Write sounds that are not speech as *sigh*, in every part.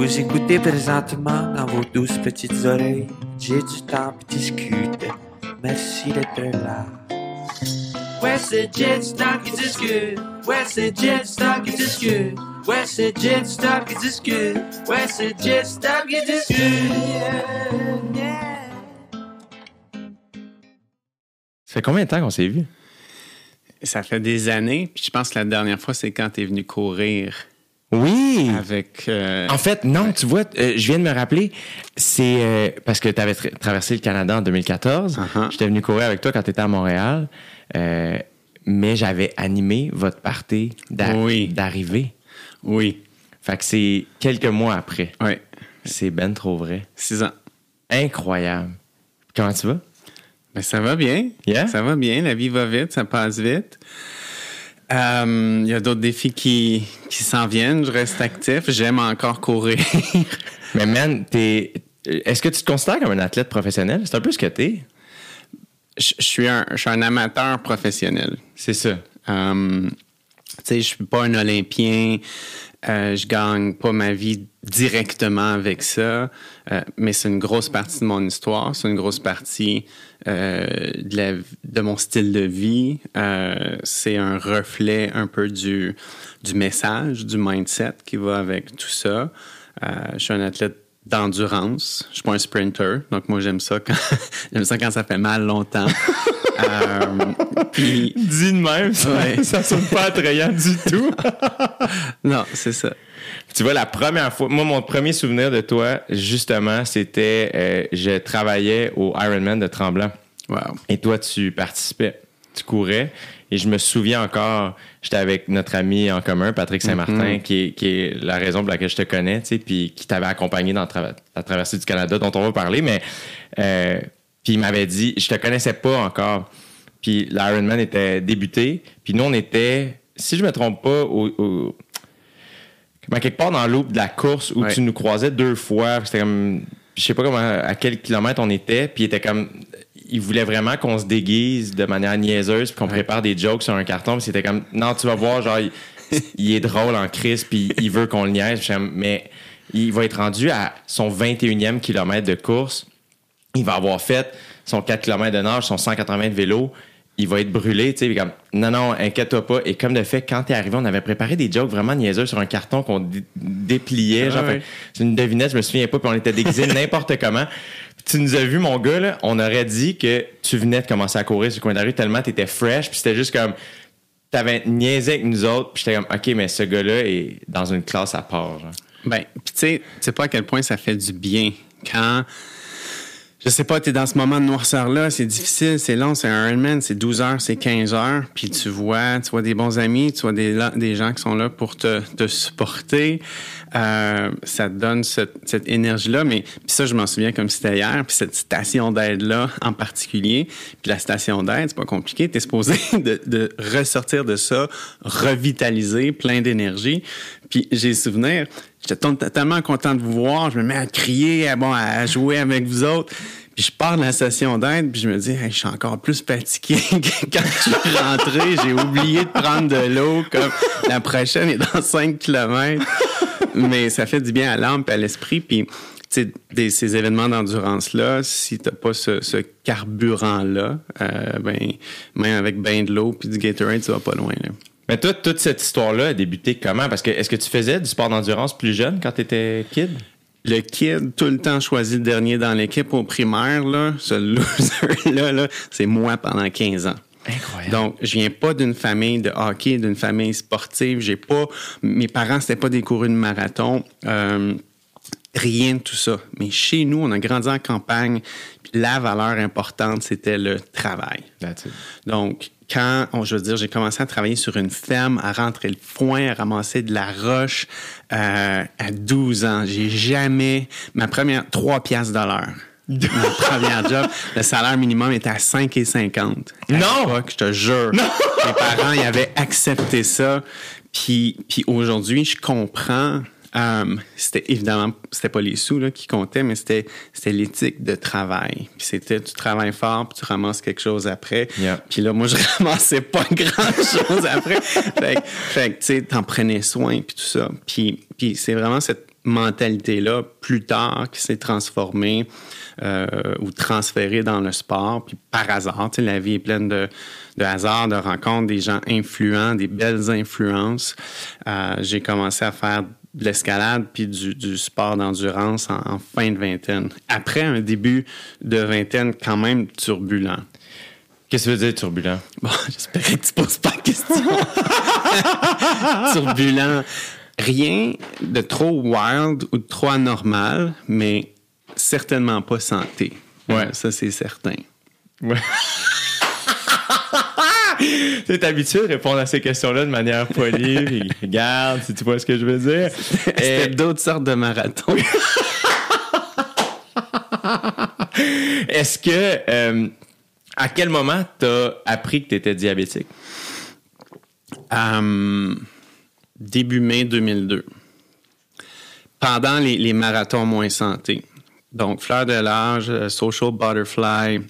Vous écoutez présentement dans vos douces petites oreilles. J'ai du temps pour discuter. Merci d'être là. Ouais, c'est Jet Stop qui discute. Ouais, c'est Jet Stop qui discute. Ouais, c'est Jet Stop qui discute. Ouais, c'est Jet Stop qui discute. Yeah, yeah. Ça fait combien de temps qu'on s'est vu? Ça fait des années. Puis je pense que la dernière fois, c'est quand tu es venu courir Oui! avec. euh, En fait, non, tu vois, euh, je viens de me rappeler, c'est euh, parce que tu avais traversé le Canada en 2014. Uh-huh. J'étais venu courir avec toi quand tu étais à Montréal, mais j'avais animé votre party Oui. d'arrivée. oui. Fait que c'est quelques mois après. Oui. C'est ben trop vrai. Six ans. Incroyable. Comment tu vas? Ben, ça va bien. Yeah? Ça va bien. La vie va vite. Ça passe vite. Euh, Il y a d'autres défis qui, qui s'en viennent. Je reste actif. J'aime encore courir. *laughs* Mais man, t'es. Est-ce que tu te considères comme un athlète professionnel? C'est un peu ce que t'es. je, je suis un, je suis un amateur professionnel. C'est ça. Euh, tu sais, je suis pas un Olympien. Euh, je gagne pas ma vie directement avec ça, euh, mais c'est une grosse partie de mon histoire. C'est une grosse partie euh, de, la- de mon style de vie. Euh, c'est un reflet un peu du, du message, du mindset qui va avec tout ça. Euh, je suis un athlète d'endurance. Je suis pas un sprinter, donc moi j'aime ça quand *laughs* j'aime ça quand ça fait mal longtemps. *laughs* Euh, puis Dis de même, ça, Ouais. ça sonne pas attrayant du tout. *laughs* non, c'est ça. Tu vois, la première fois, moi, mon premier souvenir de toi, justement, c'était, euh, je travaillais au Ironman de Tremblant. Wow. Et toi, tu participais, tu courais. Et je me souviens encore, j'étais avec notre ami en commun, Patrick Saint-Martin, Mm-hmm. qui, est, qui est la raison pour laquelle je te connais, tu sais, puis qui t'avait accompagné dans tra- la traversée du Canada, dont on va parler. Mais, euh, puis il m'avait dit, je te connaissais pas encore. Puis l'Ironman était débuté. Puis nous, on était, si je me trompe pas, au, au- à quelque part dans l'eau de la course où Ouais. tu nous croisais deux fois. C'était comme, je sais pas comment, à quel kilomètre on était. Puis il était comme, il voulait vraiment qu'on se déguise de manière niaiseuse puis qu'on prépare des jokes sur un carton. Puis c'était comme, non, tu vas voir, genre, il, il est drôle en crise puis il veut qu'on le niaise. Mais il va être rendu à son 21e kilomètre de course. Il va avoir fait son 4 km de nage, son 180 de vélo. Il va être brûlé, tu sais, comme, non, non, inquiète-toi pas. Et comme de fait, quand t'es arrivé, on avait préparé des jokes vraiment niaiseux sur un carton qu'on dé- dépliait. Ah genre, c'est une devinette, je me souviens pas, puis on était déguisés *laughs* n'importe comment. Tu nous as vu, mon gars, là, on aurait dit que tu venais de commencer à courir sur le coin de la rue tellement t'étais fresh, puis c'était juste comme, t'avais niaisé avec nous autres, puis j'étais comme, OK, mais ce gars-là est dans une classe à part. genre. Ben, puis tu sais, tu sais pas à quel point ça fait du bien quand. Je sais pas, tu es dans ce moment de noirceur-là, c'est difficile, c'est long, c'est un Ironman, c'est 12 heures, c'est 15 heures, puis tu vois, tu vois des bons amis, tu vois des, des gens qui sont là pour te, te supporter. Euh, ça te donne cette, cette énergie-là, mais puis ça, je m'en souviens comme c'était hier, puis cette station d'aide-là en particulier. Puis la station d'aide, c'est pas compliqué, tu es supposé *laughs* de, de ressortir de ça, revitalisé, plein d'énergie. Puis j'ai souvenir, j'étais tellement content de vous voir, je me mets à crier, à, bon, à jouer avec vous autres. Puis je pars de la station d'aide, puis je me dis, Hey, je suis encore plus fatigué *laughs* que quand je suis rentré. J'ai oublié de prendre de l'eau, comme la prochaine est dans 5 kilomètres. Mais ça fait du bien à l'âme et à l'esprit. Puis, tu sais, ces événements d'endurance-là, si t'as pas ce, ce carburant-là, euh, ben, même avec ben de l'eau puis du Gatorade, tu vas pas loin. Là. Mais toi, toute cette histoire-là a débuté comment? Parce que est-ce que tu faisais du sport d'endurance plus jeune quand tu étais kid? Le kid, tout le temps choisi le dernier dans l'équipe au primaire, là, ce *laughs* loser-là, là, c'est moi pendant 15 ans. Incroyable. Donc, je viens pas d'une famille de hockey, d'une famille sportive. J'ai pas, mes parents c'était pas des courus de marathon. Euh, rien de tout ça. Mais chez nous, on a grandi en campagne. Puis la valeur importante, c'était le travail. That's it. Donc, quand, on- je veux dire, j'ai commencé à travailler sur une ferme, à rentrer le foin, à ramasser de la roche euh, à 12 ans, j'ai jamais... Ma première... 3 piastres de l'heure. Ma *laughs* première job, le salaire minimum était à 5,50. À Non! je te jure. Mes parents, ils avaient accepté ça. Puis, puis aujourd'hui, je comprends... euh, c'était évidemment c'était pas les sous là, qui comptaient mais c'était c'était l'éthique de travail puis c'était tu travailles fort puis tu ramasses quelque chose après Yeah. puis là, moi, je *laughs* ramassais pas grand-chose après. fait, que- tu sais, t'en prenais soin, puis tout ça. Puis, puis c'est vraiment cette, mentalité-là plus tard qui s'est transformée euh, ou transférée dans le sport. Puis par hasard, la vie est pleine de, de hasard, de rencontres, des gens influents, des belles influences. Euh, j'ai commencé à faire de l'escalade puis du, du sport d'endurance en, en, fin de vingtaine. Après un début de vingtaine quand même turbulent. Qu'est-ce que tu veux dire turbulent? Bon, *laughs* j'espérais que tu poses pas de question. *laughs* turbulent. Rien de trop wild ou de trop anormal, mais certainement pas santé. Ouais, ça c'est certain. Ouais. *laughs* *laughs* es habitué à répondre à ces questions-là de manière polie. *laughs* puis, regarde, si tu vois ce que je veux dire. *laughs* C'était d'autres sortes de marathons. Est-ce que. Euh, à quel moment t'as appris que tu étais diabétique? Um, début mai 2002. Pendant les, les, marathons moins santé. Donc, fleur de l'âge, social butterfly,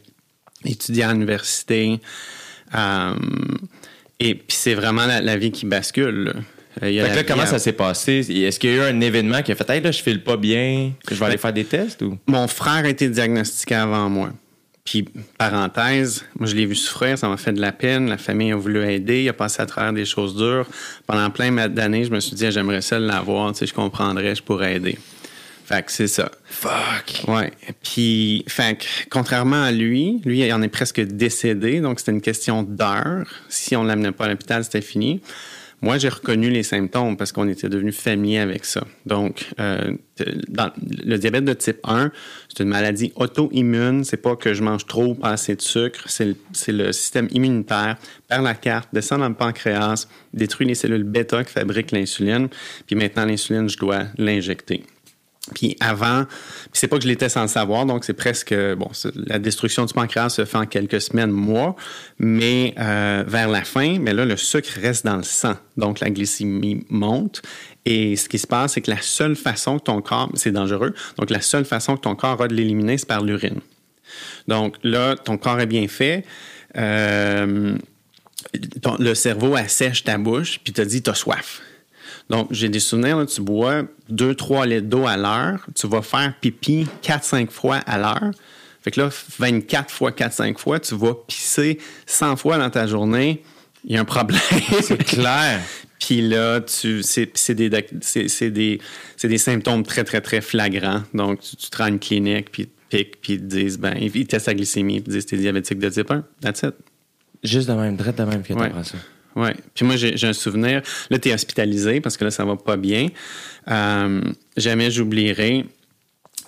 étudiant à l'université. Um, et puis, c'est vraiment la, la, vie qui bascule. Là. Là, comment ça s'est passé? Est-ce qu'il y a eu un événement qui a fait hey, là, je file pas bien, je vais aller faire des tests? Ou? Mon frère a été diagnostiqué avant moi. Puis, parenthèse, moi, je l'ai vu souffrir, ça m'a fait de la peine. La famille a voulu aider, il a passé à travers des choses dures. Pendant plein d'années, je me suis dit, j'aimerais ça l'avoir, tu sais, je comprendrais, je pourrais aider. Fait que c'est ça. Fuck! Ouais. Puis, fait que, contrairement à lui, lui, il en est presque décédé, donc c'était une question d'heure. Si on ne l'amenait pas à l'hôpital, c'était fini. Moi, j'ai reconnu les symptômes parce qu'on était devenu familier avec ça. Donc, euh, dans le diabète de type 1, c'est une maladie auto-immune. C'est pas que je mange trop pas assez de sucre. C'est le, le, système immunitaire perd la carte, descend dans le pancréas, détruit les cellules bêta qui fabriquent l'insuline. Puis maintenant, l'insuline, je dois l'injecter. Puis avant, c'est pas que je l'étais sans le savoir, donc c'est presque bon, la destruction du pancréas se fait en quelques semaines, mois, mais euh, vers la fin, mais là le sucre reste dans le sang, donc la glycémie monte. Et ce qui se passe, c'est que la seule façon que ton corps, c'est dangereux, donc la seule façon que ton corps a de l'éliminer, c'est par l'urine. Donc là, ton corps est bien fait. Euh, le cerveau assèche ta bouche, puis te dit, t'as soif. Donc, j'ai des souvenirs, là, tu bois 2-3 litres d'eau à l'heure, tu vas faire pipi 4-5 fois à l'heure. Fait que là, 24 fois 4-5 fois, tu vas pisser 100 fois dans ta journée. Il y a un problème. *laughs* C'est clair. *laughs* Puis là, tu, c'est, des, des, des symptômes très, très, très flagrants. Donc, tu, tu te rends à une clinique, puis ils te piquent, puis ils te disent, ben, ils testent la glycémie, puis ils disent, t'es diabétique de type 1. That's it. Juste de même, direct de même que ouais. ça. Oui. Puis moi, j'ai un souvenir. Là, tu es hospitalisé parce que là, ça va pas bien. Euh, jamais j'oublierai.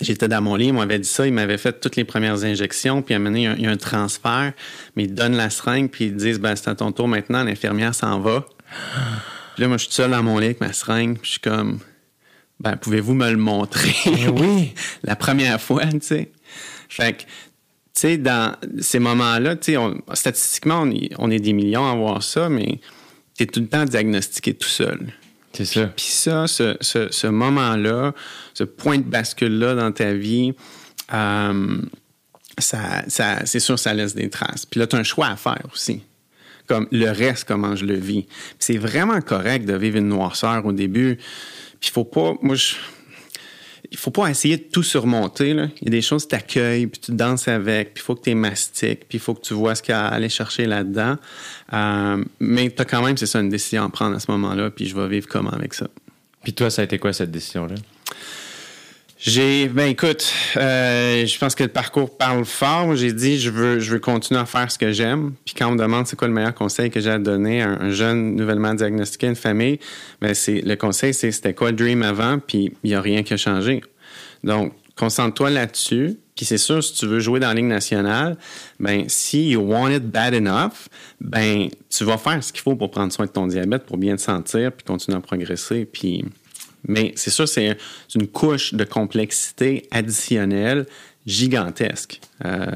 J'étais dans mon lit, il m'avait dit ça, il m'avait fait toutes les premières injections, puis à un il y a, un transfert, mais ils donnent la seringue, puis ils disent, ben, c'est à ton tour maintenant, l'infirmière s'en va. Puis là, moi, je suis seul dans mon lit avec ma seringue, puis je suis comme, ben, pouvez-vous me le montrer? oui. *laughs* la première fois, tu sais. Fait que, sais, dans ces moments-là, tu statistiquement, on est, on est, des millions à voir ça, mais tu es tout le temps diagnostiqué tout seul. C'est ça. Puis ça, ce, ce, ce moment-là, ce point de bascule-là dans ta vie, euh, ça, ça, c'est sûr, ça laisse des traces. Puis là, tu as un choix à faire aussi. Comme le reste, comment je le vis. C'est vraiment correct de vivre une noirceur au début. Puis il faut pas. Moi, je il faut pas essayer de tout surmonter. Il y a des choses qui t'accueillent, puis tu danses avec, puis il faut que tu mastiques, puis il faut que tu vois ce qu'il y a à aller chercher là-dedans. Euh, mais tu as quand même, c'est ça, une décision à prendre à ce moment-là, puis je vais vivre comment avec ça. Puis toi, ça a été quoi cette décision-là? J'ai, ben écoute, euh, je pense que le parcours parle fort. J'ai dit, je veux, je veux continuer à faire ce que j'aime. Puis quand on me demande c'est quoi le meilleur conseil que j'ai à donner à un, jeune nouvellement diagnostiqué, une famille, ben c'est le conseil, c'est c'était quoi le dream avant, puis il n'y a rien qui a changé. Donc, concentre-toi là-dessus. Puis c'est sûr, si tu veux jouer dans la Ligue nationale, ben si you want it bad enough, ben tu vas faire ce qu'il faut pour prendre soin de ton diabète, pour bien te sentir, puis continuer à progresser. Puis mais c'est sûr, c'est une couche de complexité additionnelle gigantesque euh,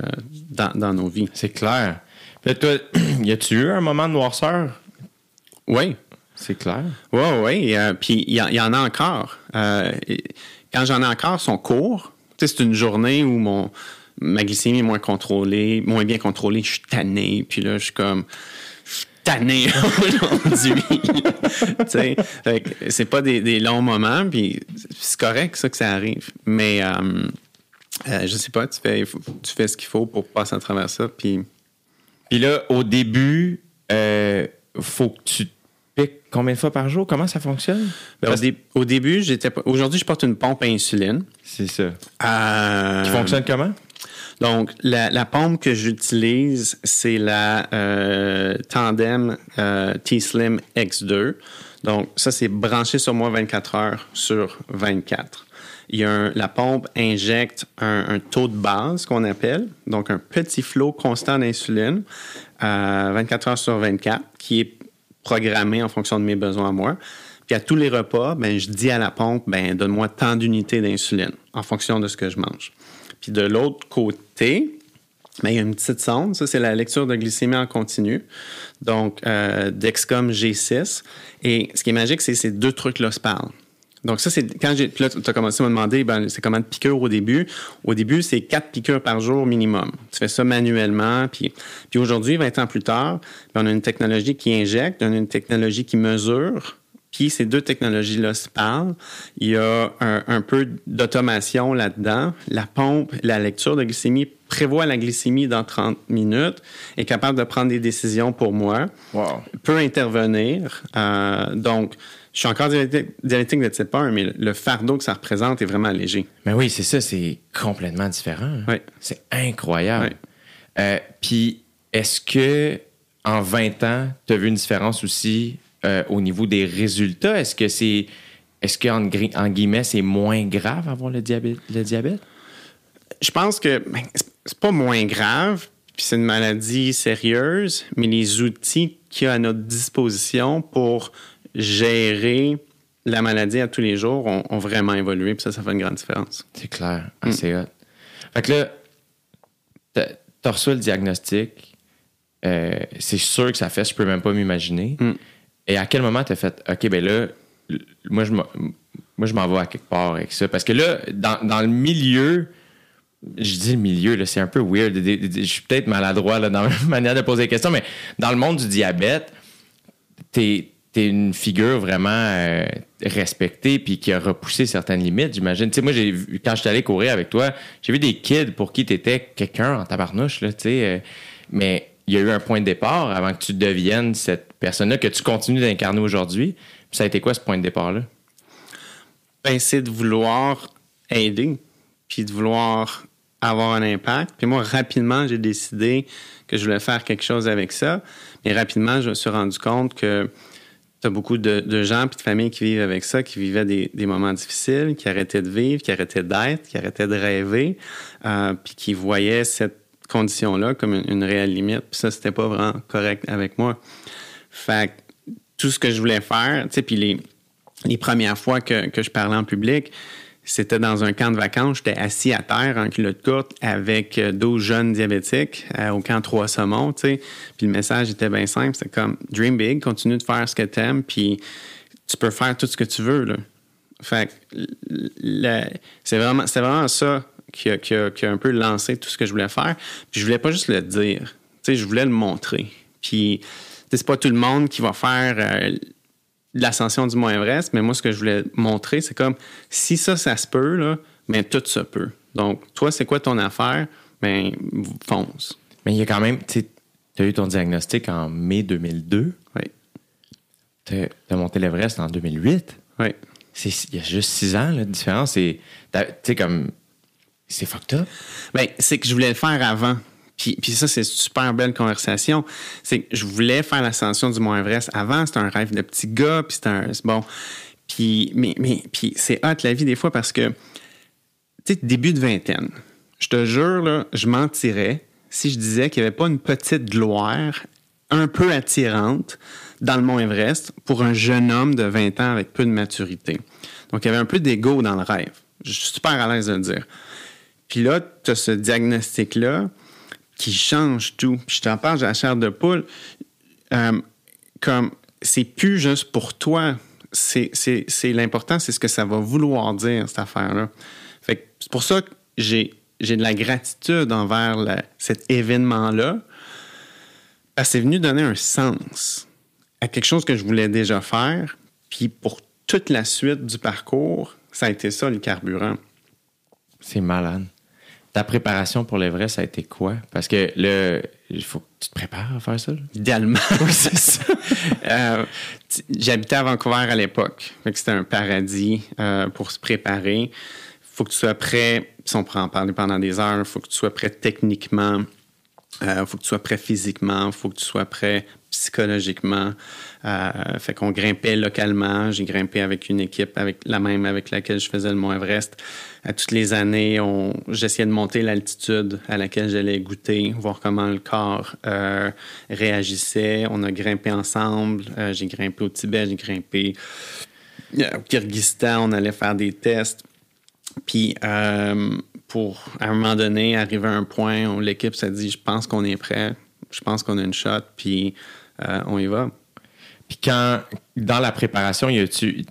dans, dans, nos vies. C'est clair. Puis toi, *clears throat* y a-tu eu un moment de noirceur? Oui. C'est clair. Oui, oui. Euh, puis il y, y, en a encore. Euh, quand j'en ai encore, sont courts. C'est une journée où mon, ma glycémie est moins contrôlée, moins bien contrôlée. Je suis tanné. Puis là, je suis comme tanné *laughs* aujourd'hui. *laughs* C'est pas des, des longs moments, puis c'est correct ça que ça arrive. Mais euh, euh, je sais pas, tu fais, tu fais ce qu'il faut pour passer à travers ça, puis Puis là, au début, euh, faut que tu te piques combien de fois par jour? Comment ça fonctionne? Ben, au, Parce- dé- au début, j'étais aujourd'hui, je porte une pompe à insuline. C'est ça. Euh, Qui fonctionne comment? Donc, la, pompe que j'utilise, c'est la euh, Tandem euh, T-Slim X2. Donc, ça, c'est branché sur moi 24 heures sur 24. Il y a la pompe injecte un, taux de base qu'on appelle, donc un petit flot constant d'insuline, euh, 24 heures sur 24, qui est programmé en fonction de mes besoins à moi. Puis à tous les repas, ben, je dis à la pompe, ben, donne-moi tant d'unités d'insuline en fonction de ce que je mange. Puis de l'autre côté, ben, il y a une petite sonde. Ça, c'est la lecture de glycémie en continu. Donc, euh, Dexcom G6. Et ce qui est magique, c'est ces deux trucs-là se parlent. Donc, ça, c'est quand j'ai. Puis là, tu as commencé à me demander, ben, c'est combien de piqûres au début? Au début, c'est quatre piqûres par jour minimum. Tu fais ça manuellement. Puis, puis aujourd'hui, 20 ans plus tard, ben, on a une technologie qui injecte, on a une technologie qui mesure. Ces deux technologies-là se parlent. Il y a un, un peu d'automation là-dedans. La pompe, la lecture de glycémie prévoit la glycémie dans 30 minutes, est capable de prendre des décisions pour moi, Wow. peut intervenir. Euh, donc, je suis encore diabétique, diabétique de type 1, mais le, le fardeau que ça représente est vraiment léger. Mais oui, c'est ça, c'est complètement différent. hein. Oui. C'est incroyable. Oui. Euh, Puis, est-ce que en 20 ans, tu as vu une différence aussi euh, au niveau des résultats? Est-ce que c'est. Est-ce qu'en gri- en guillemets, c'est moins grave avoir le diabète? Le diabète? Je pense que ben, c'est- pas moins grave, puis c'est une maladie sérieuse, mais les outils qu'il y a à notre disposition pour gérer la maladie à tous les jours ont, ont vraiment évolué, puis ça, ça fait une grande différence. C'est clair. Ah, C'est hot. Fait que là, t'as t'as reçu le diagnostic. Euh, c'est sûr que ça fait, je peux même pas m'imaginer. Mm. Et à quel moment t'as fait, OK, ben là, moi, je moi, je m'en vais à quelque part avec ça. Parce que là, dans, dans le milieu, je dis le milieu, c'est un peu weird. Je suis peut-être maladroit là, dans ma *laughs* manière de poser des questions, mais dans le monde du diabète, t'es es une figure vraiment euh, respectée puis qui a repoussé certaines limites, j'imagine. Tu sais, moi, j'ai quand je suis allé courir avec toi, j'ai vu des kids pour qui tu étais quelqu'un en tabarnouche, là, tu sais. euh, mais il y a eu un point de départ avant que tu deviennes cette personne-là que tu continues d'incarner aujourd'hui. Puis ça a été quoi ce point de départ-là? Ben, c'est de vouloir aider, puis de vouloir avoir un impact. Puis moi, rapidement, j'ai décidé que je voulais faire quelque chose avec ça. Mais rapidement, je me suis rendu compte que tu as beaucoup de, gens puis de familles qui vivent avec ça, qui vivaient des, des moments difficiles, qui arrêtaient de vivre, qui arrêtaient d'être, qui arrêtaient de rêver, euh, puis qui voyaient cette condition-là comme une, une réelle limite. Puis ça, c'était pas vraiment correct avec moi. Fait tout ce que je voulais faire, tu sais, puis les, les premières fois que, que je parlais en public, c'était dans un camp de vacances. J'étais assis à terre en culotte courte avec euh, 12 jeunes diabétiques euh, au camp Trois Saumons, tu sais. Puis le message était bien simple. C'était comme « Dream big, continue de faire ce que t'aimes, puis tu peux faire tout ce que tu veux, là. » Fait que c'est vraiment, c'est vraiment ça qui a, qui, a, qui a un peu lancé tout ce que je voulais faire. Puis je voulais pas juste le dire. Tu sais, je voulais le montrer. Puis c'est pas tout le monde qui va faire euh, l'ascension du Mont Everest, mais moi, ce que je voulais montrer, c'est comme si ça, ça se peut, là, mais tout se peut. Donc, toi, c'est quoi ton affaire? Ben, fonce. Mais il y a quand même, tu as eu ton diagnostic en mai 2002. Oui. Tu as monté l'Everest en 2008. Oui. Il y a juste six ans, là, de différence. Tu sais, comme, c'est fucked up. Ben, c'est que je voulais le faire avant. Puis, puis ça, c'est une super belle conversation. C'est que je voulais faire l'ascension du Mont Everest avant. C'était un rêve de petit gars. Puis c'était un. bon. Puis, mais, mais, puis c'est hot la vie des fois parce que, tu sais, début de vingtaine, je te jure, là, je mentirais si je disais qu'il n'y avait pas une petite gloire un peu attirante dans le Mont Everest pour un jeune homme de 20 ans avec peu de maturité. Donc, il y avait un peu d'ego dans le rêve. Je suis super à l'aise de le dire. Puis là, tu as ce diagnostic-là qui change tout. Je t'en parle, j'ai la chair de poule. Euh, comme, c'est plus juste pour toi. C'est, l'important, c'est ce que ça va vouloir dire, cette affaire-là. C'est pour ça que j'ai, de la gratitude envers cet événement-là. Parce que c'est venu donner un sens à quelque chose que je voulais déjà faire. Puis pour toute la suite du parcours, ça a été ça le carburant. C'est malade. Ta préparation pour l'Everest, ça a été quoi? Parce que le, il faut que tu te prépares à faire ça. là. Idéalement, *laughs* c'est ça. Euh, J'habitais à Vancouver à l'époque. C'était un paradis euh, pour se préparer. faut que tu sois prêt, si on pourrait en parler pendant des heures, il faut que tu sois prêt techniquement, il faut que tu sois prêt physiquement, il faut que tu sois prêt psychologiquement. Euh, fait qu'on grimpait localement. J'ai grimpé avec une équipe, avec la même avec laquelle je faisais le Mont Everest. À toutes les années, j'essayais de monter l'altitude à laquelle j'allais goûter, voir comment le corps euh, réagissait. On a grimpé ensemble. Euh, j'ai grimpé au Tibet, j'ai grimpé euh, au Kyrgyzstan. On allait faire des tests. Puis, pour, à un moment donné, arriver à un point où l'équipe s'est dit, je pense qu'on est prêt, je pense qu'on a une shot, puis euh, on y va. Puis quand, dans la préparation, y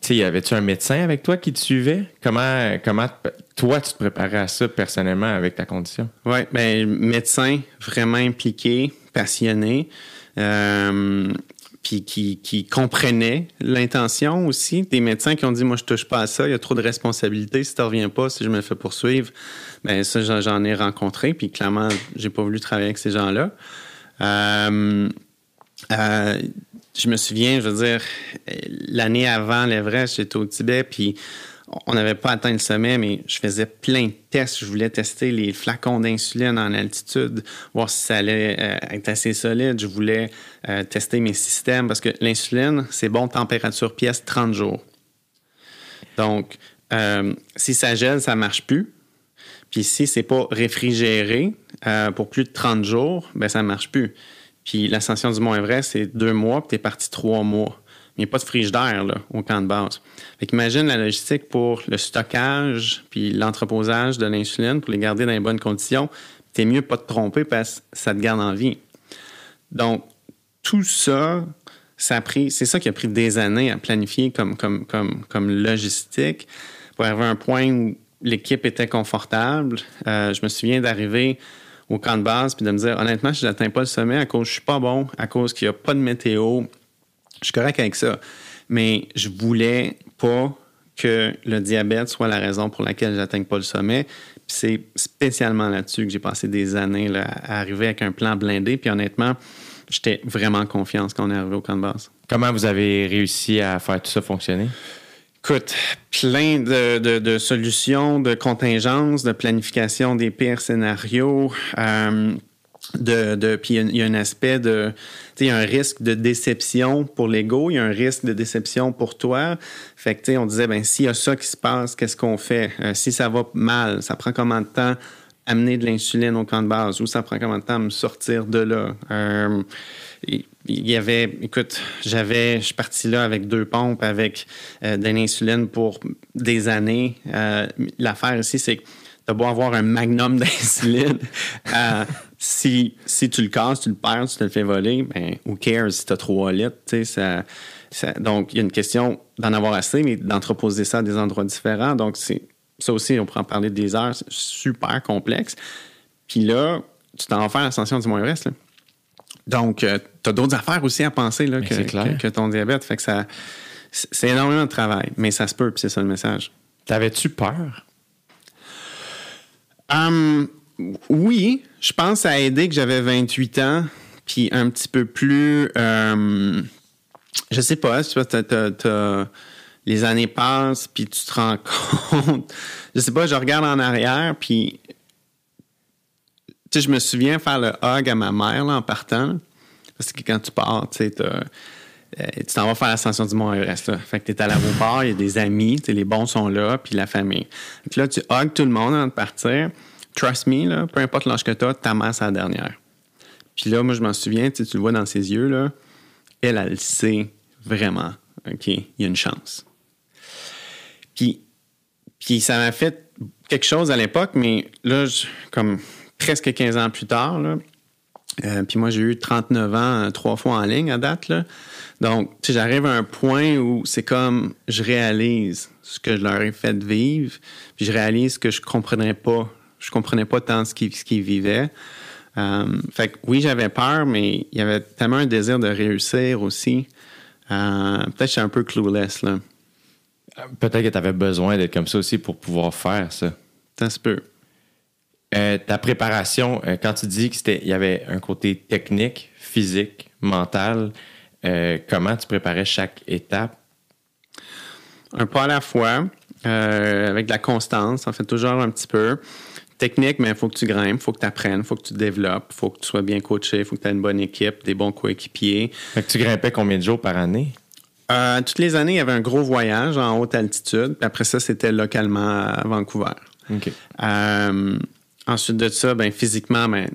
y avait-tu un médecin avec toi qui te suivait? Comment, comment toi, tu te préparais à ça personnellement avec ta condition? Oui, ben, médecin vraiment impliqué, passionné, euh, puis qui, comprenait l'intention aussi. Des médecins qui ont dit, moi, je touche pas à ça, il y a trop de responsabilités. Si tu reviens pas, si je me fais poursuivre, ben ça, j'en- j'en ai rencontré, puis clairement, j'ai pas voulu travailler avec ces gens-là. Euh, euh, je me souviens, je veux dire, l'année avant l'Everest, j'étais au Tibet, puis on n'avait pas atteint le sommet, mais je faisais plein de tests. Je voulais tester les flacons d'insuline en altitude, voir si ça allait euh, être assez solide. Je voulais euh, tester mes systèmes parce que l'insuline, c'est bon température pièce 30 jours. Donc, si ça gèle, ça marche plus. Puis si c'est pas réfrigéré pour plus de 30 jours, ben ça marche plus. Puis l'ascension du Mont Everest, c'est deux mois, puis t'es parti trois mois. Il n'y a pas de frigidaire là, au camp de base. Fait qu'imagine la logistique pour le stockage puis l'entreposage de l'insuline pour les garder dans les bonnes conditions. T'es mieux pas te tromper parce que ça te garde en vie. Donc, tout ça, ça pris, c'est ça qui a pris des années à planifier comme logistique pour arriver à un point où l'équipe était confortable. Euh, je me souviens d'arriver au camp de base puis de me dire, honnêtement, je n'atteins pas le sommet à cause que je suis pas bon, à cause qu'il n'y a pas de météo. Je suis correct avec ça. Mais je voulais pas que le diabète soit la raison pour laquelle je n'atteigne pas le sommet. C'est spécialement là-dessus que j'ai passé des années là, à arriver avec un plan blindé. Puis honnêtement, j'étais vraiment en confiance quand on est arrivé au camp de base. Comment vous avez réussi à faire tout ça fonctionner? Écoute, plein de, de- solutions, de contingences, de planification des pires scénarios. euh, de, puis il y a- un aspect de. Tu sais, un risque de déception pour l'ego, il y a un risque de déception pour toi. Fait que, tu sais, on disait, ben s'il y a ça qui se passe, qu'est-ce qu'on fait? Euh, si ça va mal, ça prend combien de temps amener de l'insuline au camp de base ou ça prend combien de temps me sortir de là? Euh, il y avait, écoute, j'avais, je suis parti là avec deux pompes, avec euh, de l'insuline pour des années. Euh, L'affaire ici, c'est que tu beau avoir un magnum *laughs* d'insuline. euh, si, si tu le casses, tu le perds, tu te le fais voler, ben, who cares si tu as 3 litres, tu sais, donc, il y a une question d'en avoir assez, mais d'entreposer ça à des endroits différents. Donc, ça aussi, on pourrait en parler des heures, c'est super complexe. Puis là, tu t'en vas faire l'ascension du Mont Everest, là. Donc, as d'autres affaires aussi à penser là, Mais que, c'est clair. que- que ton diabète. Fait que ça, c'est énormément de travail, mais ça se peut, puis c'est ça le message. T'avais-tu peur? Hum, oui, je pense que ça a aidé que j'avais 28 ans, puis un petit peu plus. euh, je sais pas, tu vois, les années passent, puis tu te rends *laughs* compte. Je sais pas, je regarde en arrière, puis. Tu sais, je me souviens faire le hug à ma mère là, en partant. Parce que quand tu pars, tu euh, t'en vas faire l'ascension du Mont Everest. Là. Fait que t'es à l'aéroport, il y a des amis, les bons sont là, puis la famille. Fait là, tu hugs tout le monde avant de partir. Trust me, peu importe l'âge que t'as, ta mère, c'est la dernière. Puis là, moi, je m'en souviens, tu le vois dans ses yeux, là. Elle, elle sait vraiment, OK, il y a une chance. Puis, puis ça m'a fait quelque chose à l'époque, mais là, je- comme presque 15 ans plus tard, là, euh, puis moi, j'ai eu 39 ans euh, trois fois en ligne à date. Là. Donc, j'arrive à un point où c'est comme je réalise ce que je leur ai fait vivre, puis je réalise que je comprenais pas. Je comprenais pas tant ce qu'ils vivaient. Euh, fait que oui, j'avais peur, mais il y avait tellement un désir de réussir aussi. Euh, peut-être que j'étais un peu clueless. Peut-être que tu avais besoin d'être comme ça aussi pour pouvoir faire ça. Ça se peut. Euh, ta préparation, euh, quand tu dis qu'il y avait un côté technique, physique, mental, euh, comment tu préparais chaque étape? Un pas à la fois, avec de la constance, en fait, toujours un petit peu. Technique, mais il faut que tu grimpes, il faut que tu apprennes, il faut que tu développes, il faut que tu sois bien coaché, il faut que tu aies une bonne équipe, des bons coéquipiers. Fait que tu grimpais combien de jours par année? Toutes les années, il y avait un gros voyage en haute altitude. Puis après ça, c'était localement à Vancouver. OK. Ensuite de ça, ben, physiquement, ben,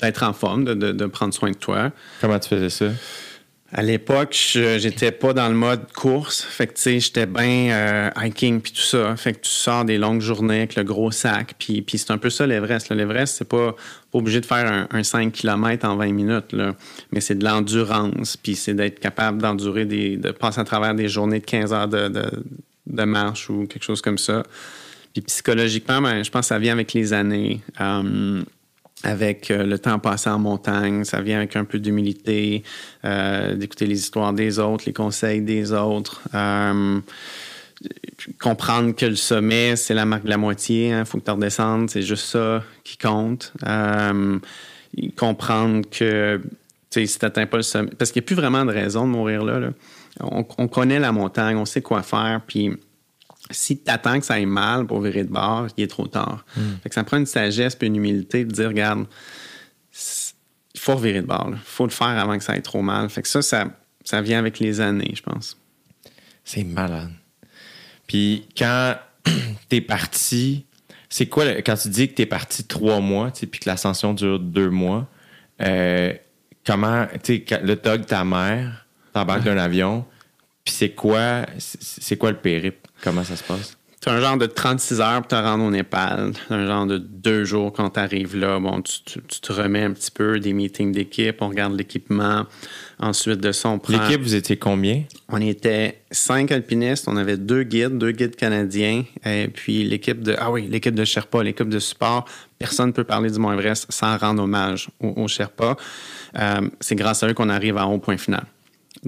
d'être en forme, de, de- de prendre soin de toi. Comment tu faisais ça? À l'époque, je- j'étais pas dans le mode course. Fait que, tu sais, j'étais bien euh, hiking puis tout ça. Fait que tu sors des longues journées avec le gros sac. Puis, puis c'est un peu ça l'Everest. L'Everest, c'est pas, pas obligé de faire un, un 5 km en 20 minutes, là. Mais c'est de l'endurance. Puis c'est d'être capable d'endurer des, de passer à travers des journées de 15 heures de, de- de marche ou quelque chose comme ça. Puis psychologiquement, ben, je pense que ça vient avec les années. Euh, avec euh, le temps passé en montagne, ça vient avec un peu d'humilité, euh, d'écouter les histoires des autres, les conseils des autres. Comprendre que le sommet, c'est la marque de la moitié, il faut que tu redescendes, c'est juste ça qui compte. Comprendre que si tu n'atteins pas le sommet, parce qu'il n'y a plus vraiment de raison de mourir là. là. On, on connaît la montagne, on sait quoi faire, puis si tu attends que ça aille mal pour virer de bord, il est trop tard. Fait que ça prend une sagesse et une humilité de dire, regarde, il faut revirer de bord. Il faut le faire avant que ça aille trop mal. Fait que ça, ça, ça vient avec les années, je pense. C'est malade. Puis quand *clears throat* t'es parti, c'est quoi, le- quand tu dis que t'es parti trois mois, puis que l'ascension dure deux mois, euh, comment, tu sais, le tog ta mère, t'embarques d'un avion, puis c'est quoi, c'est quoi le périple? Comment ça se passe? C'est un genre de 36 heures pour te rendre au Népal. Un genre de deux jours quand tu arrives là. Bon, tu, tu- tu te remets un petit peu des meetings d'équipe, on regarde l'équipement. Ensuite de ça, on prend... L'équipe, vous étiez combien? On était cinq alpinistes, on avait deux guides, deux guides canadiens, et puis l'équipe de ah oui, l'équipe de Sherpa, l'équipe de support. Personne ne peut parler du Mont Everest sans rendre hommage aux, aux Sherpa. Euh, c'est grâce à eux qu'on arrive en haut point final.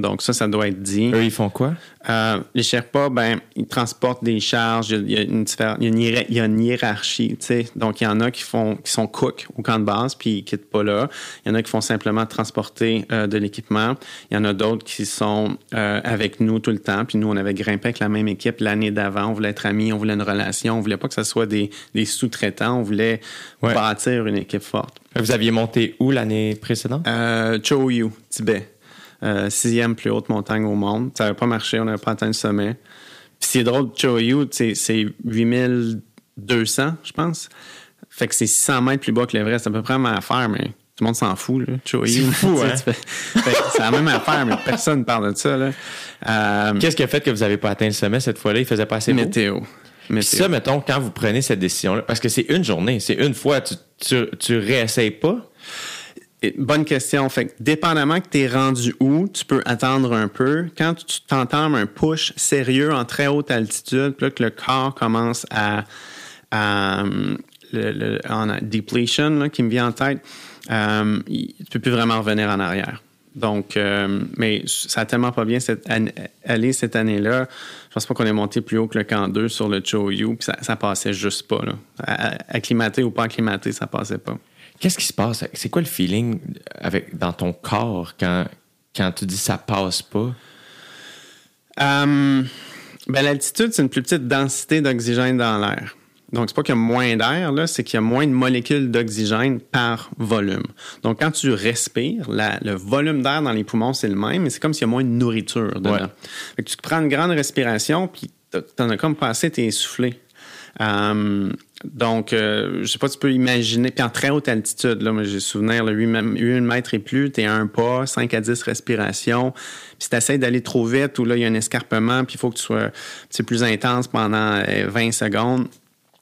Donc ça, ça doit être dit. Eux, ils font quoi? Euh, les Sherpas, ben, ils transportent des charges. Il y a, une, il y a une hiérarchie. tu sais. Donc, il y en a qui font, qui sont cooks au camp de base, puis ils quittent pas là. Il y en a qui font simplement transporter euh, de l'équipement. Il y en a d'autres qui sont euh, avec nous tout le temps. Puis nous, on avait grimpé avec la même équipe l'année d'avant. On voulait être amis, on voulait une relation. On voulait pas que ce soit des, des sous-traitants. On voulait Ouais. bâtir une équipe forte. Vous aviez monté où l'année précédente? Euh, Choyu, Tibet. Euh, sixième plus haute montagne au monde. Ça n'avait pas marché, on n'avait pas atteint le sommet. Puis c'est drôle, Choyu, c'est c'est 8200, je pense. Fait que c'est 600 mètres plus bas que l'Everest. C'est à peu près la même affaire, mais tout le monde s'en fout, là. Choyu. C'est fou, *laughs* hein? c'est la même affaire, mais personne ne parle de ça, là. Euh, Qu'est-ce qui a fait que vous n'avez pas atteint le sommet cette fois-là? Il faisait pas assez beau? météo. Puis ça, mettons, quand vous prenez cette décision-là, parce que c'est une journée, c'est une fois, tu, tu, tu réessayes pas? Bonne question. Fait dépendamment que tu es rendu où, tu peux attendre un peu. Quand tu t'entends un push sérieux en très haute altitude, là que le corps commence à, à, euh, en depletion là, qui me vient en tête, euh, tu peux plus vraiment revenir en arrière. Donc, euh, mais ça a tellement pas bien cette allé cette année-là. Je pense pas qu'on est monté plus haut que le camp 2 sur le Choyu, puis ça, ça passait juste pas. Acclimaté ou pas acclimaté, ça passait pas. Qu'est-ce qui se passe? C'est quoi le feeling avec, dans ton corps quand, quand tu dis ça passe pas? Euh, ben, l'altitude, c'est une plus petite densité d'oxygène dans l'air. Donc, c'est pas qu'il y a moins d'air, c'est qu'il y a moins de molécules d'oxygène par volume. Donc, quand tu respires, la- le volume d'air dans les poumons, c'est le même, mais c'est comme s'il y a moins de nourriture dedans. Ouais. Fait que tu prends une grande respiration, puis t'en as comme pas assez, t'es essoufflé. Euh, donc, euh, je sais pas, tu peux imaginer, puis en très haute altitude, là, j'ai souvenir, là, 8, mètres et plus, t'es à un pas, 5 à 10 respirations, puis si t'essaies d'aller trop vite, ou là, il y a un escarpement, puis il faut que tu sois plus intense pendant euh, 20 secondes,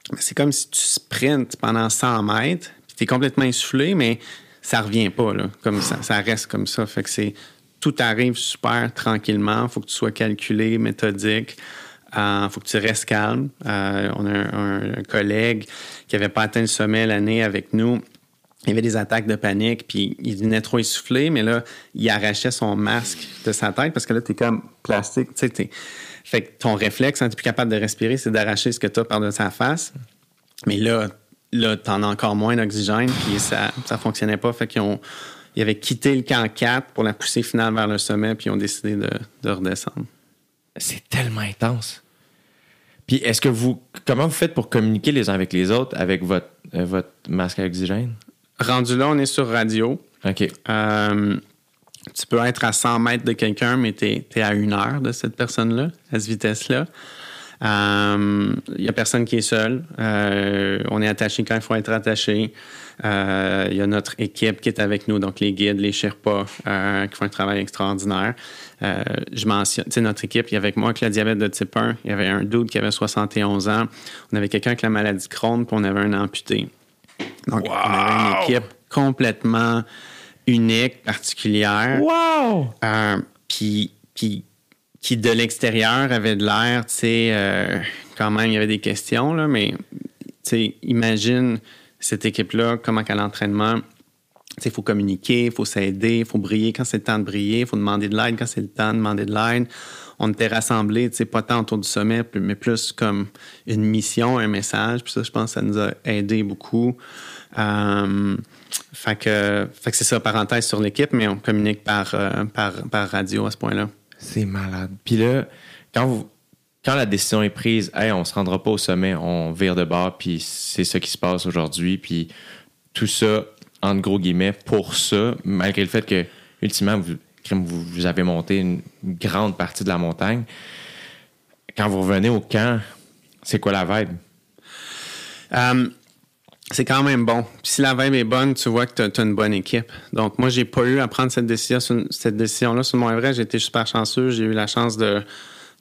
ben, c'est comme si tu sprintes pendant 100 mètres, puis t'es complètement essoufflé, mais ça revient pas, là, comme ça, ça reste comme ça, fait que c'est, tout arrive super tranquillement, faut que tu sois calculé, méthodique, il faut que tu restes calme. Euh, on a un, collègue qui n'avait pas atteint le sommet l'année avec nous. il avait des attaques de panique, puis il venait trop essoufflé, mais là, il arrachait son masque de sa tête parce que là, t'es comme plastique, tu Fait que ton réflexe, quand t'es plus capable de respirer, c'est d'arracher ce que t'as par de sa face. Mais là, là, t'en as encore moins d'oxygène, puis ça, ça fonctionnait pas. Fait qu'ils ont, ils avaient quitté le camp 4 pour la poussée finale vers le sommet, puis ils ont décidé de redescendre. C'est tellement intense. Puis est-ce que vous. Comment vous faites pour communiquer les uns avec les autres avec votre, euh, votre masque à oxygène? Rendu là, on est sur radio. OK. Euh, tu peux être à 100 mètres de quelqu'un, mais tu es, à une heure de cette personne-là, à cette vitesse-là. Il n'y a personne qui est seul. Euh, on est attaché quand il faut être attaché. Il y a notre équipe qui est avec nous, donc les guides, les Sherpas, euh, qui font un travail extraordinaire. Euh, je mentionne, tu sais, notre équipe, il y avait moi avec le diabète de type 1, il y avait un dude qui avait 71 ans, on avait quelqu'un avec la maladie Crohn, puis on avait un amputé. Donc, on avait une équipe complètement unique, particulière. Wow! Euh, puis, puis qui de l'extérieur avait de l'air, tu sais, euh, quand même, il y avait des questions, là, mais tu sais, imagine cette équipe-là, comment qu'à l'entraînement, tu sais, il faut communiquer, il faut s'aider, il faut briller quand c'est le temps de briller, il faut demander de l'aide quand c'est le temps de demander de l'aide. On était rassemblés, tu sais, pas tant autour du sommet, mais plus comme une mission, un message. Puis ça, je pense que ça nous a aidé beaucoup. Euh, fait que, fait que c'est ça, parenthèse sur l'équipe, mais on communique par, euh, par, par radio à ce point-là. C'est malade. Puis là, quand, vous, quand la décision est prise, hey, on se rendra pas au sommet, on vire de bord, puis c'est ça qui se passe aujourd'hui, puis tout ça, entre gros guillemets, pour ça, malgré le fait que, ultimement, vous, vous, avez monté une grande partie de la montagne. Quand vous revenez au camp, c'est quoi la vibe? Um, c'est quand même bon. Puis si la vibe est bonne, tu vois que tu as, une bonne équipe. Donc, moi, j'ai pas eu à prendre cette décision cette décision-là sur vrai. J'ai été super chanceux. J'ai eu la chance de,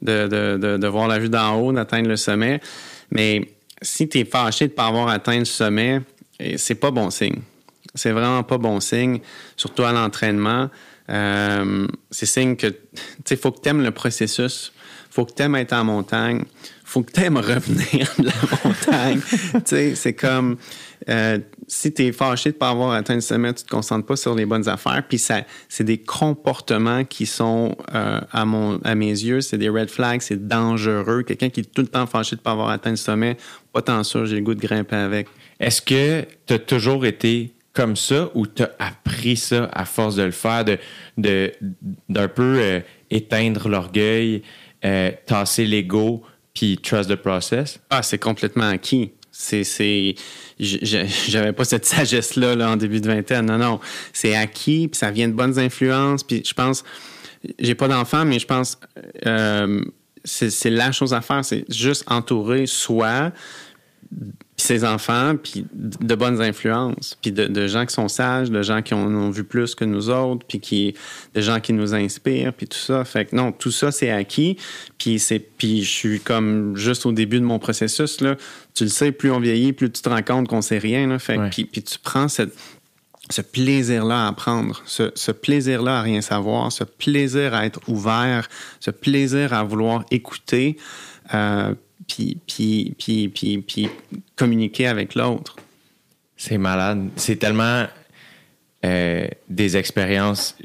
voir la vue d'en haut, d'atteindre le sommet. Mais si tu es fâché de ne pas avoir atteint le sommet, c'est pas bon signe. C'est vraiment pas bon signe, surtout à l'entraînement. Euh, c'est signe que, tu sais, faut que tu aimes le processus. faut que tu aimes être en montagne faut que tu aimes revenir de la montagne. *laughs* tu sais, c'est comme euh, si tu es fâché de ne pas avoir atteint le sommet, tu te concentres pas sur les bonnes affaires. Puis ça, c'est des comportements qui sont, euh, à, mon, à mes yeux, c'est des red flags, c'est dangereux. Quelqu'un qui est tout le temps fâché de ne pas avoir atteint le sommet, pas tant sûr, j'ai le goût de grimper avec. Est-ce que tu as toujours été comme ça ou tu as appris ça à force de le faire, de, de, d'un peu euh, éteindre l'orgueil, tasser l'ego, puis trust the process? Ah, c'est complètement acquis. C'est, j'avais pas cette *laughs* sagesse-là là, en début de vingtaine. Non, non. C'est acquis, puis ça vient de bonnes influences. Puis je pense, j'ai pas d'enfant, mais je pense, euh, c'est la chose à faire. C'est juste entourer soi, puis ses enfants, puis de bonnes influences, puis de, de, gens qui sont sages, de gens qui ont, ont, vu plus que nous autres, puis qui, de gens qui nous inspirent, puis tout ça. Fait que non, tout ça, c'est acquis. Puis c'est, puis je suis comme juste au début de mon processus, là. Tu le sais, plus on vieillit, plus tu te rends compte qu'on sait rien, là. Fait ouais. puis, puis tu prends cette, ce plaisir-là à apprendre, ce, ce plaisir-là à rien savoir, ce plaisir à être ouvert, ce plaisir à vouloir écouter, euh, puis, puis, puis, puis, puis communiquer avec l'autre. C'est malade. C'est tellement euh, des expériences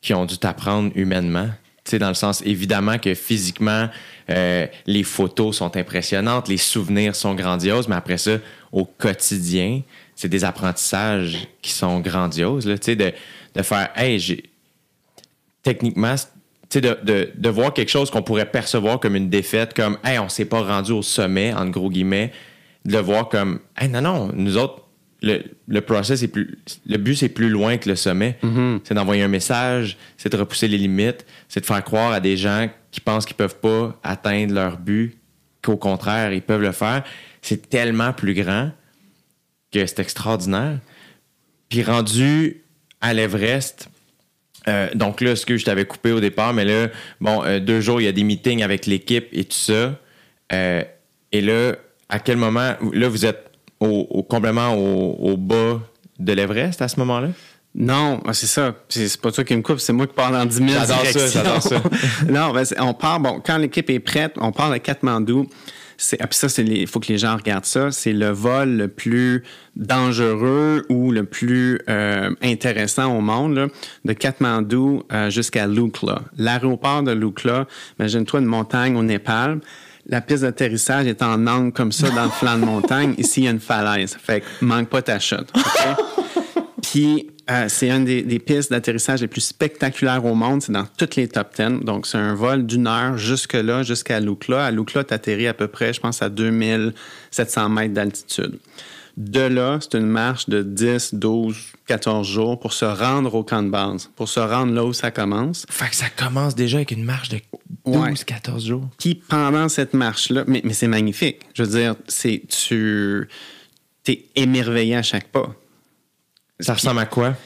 qui ont dû t'apprendre humainement. Tu sais, dans le sens, évidemment que physiquement, euh, les photos sont impressionnantes, les souvenirs sont grandioses, mais après ça, au quotidien, c'est des apprentissages qui sont grandioses. Tu sais, de, de faire, hey, j'ai. Techniquement, de, de, de, voir quelque chose qu'on pourrait percevoir comme une défaite, comme Hey, on s'est pas rendu au sommet, en gros guillemets, de le voir comme Hey, non, non, nous autres, le, le process est plus. Le but, c'est plus loin que le sommet. Mm-hmm. C'est d'envoyer un message, c'est de repousser les limites, c'est de faire croire à des gens qui pensent qu'ils peuvent pas atteindre leur but, qu'au contraire, ils peuvent le faire. C'est tellement plus grand que c'est extraordinaire. Puis rendu à l'Everest, euh, donc là, ce que je t'avais coupé au départ, mais là, bon, euh, deux jours, il y a des meetings avec l'équipe et tout ça. Euh, et là, à quel moment, là, vous êtes au, au complètement au, au, bas de l'Everest à ce moment-là? Non, c'est ça. C'est pas toi qui me coupe, c'est moi qui parle en 10 000 J'adore ça, j'adore *laughs* ça. non, ben on part, bon, quand l'équipe est prête, on part de Katmandou. C'est, ah, puis ça, c'est il faut que les gens regardent ça. C'est le vol le plus dangereux ou le plus euh, intéressant au monde, là, de Katmandou euh, jusqu'à Lukla. L'aéroport de Lukla, imagine-toi une montagne au Népal. La piste d'atterrissage est en angle comme ça dans le flanc de montagne. *laughs* Ici, il y a une falaise. Fait que manque pas ta chute. *laughs* Puis, euh, c'est une des, des pistes d'atterrissage les plus spectaculaires au monde. C'est dans toutes les top 10. Donc, c'est un vol d'une heure jusque-là, jusqu'à Lukla. À Lukla, tu atterris à peu près, je pense, à 2700 mètres d'altitude. De là, c'est une marche de 10, 12, 14 jours pour se rendre au camp de base, pour se rendre là où ça commence. Fait que ça commence déjà avec une marche de 12, Ouais. 14 jours. Puis pendant cette marche-là, mais, mais c'est magnifique. Je veux dire, c'est tu es émerveillé à chaque pas. Ça ressemble à quoi?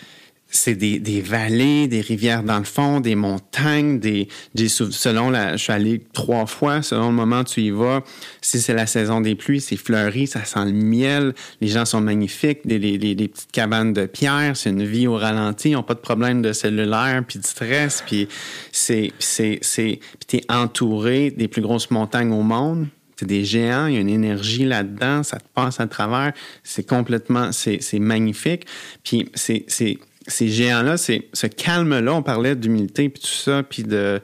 c'est des, des vallées, des rivières dans le fond, des montagnes, des, des selon la, je suis allé trois fois, selon le moment où tu y vas. Si c'est la saison des pluies, c'est fleuri, ça sent le miel, les gens sont magnifiques, des, des, des- des petites cabanes de pierre, c'est une vie au ralenti, ils n'ont pas de problème de cellulaire, puis de stress, puis c'est, c'est, c'est, puis t'es entouré des plus grosses montagnes au monde. C'est des géants, il y a une énergie là-dedans, ça te passe à travers, c'est complètement, c'est, magnifique. Puis c'est, ces géants-là, ce calme-là, on parlait d'humilité puis tout ça, puis de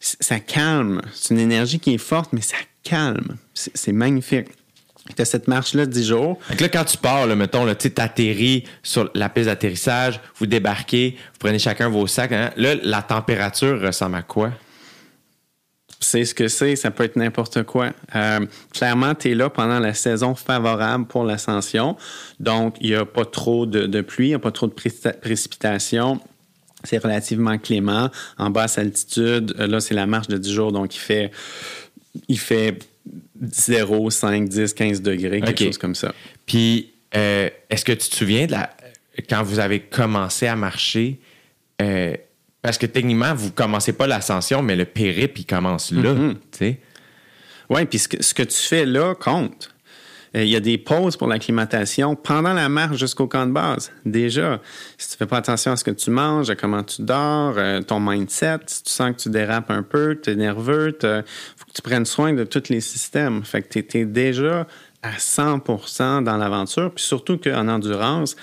ça calme. C'est une énergie qui est forte, mais ça calme. C'est magnifique. Tu as cette marche-là de 10 jours. Que là, quand tu pars, mettons, là, tu atterris sur la piste d'atterrissage, vous débarquez, vous prenez chacun vos sacs. hein. Là, la température ressemble à quoi? C'est ce que c'est, ça peut être n'importe quoi. Euh, clairement, tu es là pendant la saison favorable pour l'ascension. Donc, il n'y a pas trop de, de pluie, il n'y a pas trop de précipita- précipitations. C'est relativement clément. En basse altitude, euh, là, c'est la marche de 10 jours, donc il fait, il fait 0, 5, 10, 15 degrés, quelque chose comme ça. Puis, euh, est-ce que tu te souviens de la, quand vous avez commencé à marcher? euh, parce que techniquement, vous commencez pas l'ascension, mais le périple, il commence là. Sais. Oui, puis ce que, ce que tu fais là compte. Euh, Il y a des pauses pour l'acclimatation pendant la marche jusqu'au camp de base. Déjà, si tu fais pas attention à ce que tu manges, à comment tu dors, euh, ton mindset, si tu sens que tu dérapes un peu, tu es nerveux, il faut que tu prennes soin de tous les systèmes. Fait que tu es, déjà à 100% dans l'aventure. Puis surtout qu'en endurance,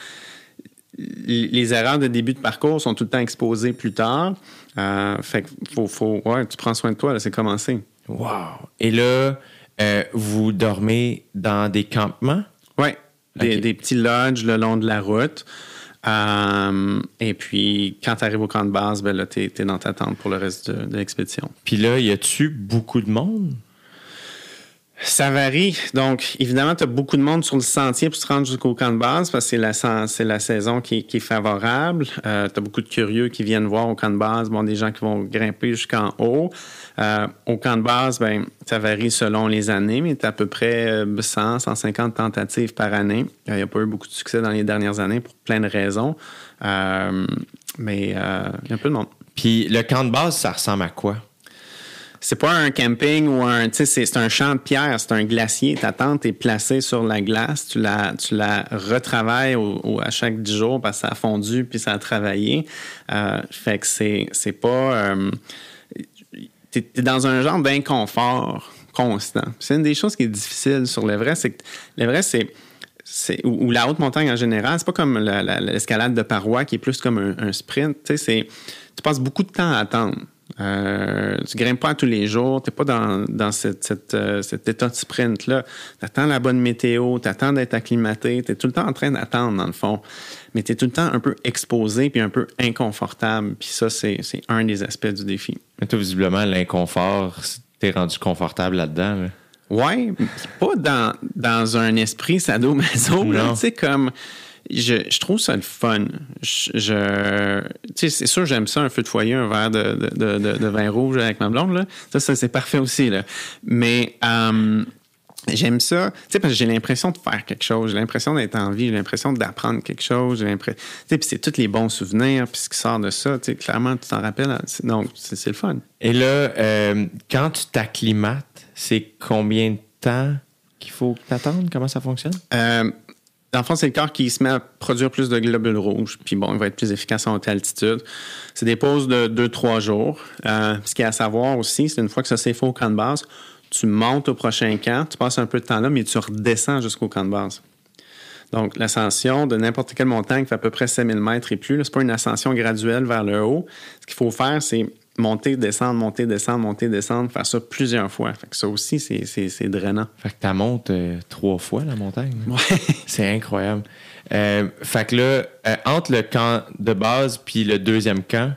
les erreurs de début de parcours sont tout le temps exposées plus tard. Euh, fait que faut, faut, ouais, tu prends soin de toi, là, c'est commencé. Wow. Et là, euh, vous dormez dans des campements? Oui, des petits lodges le long de la route. Euh, et puis, quand tu arrives au camp de base, ben là, tu es, dans ta tente pour le reste de, de l'expédition. Puis là, y a-tu beaucoup de monde? Ça varie. Donc, évidemment, tu as beaucoup de monde sur le sentier pour se rendre jusqu'au camp de base parce que c'est la, saison qui, est- favorable. tu as beaucoup de curieux qui viennent voir au camp de base. Bon, des gens qui vont grimper jusqu'en haut. Euh, au camp de base, ben, ça varie selon les années, mais tu as à peu près euh, 100, 150 tentatives par année. Il n'y a pas eu beaucoup de succès dans les dernières années pour plein de raisons. Euh, mais euh, il y a un peu de monde. Puis le camp de base, ça ressemble à quoi? C'est pas un camping ou un, tu sais, c'est, un champ de pierre, c'est un glacier. Ta tente est placée sur la glace, tu la, tu la retravailles à chaque 10 jours parce que ça a fondu puis ça a travaillé. Euh, fait que c'est, c'est pas, euh, t'es, dans un genre d'inconfort constant. C'est une des choses qui est difficile sur l'Everest, c'est que l'Everest, c'est, ou, la haute montagne en général, c'est pas comme la- la- l'escalade de parois qui est plus comme un, un sprint. Tu passes beaucoup de temps à attendre. Euh, tu grimpes pas tous les jours, tu n'es pas dans, dans cette, cette, euh, cet état de sprint-là. Tu attends la bonne météo, tu attends d'être acclimaté, tu es tout le temps en train d'attendre, dans le fond. Mais tu es tout le temps un peu exposé puis un peu inconfortable. Puis ça, c'est un des aspects du défi. Mais toi, visiblement, l'inconfort, t'es rendu confortable là-dedans. là? Puis pas dans, dans un esprit sadomaso, tu sais, comme... Je, je trouve ça le fun. Je, je- c'est sûr, j'aime ça, un feu de foyer, un verre de, de, de, de- de vin rouge avec ma blonde, là. Ça, ça, c'est parfait aussi, là. Mais euh, j'aime ça, tu sais, parce que j'ai l'impression de faire quelque chose, j'ai l'impression d'être en vie, j'ai l'impression d'apprendre quelque chose, j'ai l'impression... Tu sais, puis c'est tous les bons souvenirs, puis ce qui sort de ça, tu sais, clairement, tu t'en rappelles. hein. Donc, c'est le fun. Et là, euh, quand tu t'acclimates, c'est combien de temps qu'il faut que t'attendes? Comment ça fonctionne? Euh, dans le fond, c'est le corps qui se met à produire plus de globules rouges, puis bon, il va être plus efficace en haute altitude. C'est des pauses de 2-3 jours. Euh, ce qu'il y a à savoir aussi, c'est une fois que ça s'est fait au camp de base, tu montes au prochain camp, tu passes un peu de temps là, mais tu redescends jusqu'au camp de base. Donc, l'ascension de n'importe quelle montagne qui fait à peu près 7000 mètres et plus, c'est pas une ascension graduelle vers le haut. Ce qu'il faut faire, c'est monter, descendre, monter, descendre, monter, descendre, faire ça plusieurs fois. Fait que ça aussi, c'est drainant. Fait que tu montes euh, trois fois la montagne. Ouais. *laughs* C'est incroyable. Euh, fait que là, euh, entre le camp de base puis le deuxième camp,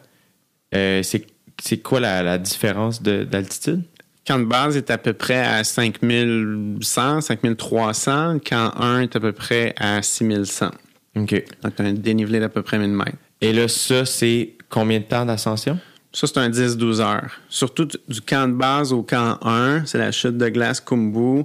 c'est quoi la, la différence d'altitude? camp de base est à peu près à 5100, 5300. Camp 1 est à peu près à 6100. OK. Donc, tu as un dénivelé d'à peu près 1000 mètres. Et là, ça, c'est combien de temps d'ascension? Ça, c'est un 10-12 heures. Surtout du camp de base au camp 1, c'est la chute de glace Kumbu.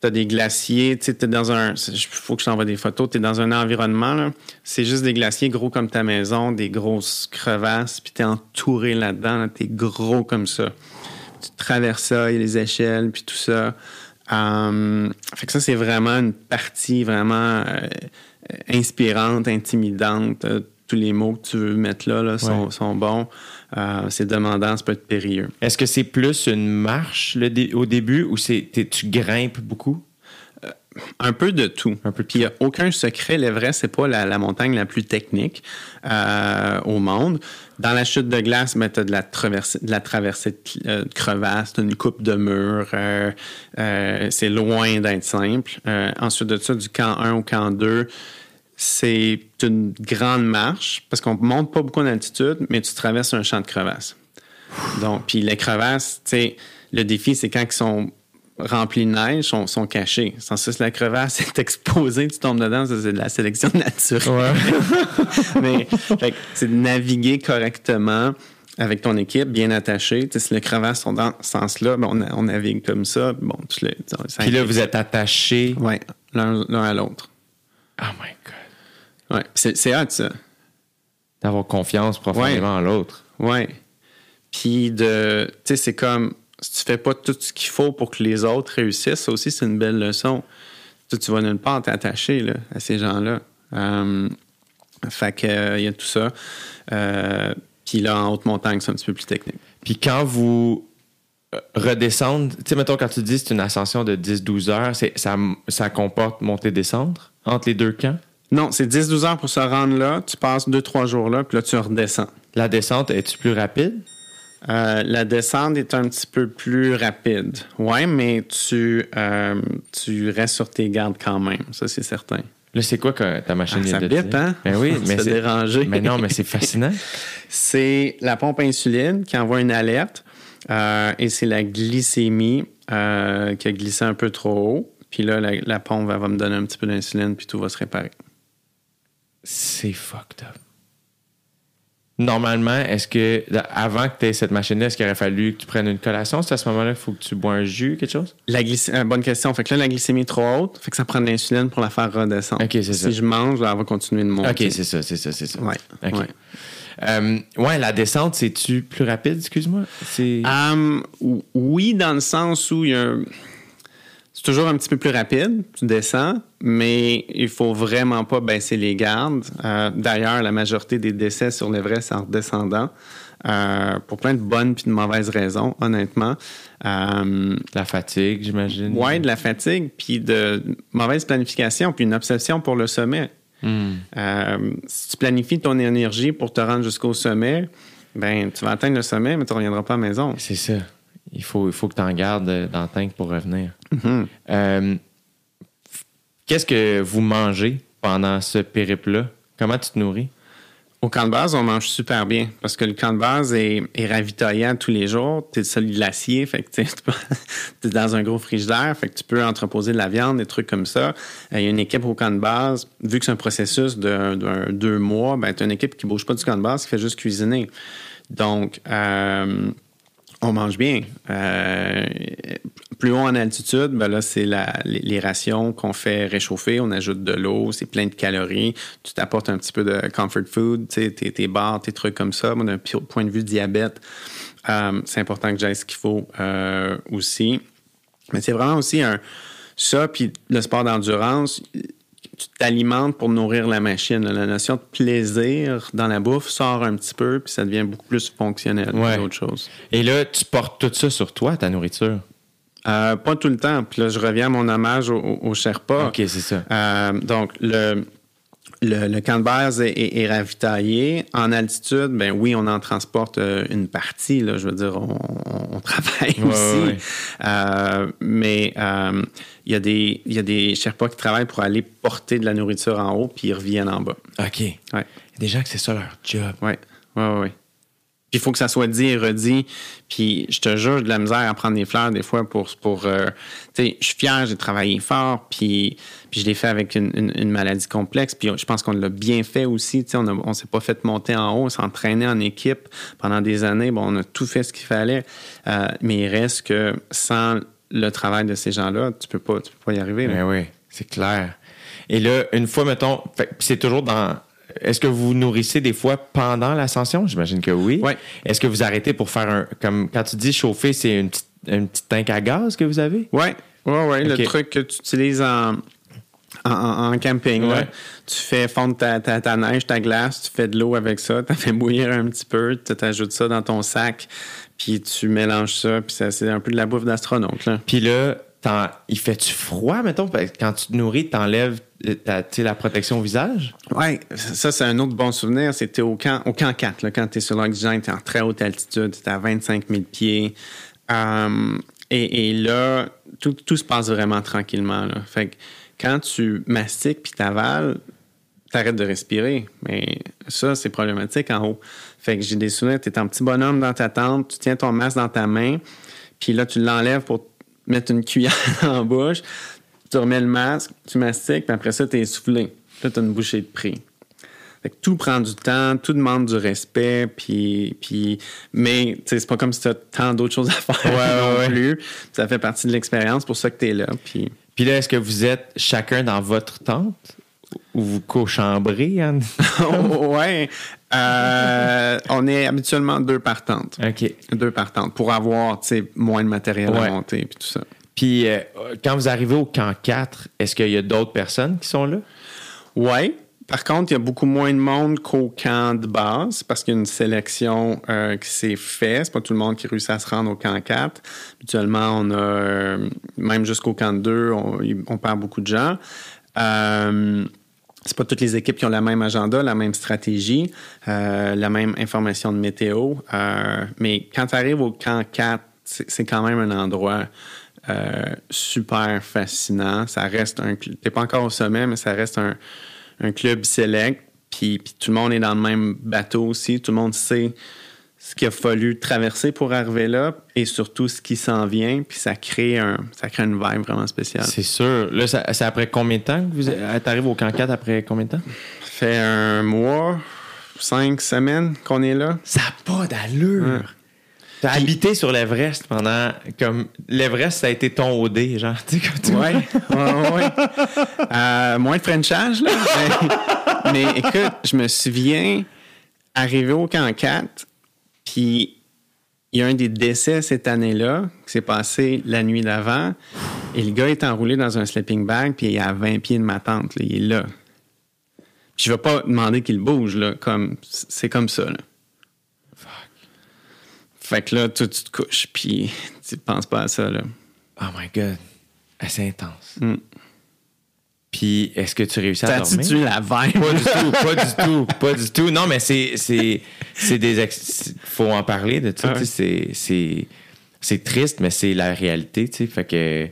Tu as des glaciers, tu sais, dans un. Il faut que je t'envoie des photos. Tu es dans un environnement, C'est juste des glaciers gros comme ta maison, des grosses crevasses, puis tu es entouré là-dedans. tu es gros comme ça tu traverses ça, il y a les échelles, puis tout ça. Um, fait que ça, c'est vraiment une partie vraiment euh, inspirante, intimidante. Euh, tous les mots que tu veux mettre là, sont, bons. Euh, c'est demandant, ça peut être périlleux. Est-ce que c'est plus une marche au début ou c'est tu grimpes beaucoup? un peu de tout. Un peu Puis il n'y a aucun secret. L'Everest, c'est pas la, montagne la plus technique euh, au monde. Dans la chute de glace, ben, tu as de la traversée de, la traversée de, euh, crevasses, une coupe de mur. Euh, c'est loin d'être simple. ensuite de ça, du camp 1 au camp 2, c'est une grande marche parce qu'on monte pas beaucoup en altitude, mais tu traverses un champ de crevasses. Donc, puis les crevasses, tu sais, le défi, c'est quand ils sont remplis de neige sont, sont cachés. Sans ça, la crevasse *laughs* est exposée, tu tombes dedans, c'est de la sélection naturelle. *laughs* Mais c'est de naviguer correctement avec ton équipe, bien attaché. si les crevasses sont dans ce sens-là, ben, on, navigue comme ça. Bon, tu Puis là, vous êtes attachés. Oui, l'un à l'autre. Oh my God. Ouais, c'est hâte, ça. D'avoir confiance profondément en l'autre. Oui. Puis de. Tu sais, c'est comme si tu fais pas tout ce qu'il faut pour que les autres réussissent, ça aussi, c'est une belle leçon. Tu, tu vas nulle part t'attacher là, à ces gens-là. Euh, fait que, euh, il y a tout ça. Euh, puis là, en haute montagne, c'est un petit peu plus technique. Puis quand vous redescendez, tu sais, mettons, quand tu dis c'est une ascension de 10-12 heures, ça, ça comporte monter-descendre entre les deux camps? Non, c'est 10-12 heures pour se rendre là. Tu passes 2-3 jours là, puis là, tu redescends. La descente, est-tu plus rapide? Euh, la descente est un petit peu plus rapide. Oui, mais tu, euh, tu restes sur tes gardes quand même. Ça, c'est certain. Là, c'est quoi que ta machine ah, ça bip, hein? Ben oui, *laughs* mais c'est dérangé. Mais non, mais c'est fascinant. *laughs* c'est la pompe insuline qui envoie une alerte euh, et c'est la glycémie qui a glissé un peu trop haut. Puis là, la, pompe va me donner un petit peu d'insuline puis tout va se réparer. C'est fucked up. Normalement, est-ce que, avant que tu aies cette machine-là, est-ce qu'il aurait fallu que tu prennes une collation? C'est à ce moment-là qu'il faut que tu bois un jus, quelque chose? La euh, bonne question. Fait que là, la glycémie est trop haute. Fait que ça prend de l'insuline pour la faire redescendre. OK, c'est ça. Si je mange, elle va continuer de monter. OK, c'est ça, c'est ça, c'est ça. Ouais. Ouais. Euh, ouais, la descente, c'est-tu plus rapide, excuse-moi? Um, oui, dans le sens où il y a un c'est toujours un petit peu plus rapide, tu descends, mais il faut vraiment pas baisser les gardes. Euh, d'ailleurs, la majorité des décès sur l'Everest, en redescendant. Euh, pour plein de bonnes puis de mauvaises raisons, honnêtement. Euh, la fatigue, j'imagine. Oui, de la fatigue, puis de mauvaise planification, puis une obsession pour le sommet. Hmm. si tu planifies ton énergie pour te rendre jusqu'au sommet, ben tu vas atteindre le sommet, mais tu ne reviendras pas à la maison. C'est ça. Il faut, il faut que tu en gardes tank pour revenir. Mm-hmm. Euh, qu'est-ce que vous mangez pendant ce périple-là? Comment tu te nourris? Au camp de base, on mange super bien parce que le camp de base est, ravitaillant tous les jours. Tu es sur le glacier, fait que tu *laughs* es dans un gros frigidaire, fait que tu peux entreposer de la viande, des trucs comme ça. Euh, il y a une équipe au camp de base. Vu que c'est un processus de, deux mois, ben, tu as une équipe qui bouge pas du camp de base, qui fait juste cuisiner. Donc, euh, on mange bien. Euh, plus haut en altitude, ben là, c'est les, rations qu'on fait réchauffer. On ajoute de l'eau, c'est plein de calories. Tu t'apportes un petit peu de comfort food, tes, tes bars, tes trucs comme ça. d'un point de vue diabète, euh, c'est important que j'aille ce qu'il faut euh, aussi. Mais c'est vraiment aussi un ça, puis le sport d'endurance tu t'alimentes pour nourrir la machine. La notion de plaisir dans la bouffe sort un petit peu, puis ça devient beaucoup plus fonctionnel ouais. qu'autre chose. Et là, tu portes tout ça sur toi, ta nourriture? Euh, pas tout le temps. Puis là, je reviens à mon hommage au, au Sherpa. OK, c'est ça. Euh, donc, le, le, le camp de base est, est- est ravitaillé. En altitude, ben oui, on en transporte euh, une partie. Là, je veux dire, on, *laughs* travaille Ouais, aussi. ouais, ouais. Euh, mais euh, il y, a des- il y a des Sherpas qui travaillent pour aller porter de la nourriture en haut, puis ils reviennent en bas. OK. Il y Ouais. a des gens que c'est ça leur job. Oui, oui, oui. Puis il faut que ça soit dit et redit. Puis je te jure, de la misère à prendre des fleurs des fois pour. pour euh, tu sais, je suis fier, j'ai travaillé fort, puis, puis je l'ai fait avec une, une- une maladie complexe. Puis je pense qu'on l'a bien fait aussi. Tu sais, on a- on s'est pas fait monter en haut, on s'est entraîné en équipe pendant des années. Bon, on a tout fait ce qu'il fallait. Euh, mais il reste que sans le travail de ces gens-là, tu peux pas, tu peux pas y arriver. là. Ben oui, c'est clair. Et là, une fois, mettons, c'est toujours dans. Est-ce que vous vous nourrissez des fois pendant l'ascension? J'imagine que oui. Ouais. Est-ce que vous arrêtez pour faire un. Comme quand tu dis chauffer, c'est une petite, une petite tank à gaz que vous avez? Oui, oui, oui. Le truc que tu utilises en, en, en- en camping, là. Tu fais fondre ta, ta, ta neige, ta glace, tu fais de l'eau avec ça, tu fais bouillir un petit peu, tu t'ajoutes ça dans ton sac, puis tu mélanges ça, puis ça, c'est un peu de la bouffe d'astronaute. là. Puis là, il fait-tu froid, mettons? Quand tu te nourris, t'enlèves euh, ta- la protection au visage? Oui, ça, c'est un autre bon souvenir. C'était au camp, au camp 4, là, quand tu es sur l'oxygène, tu es en très haute altitude, tu es à 25 000 pieds. Euh, et, là, tout, tout se passe vraiment tranquillement. Fait que quand tu mastiques puis t'avales, t'arrêtes de respirer. Mais ça, c'est problématique en haut. Fait que j'ai des souvenirs, tu es un petit bonhomme dans ta tente, tu tiens ton masque dans ta main, puis là, tu l'enlèves pour mettre une cuillère *laughs* en bouche, tu remets le masque, tu mastiques, puis après ça, tu es essoufflé. Là, tu as une bouchée de prix. Fait que tout prend du temps, tout demande du respect, puis, puis mais c'est pas comme si tu as tant d'autres choses à faire ouais, non ouais. plus. Ça fait partie de l'expérience, pour ça que tu es là. Puis Puis là, est-ce que vous êtes chacun dans votre tente? Ou vous co-chambrez, Anne? *laughs* ouais, Euh, on est habituellement deux partantes. OK. Deux partantes pour avoir moins de matériel Ouais. à monter puis tout ça. Puis euh, quand vous arrivez au camp 4, est-ce qu'il y a d'autres personnes qui sont là? Ouais. Par contre, il y a beaucoup moins de monde qu'au camp de base parce qu'il y a une sélection euh, qui s'est faite. C'est pas tout le monde qui réussit à se rendre au camp 4. Habituellement, on a, même jusqu'au camp 2, on, on perd beaucoup de gens. Euh, c'est pas toutes les équipes qui ont la même agenda, la même stratégie, euh, la même information de météo. Euh, mais quand tu arrives au camp 4, c'est quand même un endroit euh, super fascinant. Ça reste un. T'es pas encore au sommet, mais ça reste un, club select. Puis tout le monde est dans le même bateau aussi. Tout le monde sait ce qu'il a fallu traverser pour arriver là et surtout ce qui s'en vient. Puis ça crée, un, ça crée une vibe vraiment spéciale. C'est sûr. Là, c'est après combien de temps que vous arrivez au camp 4 après combien de temps? Ça fait un mois, cinq semaines qu'on est là. Ça n'a pas d'allure. T'as habité sur l'Everest pendant comme l'Everest ça a été ton OD genre tu sais comme tu Ouais, ouais, ouais. *laughs* Euh, moins de Frenchage, là. Mais, mais écoute, je me souviens arriver au camp 4, puis il y a un des décès cette année-là qui s'est passé la nuit d'avant. Et le gars est enroulé dans un sleeping bag, puis il est à 20 pieds de ma tente. là. il est là. Puis je vais pas demander qu'il bouge, là. Comme, c'est comme ça, là. Fait que là, toi, tu te couches, puis tu penses pas à ça, là. Oh my god. Assez intense. Mm. Puis est-ce que tu réussis à dormir? la vibe? Pas du tout, *laughs* pas du tout, pas du tout. Non, mais c'est c'est c'est des ex- faut en parler de ça. Ah ouais. C'est c'est c'est triste, mais c'est la réalité. Tu sais, fait que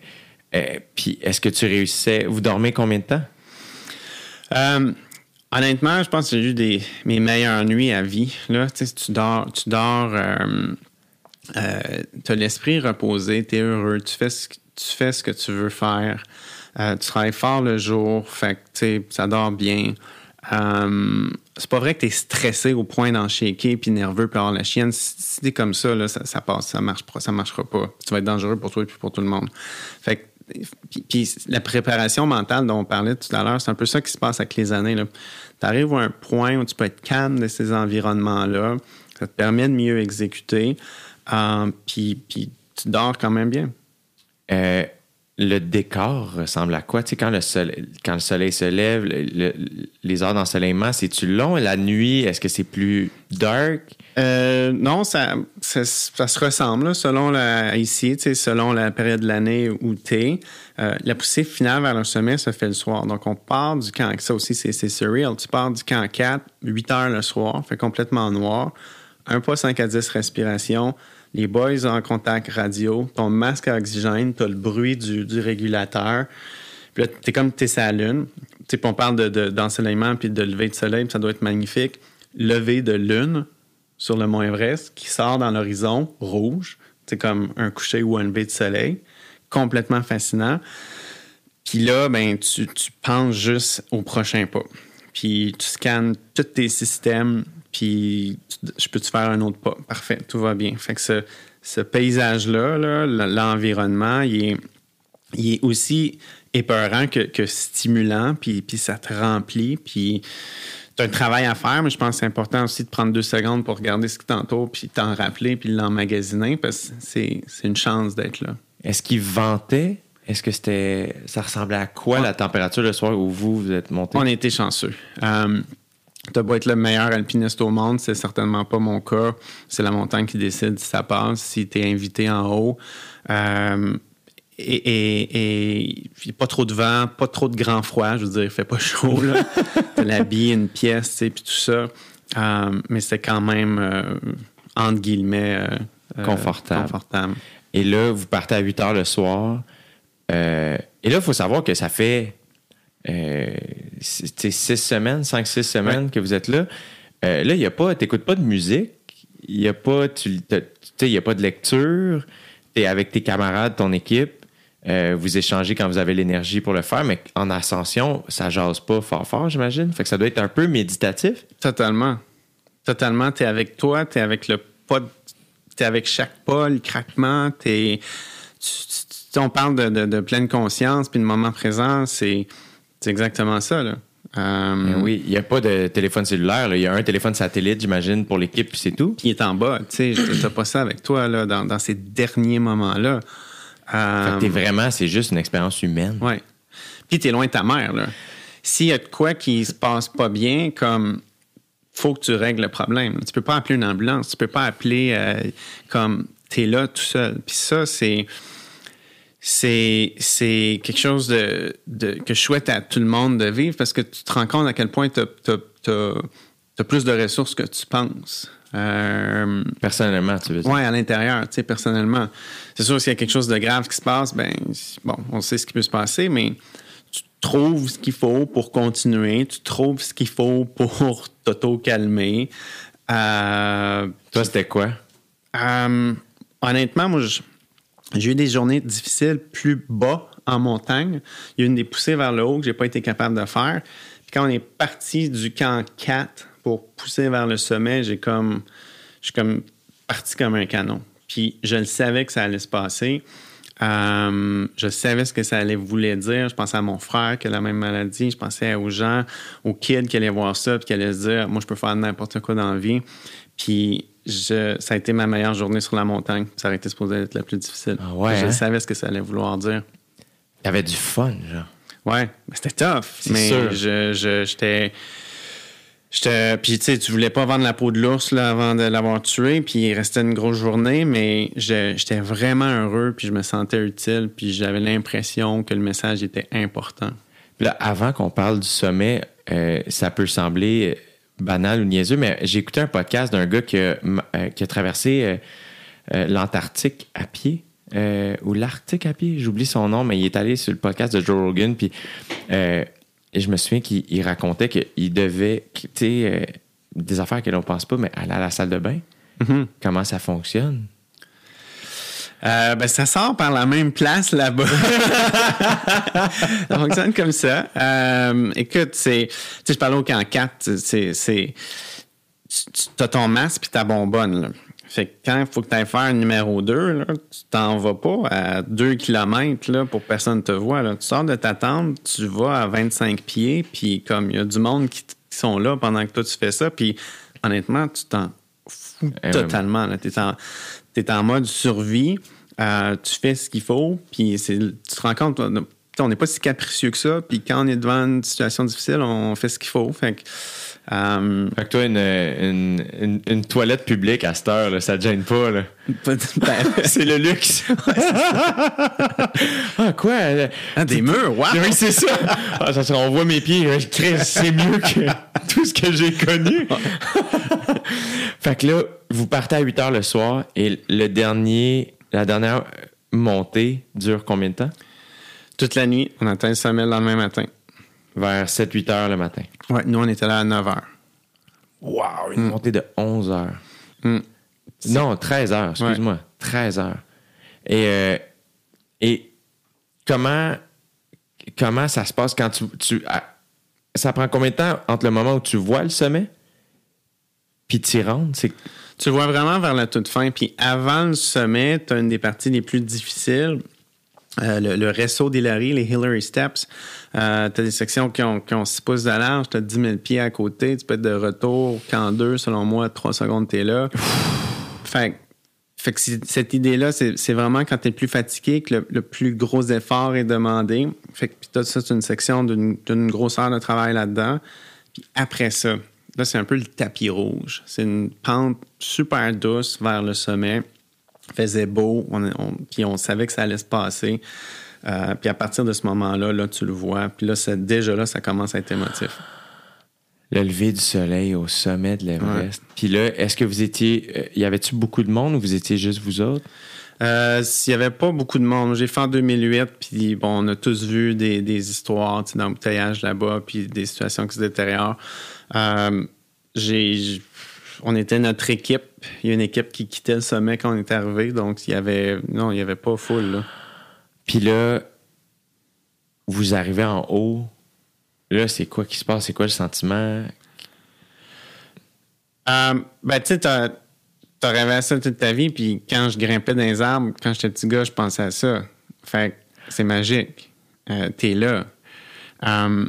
euh, puis est-ce que tu réussissais Vous dormez combien de temps? Euh, honnêtement, je pense que j'ai eu des, mes meilleures nuits à vie. Là, tu sais, tu dors, tu dors, euh, euh, as l'esprit reposé, tu es heureux, tu fais, ce, que- tu fais ce que tu veux faire. Euh, tu travailles fort le jour, fait que, ça dort bien. Euh, c'est pas vrai que tu es stressé au point d'en shaker puis nerveux puis avoir la chienne. Si, t'es comme ça, là, ça, ça passe, ça marche pas, ça marchera pas. Tu vas être dangereux pour toi et pour tout le monde. Fait puis, la préparation mentale dont on parlait tout à l'heure, c'est un peu ça qui se passe avec les années. Tu arrives à un point où tu peux être calme de ces environnements-là. Ça te permet de mieux exécuter. Euh, puis, puis tu dors quand même bien. Euh, le décor ressemble à quoi? Tu sais, quand le soleil, quand le soleil se lève, le- le- les heures d'ensoleillement, c'est-tu long? La nuit, est-ce que c'est plus dark? Euh, non, ça, se ressemble selon la, ici, tu sais, selon la période de l'année où tu es. la poussée finale vers le sommet se fait le soir. Donc, on part du camp, ça aussi, c'est surreal. Tu pars du camp 4, 8 heures le soir, fait complètement noir. Un pas 5 à 10 respirations. Les boys en contact radio, ton masque à oxygène, tu as le bruit du, régulateur. Puis là, t'es comme t'es sur la lune. Tu sais, puis on parle de- de- d'ensoleillement puis de lever de soleil, puis ça doit être magnifique. Lever de lune sur le mont Everest qui sort dans l'horizon rouge. C'est comme un coucher ou un lever de soleil. Complètement fascinant. Puis là, ben, tu, tu penses juste au prochain pas. Puis tu scannes tous tes systèmes, puis je peux te faire un autre pas. Parfait, tout va bien. Fait que ce, ce paysage-là, là, l'environnement, il est, il est aussi épeurant que, que stimulant, puis, puis ça te remplit, puis tu as un travail à faire, mais je pense que c'est important aussi de prendre deux secondes pour regarder ce qui t'entoure, puis t'en rappeler, puis l'emmagasiner, parce que c'est c'est une chance d'être là. Est-ce qu'il ventait? Est-ce que c'était. Ça ressemblait à quoi la température le soir où vous, vous êtes monté? On été chanceux. Euh, T'as beau être le meilleur alpiniste au monde, c'est certainement pas mon cas. C'est la montagne qui décide si ça passe, si tu es invité en haut. Euh, et, et, et pas trop de vent, pas trop de grand froid, je veux dire, il fait pas *laughs* chaud. là. T'as l'habit, une pièce, tu sais, puis tout ça. Euh, mais c'est quand même, euh, entre guillemets, euh, Confortable. confortable. Et là, vous partez à 8 heures le soir. Et là, il faut savoir que ça fait euh, six tu sais, six semaines, 5-6 semaines que vous êtes là. Euh, là, il y a pas, t'écoutes pas de musique, il n'y a pas, tu, y a pas de lecture. Tu es avec tes camarades, ton équipe. Euh, vous échangez quand vous avez l'énergie pour le faire, mais en ascension, ça jase pas fort fort, j'imagine. Fait que ça doit être un peu méditatif. Totalement. Totalement. Tu es avec toi, tu es avec le pas, tu es avec chaque pas, le craquement, t'es- tu, tu- tu- on parle de, de- de pleine conscience, puis de moment présent, c'est c'est exactement ça. Là. Euh, Ben oui, il n'y a pas de téléphone cellulaire. Il y a un téléphone satellite, j'imagine, pour l'équipe, puis c'est tout. Qui est en bas. Tu sais, pas ça avec toi là, dans, dans ces derniers moments-là. Euh, Fait que t'es vraiment, c'est juste une expérience humaine. Ouais. Puis t'es loin de ta mère, là. S'il y a de quoi qui se passe pas bien, comme faut que tu règles le problème. Tu peux pas appeler une ambulance, tu peux pas appeler euh, comme t'es là tout seul. Puis ça, c'est c'est c'est quelque chose de, de- que je souhaite à tout le monde de vivre parce que tu te rends compte à quel point tu as, plus de ressources que tu penses. Euh, Personnellement, tu veux dire? oui, à l'intérieur, tu sais, personnellement. C'est sûr, s'il y a quelque chose de grave qui se passe, ben, bon, on sait ce qui peut se passer, mais tu trouves ce qu'il faut pour continuer, tu trouves ce qu'il faut pour *laughs* t'auto-calmer. Euh, Toi, c'était quoi? euh, honnêtement, moi, je- j'ai eu des journées difficiles plus bas en montagne. Il y a eu une des poussées vers le haut que j'ai pas été capable de faire. Puis quand on est parti du camp 4 pour pousser vers le sommet, j'ai comme, je suis comme parti comme un canon. Puis je le savais que ça allait se passer. Euh, je savais ce que ça allait voulait dire. Je pensais à mon frère qui a la même maladie. Je pensais aux gens, aux kids qui allaient voir ça puis qui allaient se dire, moi, je peux faire n'importe quoi dans la vie. Puis je, ça a été ma meilleure journée sur la montagne. Ça aurait été supposé être la plus difficile. Ah ouais, je hein? savais ce que ça allait vouloir dire. T'avais du fun, genre. Ouais, mais c'était tough. C'est mais sûr. je, j'étais. J'étais. Puis, tu sais, tu voulais pas vendre la peau de l'ours avant de l'avoir tué, puis il restait une grosse journée, mais je- j'étais vraiment heureux, puis je me sentais utile, puis j'avais l'impression que le message était important. Puis là, avant qu'on parle du sommet, euh, ça peut sembler banal ou niaiseux, mais j'ai écouté un podcast d'un gars qui a, euh, qui a traversé euh, euh, l'Antarctique à pied. euh, ou l'Arctique à pied, j'oublie son nom, mais il est allé sur le podcast de Joe Rogan, puis euh, je me souviens qu'il il racontait qu'il devait quitter euh, des affaires que l'on pense pas, mais aller à la salle de bain. Comment ça fonctionne? Euh, ben, ça sort par la même place là-bas. *laughs* ça fonctionne comme ça. Euh, écoute, c'est. Tu sais, je parlais au camp 4, c'est. c'est tu as ton masque puis ta bonbonne. Là. Fait que quand il faut que tu ailles faire un numéro 2, là, tu t'en vas pas à 2 km là, pour que personne te voit. Là. Tu sors de ta tente, tu vas à 25 pieds, puis comme il y a du monde qui, sont là pendant que toi tu fais ça, puis honnêtement, tu t'en fous Eh ouais. totalement. En, t'es en mode survie. euh, tu fais ce qu'il faut, puis tu te rends compte, on- n'est pas si capricieux que ça, puis quand on est devant une situation difficile, on fait ce qu'il faut. Fait que, euh, Fait que toi, une, une, une- une toilette publique à cette heure, là, ça te gêne pas. Là? ben, *laughs* c'est le luxe. *laughs* ah, quoi? ah, des murs, wow! Oui, c'est ça. Ah, ça on voit mes pieds. C'est mieux que *laughs* tout ce que j'ai connu. fait que là, vous partez à 8 heures le soir et le dernier, la dernière montée dure combien de temps? Toute la nuit, on atteint le sommet le lendemain matin. Vers 7-8 heures le matin. Ouais, nous, on était là à 9 h. Wow, une montée de 11 heures. Mm. Non, 13 heures, excuse-moi. 13 heures. Et, euh, et comment, comment ça se passe quand tu. tu à- ça prend combien de temps entre le moment où tu vois le sommet puis tu y rentres? C'est, Tu vois vraiment vers la toute fin. Puis avant le sommet, tu as une des parties les plus difficiles. Euh, le, le réseau d'Hillary, les Hillary Steps. tu as des sections qui ont, qui ont 6 pouces de large, tu as 10 000 pieds à côté. Tu peux être de retour qu'en deux, selon moi, 3 secondes, tu es là. fait, que- fait que c'est- cette idée-là, c'est vraiment quand tu es plus fatigué que le, le plus gros effort est demandé. Fait que puis tout ça, c'est une section d'une d'une grosse heure de travail là-dedans. Puis après ça, là, c'est un peu le tapis rouge. C'est une pente super douce vers le sommet. Il faisait beau, on, on- puis on savait que ça allait se passer. Euh, puis à partir de ce moment-là, là, tu le vois. Puis là, déjà là, ça commence à être émotif. le lever du soleil au sommet de l'Everest. Puis là, est-ce que vous étiez. euh, y avait-tu beaucoup de monde ou vous étiez juste vous autres? Euh, S'il n'y avait pas beaucoup de monde, j'ai fait en 2008, puis bon, on a tous vu des, des histoires d'embouteillage là-bas, puis des situations qui se détériorent. Euh, j'ai, on était notre équipe. Il y a une équipe qui quittait le sommet quand on est arrivé, donc il y avait, non, il n'y avait pas full. Là. Puis là, vous arrivez en haut. Là, c'est quoi qui se passe? C'est quoi le sentiment? Euh, ben, tu sais, t'as, t'as rêvé à ça toute ta vie, puis quand je grimpais dans les arbres, quand j'étais petit gars, je pensais à ça. Fait que c'est magique. Euh, t'es là. Euh,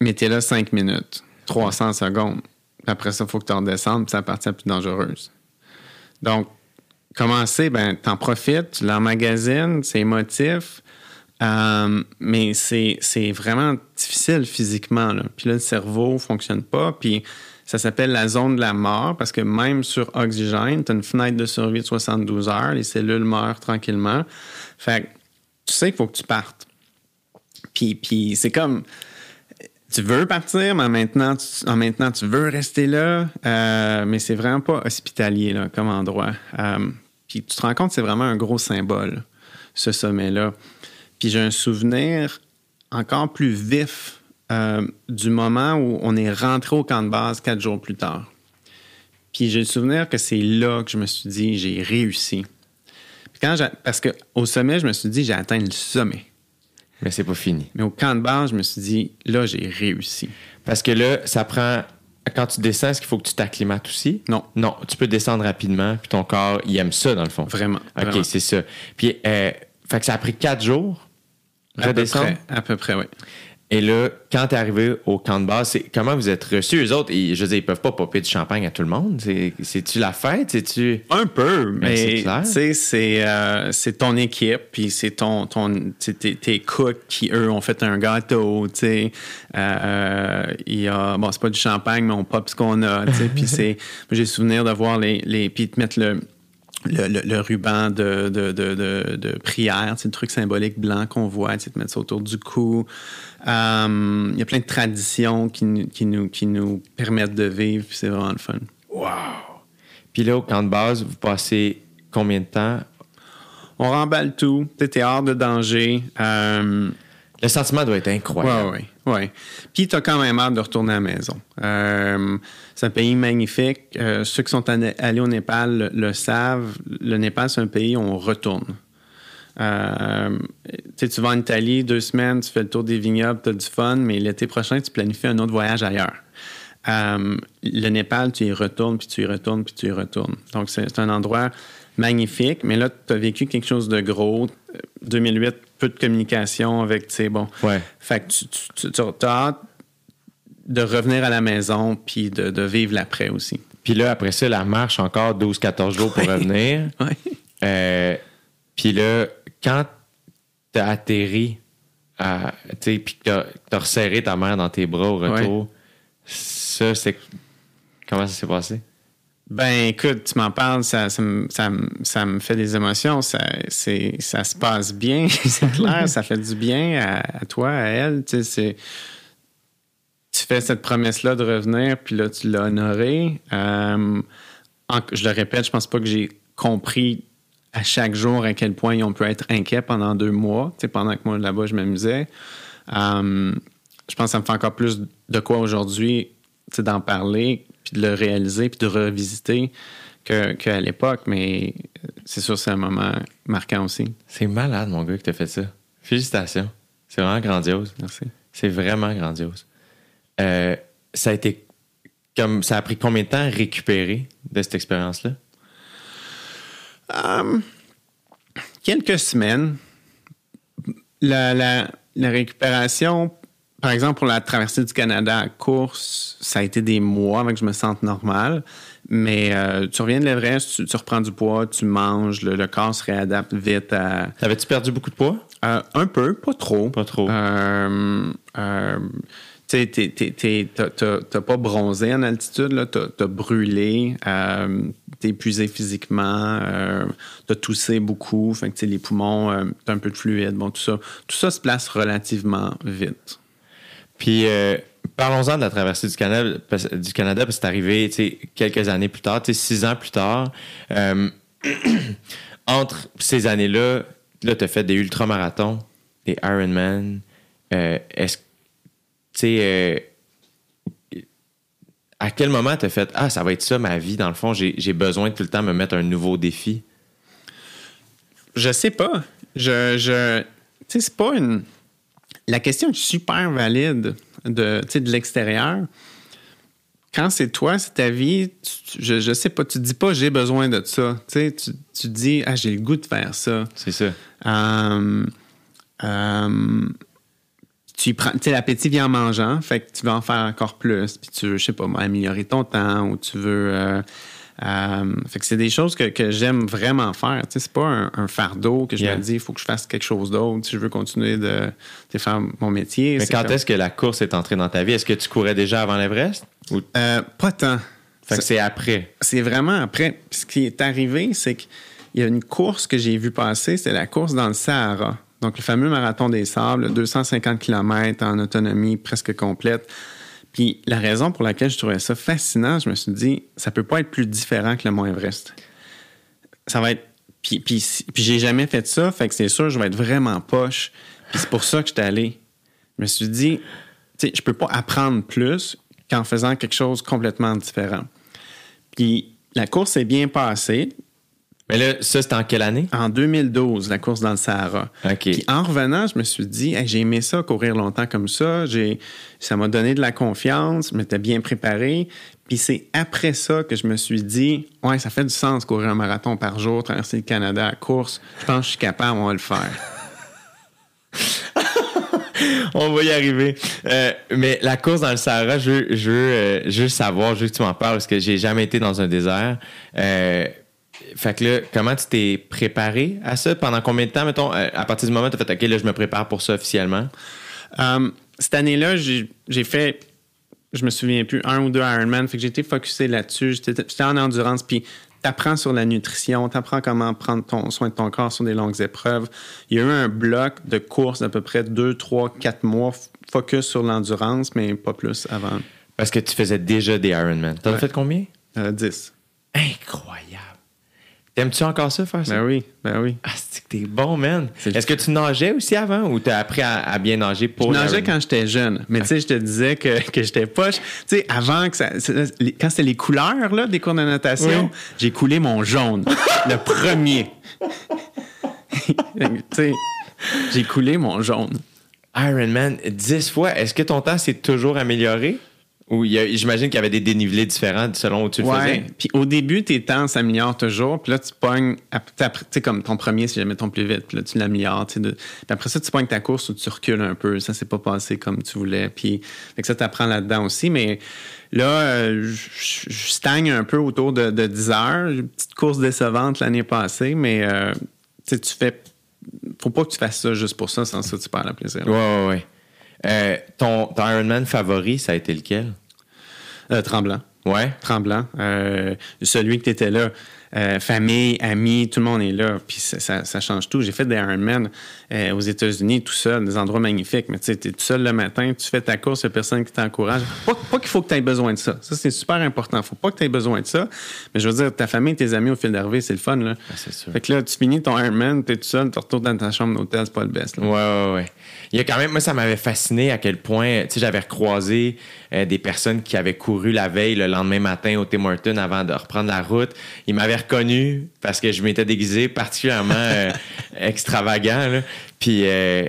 mais t'es là cinq minutes, 300 secondes. Puis après ça, il faut que tu redescendes, puis c'est la partie la plus dangereuse. Donc, commencer, ben, t'en profites, tu l'emmagasines, c'est émotif. Euh, mais c'est, vraiment difficile physiquement. Puis là, le cerveau ne fonctionne pas. Puis ça s'appelle la zone de la mort parce que même sur oxygène, tu as une fenêtre de survie de 72 heures. Les cellules meurent tranquillement. Fait que tu sais qu'il faut que tu partes. Puis, puis c'est comme tu veux partir, mais maintenant tu, en maintenant, tu veux rester là. Euh, mais c'est vraiment pas hospitalier là, comme endroit. Euh, puis tu te rends compte c'est vraiment un gros symbole, ce sommet-là. Puis j'ai un souvenir encore plus vif euh, du moment où on est rentré au camp de base quatre jours plus tard. Puis j'ai le souvenir que c'est là que je me suis dit, j'ai réussi. Puis quand parce qu'au sommet, je me suis dit, j'ai atteint le sommet. Mais c'est pas fini. Mais au camp de base, je me suis dit, là, j'ai réussi. Parce que là, ça prend. Quand tu descends, est-ce qu'il faut que tu t'acclimates aussi? Non. Non, tu peux descendre rapidement, puis ton corps, il aime ça, dans le fond. Vraiment. OK, c'est ça. Puis, euh, fait que ça a pris quatre jours, À peu près, à peu près, oui. Et là, quand t'es arrivé au camp de base, comment vous êtes reçus? Eux autres, ils, je veux dire, ils peuvent pas popper du champagne à tout le monde. C'est- C'est-tu la fête? C'est-tu. Un peu, Ben, mais tu c'est euh, c'est ton équipe, puis c'est ton, ton tes, tes cooks qui, eux, ont fait un gâteau, tu sais. Euh, il y a, bon, c'est pas du champagne, mais on pop ce qu'on a, tu puis *laughs* c'est, j'ai le souvenir de voir les, les puis de mettre le, le, le- le ruban de, de, de, prière, c'est le truc symbolique blanc qu'on voit, de mettre ça autour du cou. Euh, Il y a plein de traditions qui, nous- qui, nous, qui nous permettent de vivre, puis c'est vraiment le fun. Wow! Puis là, au camp de base, vous passez combien de temps? On remballe tout. Tu es hors de danger. Euh, Le sentiment doit être incroyable. ouais, ouais, ouais. Puis tu as quand même hâte de retourner à la maison. Euh, c'est un pays magnifique. Euh, ceux qui sont allés au Népal le, savent. Le Népal, c'est un pays où on retourne. Euh, tu vas en Italie deux semaines, tu fais le tour des vignobles, tu as du fun, mais l'été prochain, tu planifies un autre voyage ailleurs. Euh, le Népal, tu y retournes, puis tu y retournes, puis tu y retournes. Donc, c'est un endroit magnifique, mais là, tu as vécu quelque chose de gros. Euh, 2008, peu de communication avec, tu sais, bon. Ouais. Fait que tu, tu, tu as hâte de revenir à la maison, puis de, de vivre l'après aussi. Puis là, après ça, la marche encore 12-14 jours pour revenir. *laughs* Ouais. Euh, Puis là, quand t'as atterri, à- tu sais, puis que t'as t'as resserré ta mère dans tes bras au retour, ça, c'est. Comment ça s'est passé? Ben, écoute, tu m'en parles, ça, ça, me- ça, ça me fait des émotions. Ça, c'est, ça se passe bien, *laughs* c'est clair. ça fait du bien à, toi, à elle. Tu sais, tu fais cette promesse-là de revenir, puis là, tu l'as honorée. Euh, je le répète, je pense pas que j'ai compris à chaque jour à quel point on peut être inquiet pendant deux mois, tu sais, pendant que moi, là-bas, je m'amusais. Euh, je pense que ça me fait encore plus de quoi aujourd'hui, d'en parler, puis de le réaliser, puis de revisiter que- qu'à l'époque. Mais euh, c'est sûr, c'est un moment marquant aussi. C'est malade, mon gars, que t'as fait ça. Félicitations. C'est vraiment grandiose. Merci. C'est vraiment grandiose. Euh, ça a été comme ça a pris combien de temps à récupérer de cette expérience-là? Um, quelques semaines. La, la- la récupération, par exemple, pour la traversée du Canada à course, ça a été des mois avant que je me sente normal. Mais euh, tu reviens de l'Everest, tu, tu reprends du poids, tu manges, le, le corps se réadapte vite à. T'avais-tu perdu beaucoup de poids? Euh, un peu, pas trop. Pas trop. Euh, tu sais, t'as- pas bronzé en altitude, là, t'as t'as brûlé, t'es épuisé physiquement, t'as toussé beaucoup, fait que les poumons, t'as un peu de fluide, bon, tout ça. Tout ça se place relativement vite. Puis euh, parlons-en de la traversée du Canada, parce, que c'est arrivé quelques années plus tard, six ans plus tard. Euh, *clears throat* entre ces années-là, là, tu as fait des ultramarathons, des Ironman. Euh, Est-ce tu sais, euh, à quel moment tu as fait Ah, ça va être ça ma vie, dans le fond, j'ai j'ai besoin de tout le temps me mettre un nouveau défi? Je sais pas. Je, je, tu sais, c'est pas une. La question est super valide de, de l'extérieur. Quand c'est toi, c'est ta vie, tu- je, je sais pas, tu dis pas j'ai besoin de ça. Tu tu, tu dis ah j'ai le goût de faire ça. C'est ça. Euh, euh, tu prends, l'appétit vient en mangeant, fait que tu veux en faire encore plus, puis tu veux, je sais pas, améliorer ton temps ou tu veux. Euh, fait que c'est des choses que, que j'aime vraiment faire. Tu sais, c'est pas un, un fardeau que je Yeah. me dis, il faut que je fasse quelque chose d'autre si je veux continuer de, de faire mon métier. Mais quand comme- est-ce que la course est entrée dans ta vie? Est-ce que tu courais déjà avant l'Everest? Ou... Euh, pas tant. Fait que c'est après. C'est vraiment après. Puis Ce qui est arrivé, c'est qu'il y a une course que j'ai vue passer, c'est la course dans le Sahara. Donc, le fameux marathon des sables, 250 km en autonomie presque complète. Puis, la raison pour laquelle je trouvais ça fascinant, je me suis dit, ça peut pas être plus différent que le Mont Everest. Ça va être. Puis, puis, j'ai jamais fait ça, fait que c'est sûr, je vais être vraiment poche. Puis c'est pour ça que j'étais allé. Je me suis dit, tu sais, je peux pas apprendre plus qu'en faisant quelque chose complètement différent. Puis la course s'est bien passée. Mais là, ça, c'était en quelle année? En 2012, la course dans le Sahara. OK. Puis en revenant, je me suis dit, Hey, j'ai aimé ça, courir longtemps comme ça. J'ai, ça m'a donné de la confiance, je m'étais bien préparé. Puis c'est après ça que je me suis dit, ouais, ça fait du sens courir un marathon par jour, traverser le Canada à course. Je pense que je suis capable, on va le faire. *laughs* *laughs* On va y arriver. Euh, mais la course dans le Sahara, je veux, je veux, euh, veux savoir, je veux que tu m'en parles parce que j'ai jamais été dans un désert. Euh, fait que là, comment tu t'es préparé à ça? Pendant combien de temps, mettons, euh, à partir du moment où tu as fait OK, là, je me prépare pour ça officiellement? Euh, cette année-là, j'ai fait, je me souviens plus, un ou deux Ironman. Fait que j'ai été focusé là-dessus. J'étais j'étais en endurance. Puis t'apprends sur la nutrition, t'apprends comment prendre ton, soin de ton corps sur des longues épreuves. Il y a eu un bloc de course d'à peu près deux, trois, quatre mois f- focus sur l'endurance, mais pas plus avant Parce que tu faisais déjà des Ironman. T'en as Ouais. fait combien? euh, 10. Incroyable. T'aimes-tu encore ça, faire ça? Ben oui, ben oui. Ah, c'est que t'es bon, man. Est-ce que tu nageais aussi avant ou t'as appris à, à bien nager pour Je nageais quand j'étais jeune, mais tu sais, je te disais que, *laughs* que j'étais poche. Tu sais, avant que ça. Quand c'était les couleurs là, des cours de natation, Oui. j'ai coulé mon jaune. *laughs* le premier. *laughs* tu sais, j'ai coulé mon jaune. Ironman 10 fois. Est-ce que ton temps s'est toujours amélioré? Ou a- j'imagine qu'il y avait des dénivelés différents selon où tu le Ouais. faisais? Puis au début, tes temps s'améliorent toujours. Puis là, tu pognes. Tu sais, comme ton premier, si jamais ton plus vite. Puis là, tu l'améliores. de- Puis après ça, tu pognes ta course où tu recules un peu. Ça s'est pas passé comme tu voulais. Puis fait que ça, t'apprends là-dedans aussi. Mais là, euh, je stagne un peu autour de, de 10 heures. Une petite course décevante l'année passée. Mais euh, sais, tu fais. Faut pas que tu fasses ça juste pour ça, sans ça, tu perds le plaisir. Ouais, ouais, ouais. Euh, ton, ton Ironman favori, ça a été lequel? Euh, tremblant. Ouais. Tremblant. Euh, celui que tu étais là. Euh, famille, amis, tout le monde est là. Puis ça, ça- ça change tout. J'ai fait des Ironman euh, aux États-Unis tout seul, des endroits magnifiques. Mais tu sais, tu es tout seul le matin, tu fais ta course, il n'y a personne qui t'encourage. Pas, pas qu'il faut que tu aies besoin de ça. Ça, c'est super important. faut pas que tu aies besoin de ça. Mais je veux dire, ta famille, tes amis au fil d'arrivée, c'est le fun. Là. Ah, c'est sûr. Fait que là, tu finis ton Ironman, tu es tout seul, tu retournes dans ta chambre d'hôtel, c'est pas le best. là. Ouais, ouais, ouais. Il y a quand même, moi, ça m'avait fasciné à quel point, tu sais, j'avais recroisé euh, des personnes qui avaient couru la veille, le lendemain matin au Tim Hortons avant de reprendre la route. Ils m'avaient reconnu parce que je m'étais déguisé particulièrement euh, *laughs* extravagant, là. Puis, euh,